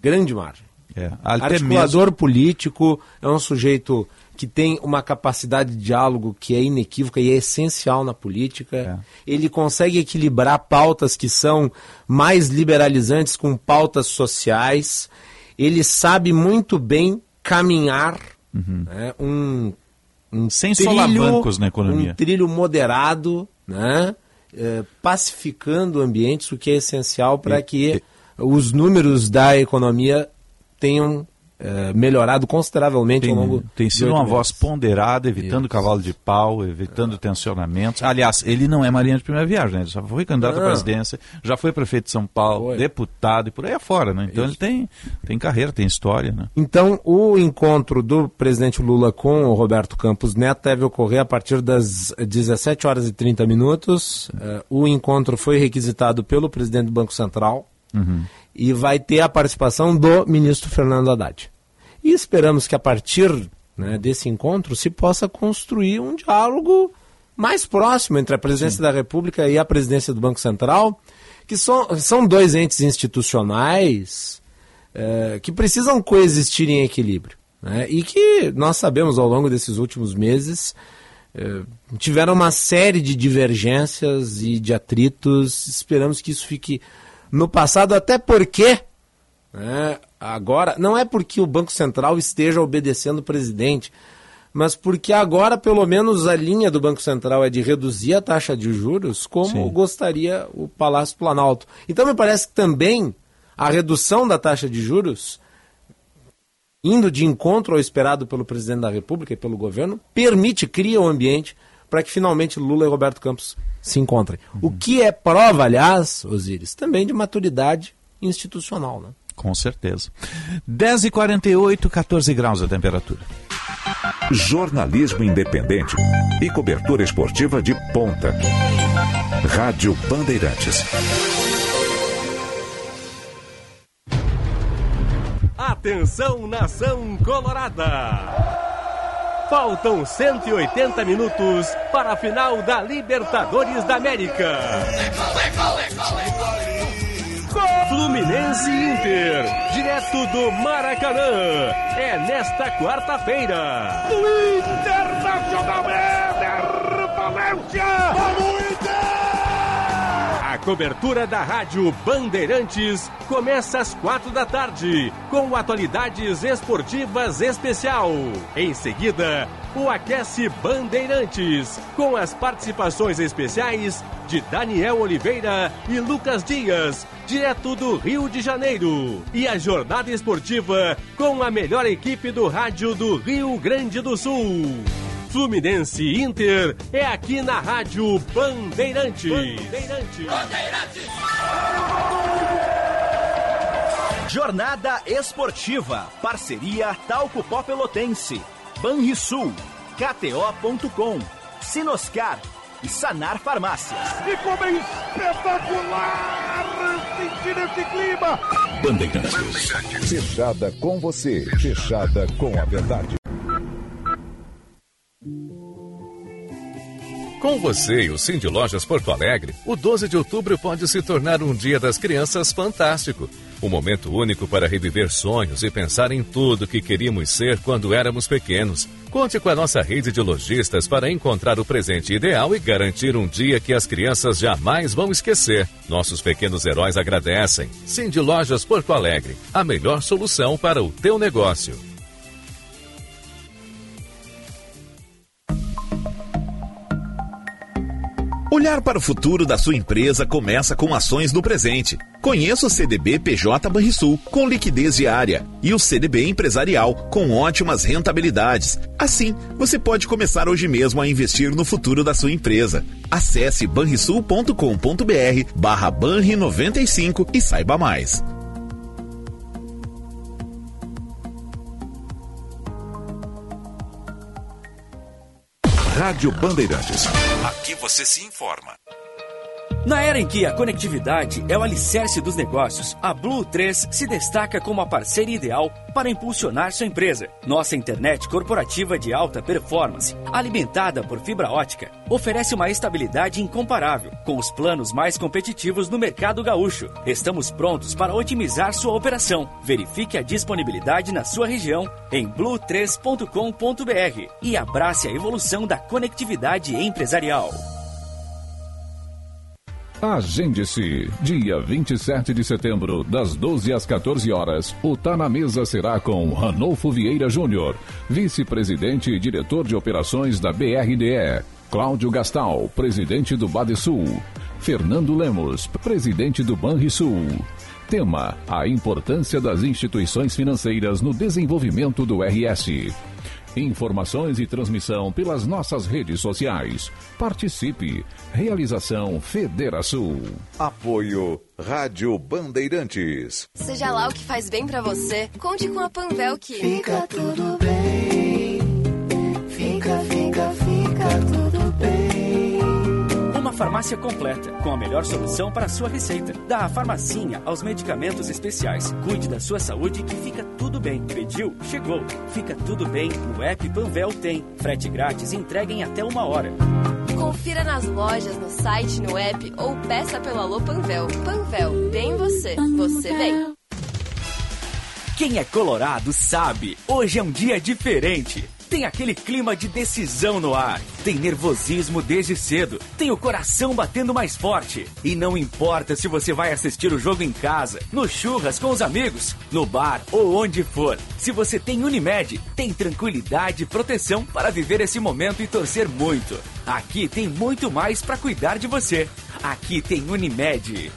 grande margem. É, Articulador político, é um sujeito que tem uma capacidade de diálogo que é inequívoca e é essencial na política. Ele consegue equilibrar pautas que são mais liberalizantes com pautas sociais. Ele sabe muito bem caminhar né, um, um Sem trilho, solavancos na economia. um trilho moderado, né, eh, pacificando ambientes, o que é essencial para que os números da economia tenham eh, melhorado consideravelmente ao longo Tem, tem de sido uma meses. voz ponderada, evitando cavalo de pau, evitando tensionamentos. Aliás, ele não é Marinha de primeira viagem, né? ele já foi candidato à Não. presidência, já foi prefeito de São Paulo, deputado e por aí afora. Né? Então ele tem, tem carreira, tem história. Né? Então, o encontro do presidente Lula com o Roberto Campos Neto deve ocorrer a partir das 17 horas e 30 minutos. Eh, o encontro foi requisitado pelo presidente do Banco Central Uhum. e vai ter a participação do ministro Fernando Haddad. E esperamos que a partir né, desse encontro se possa construir um diálogo mais próximo entre a presidência da República e a presidência do Banco Central, que são, são dois entes institucionais eh, que precisam coexistir em equilíbrio. né? E que nós sabemos ao longo desses últimos meses eh, tiveram uma série de divergências e de atritos. Esperamos que isso fique no passado, até porque né, agora não é porque o Banco Central esteja obedecendo o presidente, mas porque agora pelo menos a linha do Banco Central é de reduzir a taxa de juros, como Sim. gostaria o Palácio Planalto. Então me parece que também a redução da taxa de juros indo de encontro ao esperado pelo presidente da República e pelo governo, permite, cria o ambiente para que finalmente Lula e Roberto Campos se encontrem. O que é prova, aliás, Osíris, também de maturidade institucional. Né? Com certeza. 10h48, 14 graus a temperatura. Jornalismo independente e cobertura esportiva de ponta. Rádio Bandeirantes. Atenção, nação colorada! Faltam 180 minutos para a final da Libertadores da América. Fluminense e Inter, direto do Maracanã. É nesta quarta-feira. Do Internacional Éder Valência! Vamos, cobertura da Rádio Bandeirantes começa às quatro da tarde, com atualidades esportivas especial. Em seguida, o Aquece Bandeirantes, com as participações especiais de Daniel Oliveira e Lucas Dias, direto do Rio de Janeiro. E a jornada esportiva com a melhor equipe do rádio do Rio Grande do Sul. Fluminense Inter é aqui na Rádio Bandeirantes. Jornada Esportiva. Parceria Talco Pó Pelotense. Banrisul. KTO.com. Sinoscar. E Sanar Farmácias. E como é espetacular sentir esse clima! Bandeirantes. Fechada com você. Fechada com a verdade. Com você e o Cindy Lojas Porto Alegre, o 12 de outubro pode se tornar um dia das crianças fantástico. Um momento único para reviver sonhos e pensar em tudo que queríamos ser quando éramos pequenos. Conte com a nossa rede de lojistas para encontrar o presente ideal e garantir um dia que as crianças jamais vão esquecer. Nossos pequenos heróis agradecem. Cindy Lojas Porto Alegre, a melhor solução para o teu negócio. Olhar para o futuro da sua empresa começa com ações no presente. Conheça o CDB PJ Banrisul, com liquidez diária, e o CDB Empresarial, com ótimas rentabilidades. Assim, você pode começar hoje mesmo a investir no futuro da sua empresa. Acesse banrisul.com.br barra Banri95 e saiba mais. Rádio Bandeirantes. Aqui você se informa. Na era em que a conectividade é o alicerce dos negócios, a Blue 3 se destaca como a parceira ideal para impulsionar sua empresa. Nossa internet corporativa de alta performance, alimentada por fibra ótica, oferece uma estabilidade incomparável, com os planos mais competitivos no mercado gaúcho. Estamos prontos para otimizar sua operação. Verifique a disponibilidade na sua região em blue3.com.br e abrace a evolução da conectividade empresarial. Agende-se. Dia 27 de setembro, das 12 às 14 horas, o Tá na Mesa será com Ranolfo Vieira Júnior, vice-presidente e diretor de operações da BRDE. Cláudio Gastal, presidente do Badesul. Fernando Lemos, presidente do Banrisul. Tema: A importância das instituições financeiras no desenvolvimento do RS. Informações e transmissão pelas nossas redes sociais. Participe. Realização Federação. Apoio Rádio Bandeirantes. Seja lá o que faz bem pra você, conte com a Panvel que Fica tudo bem. Uma farmácia completa, com a melhor solução para a sua receita. Da a farmacinha aos medicamentos especiais. Cuide da sua saúde que fica tudo bem. Pediu? Chegou. Fica tudo bem. No app Panvel tem. Frete grátis e entrega em até uma hora. Confira nas lojas, no site, no app ou peça pelo Alô Panvel. Panvel, bem você, você bem. Quem é colorado sabe, hoje é um dia diferente. Tem aquele clima de decisão no ar. Tem nervosismo desde cedo. Tem o coração batendo mais forte. E não importa se você vai assistir o jogo em casa, no churras com os amigos, no bar ou onde for. Se você tem Unimed, tem tranquilidade e proteção para viver esse momento e torcer muito. Aqui tem muito mais para cuidar de você. Aqui tem Unimed.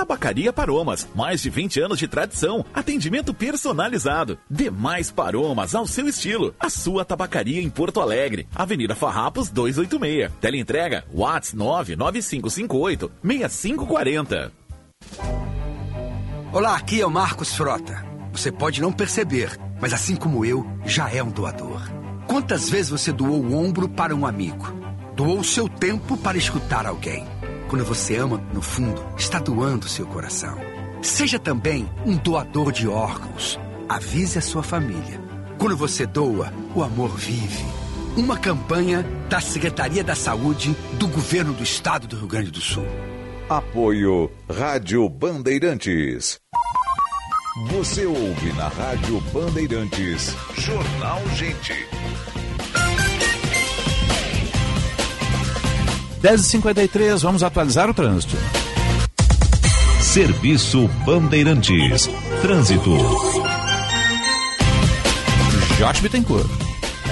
Tabacaria Paromas, mais de 20 anos de tradição, atendimento personalizado. Demais Paromas ao seu estilo. A sua tabacaria em Porto Alegre, Avenida Farrapos 286. Teleentrega Whats 99558 6540. Olá, aqui é o Marcos Frota. Você pode não perceber, mas assim como eu, já é um doador. Quantas vezes você doou o ombro para um amigo? Doou o seu tempo para escutar alguém? Quando você ama, no fundo, está doando seu coração. Seja também um doador de órgãos. Avise a sua família. Quando você doa, o amor vive. Uma campanha da Secretaria da Saúde do Governo do Estado do Rio Grande do Sul. Apoio Rádio Bandeirantes. Você ouve na Rádio Bandeirantes. Jornal Gente. 10h53, vamos atualizar o trânsito. Serviço Bandeirantes. Trânsito. Jorge Bittencourt.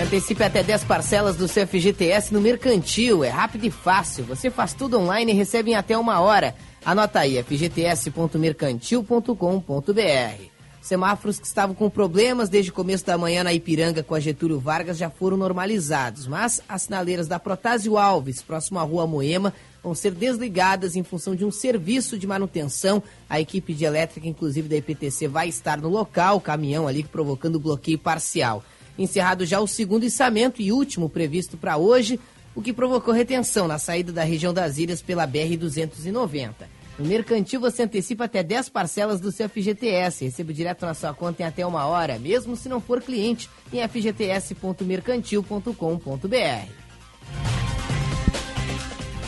Antecipe até 10 parcelas do seu FGTS no Mercantil. É rápido e fácil. Você faz tudo online e recebe em até uma hora. Anota aí, fgts.mercantil.com.br. Semáforos que estavam com problemas desde o começo da manhã na Ipiranga com a Getúlio Vargas já foram normalizados, mas as sinaleiras da Protásio Alves, próximo à Rua Moema, vão ser desligadas em função de um serviço de manutenção. A equipe de elétrica, inclusive da IPTC, vai estar no local, o caminhão ali provocando bloqueio parcial. Encerrado já o segundo içamento e último previsto para hoje, o que provocou retenção na saída da região das ilhas pela BR-290. No Mercantil você antecipa até 10 parcelas do seu FGTS. Recebe direto na sua conta em até uma hora, mesmo se não for cliente, em fgts.mercantil.com.br.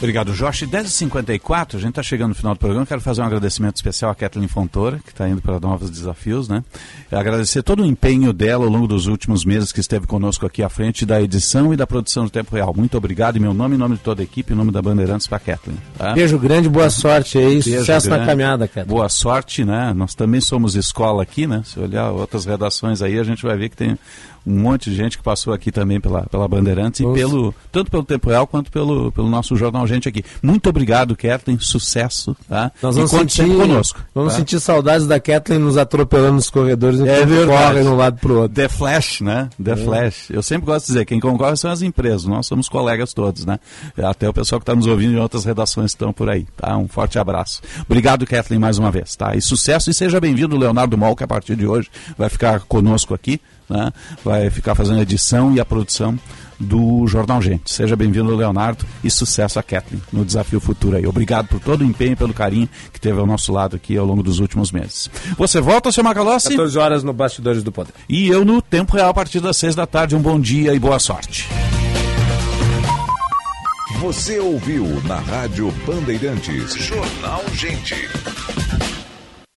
Obrigado, Jorge. 10h54, a gente está chegando no final do programa. Quero fazer um agradecimento especial à Kathleen Fontoura, que está indo para novos desafios, né? Agradecer todo o empenho dela ao longo dos últimos meses que esteve conosco aqui à frente da edição e da produção do Tempo Real. Muito obrigado em meu nome, em nome de toda a equipe, em nome da Bandeirantes para Kathleen. Tá? Beijo grande, boa sorte aí, sucesso grande. na caminhada, cara. Boa sorte, né? Nós também somos escola aqui, né? Se olhar outras redações aí, a gente vai ver que tem um monte de gente que passou aqui também pela, pela Bandeirantes Nossa. e pelo, tanto pelo Tempo Real quanto pelo, pelo nosso Jornal Gente aqui. Muito obrigado, Kathleen, sucesso, tá? Nós vamos sentir, conosco. Vamos tá? sentir saudades da Kathleen nos atropelando nos corredores é corre de um lado pro outro. The Flash, né? The é. Flash. Eu sempre gosto de dizer, quem concorre são as empresas, nós somos colegas todos, né? Até o pessoal que está nos ouvindo em outras redações estão por aí, tá? Um forte abraço. Obrigado, Kathleen, mais uma vez, tá? E sucesso e seja bem-vindo, Leonardo Mol, que a partir de hoje vai ficar conosco aqui, né? Vai ficar fazendo a edição e a produção do Jornal Gente. Seja bem-vindo, Leonardo, e sucesso a Kathleen no desafio futuro aí. Obrigado por todo o empenho e pelo carinho que teve ao nosso lado aqui ao longo dos últimos meses. Você volta, seu Macalossi? 14 horas no Bastidores do Poder. E eu no Tempo Real a partir das 6 da tarde. Um bom dia e boa sorte. Você ouviu na Rádio Bandeirantes. Jornal Gente.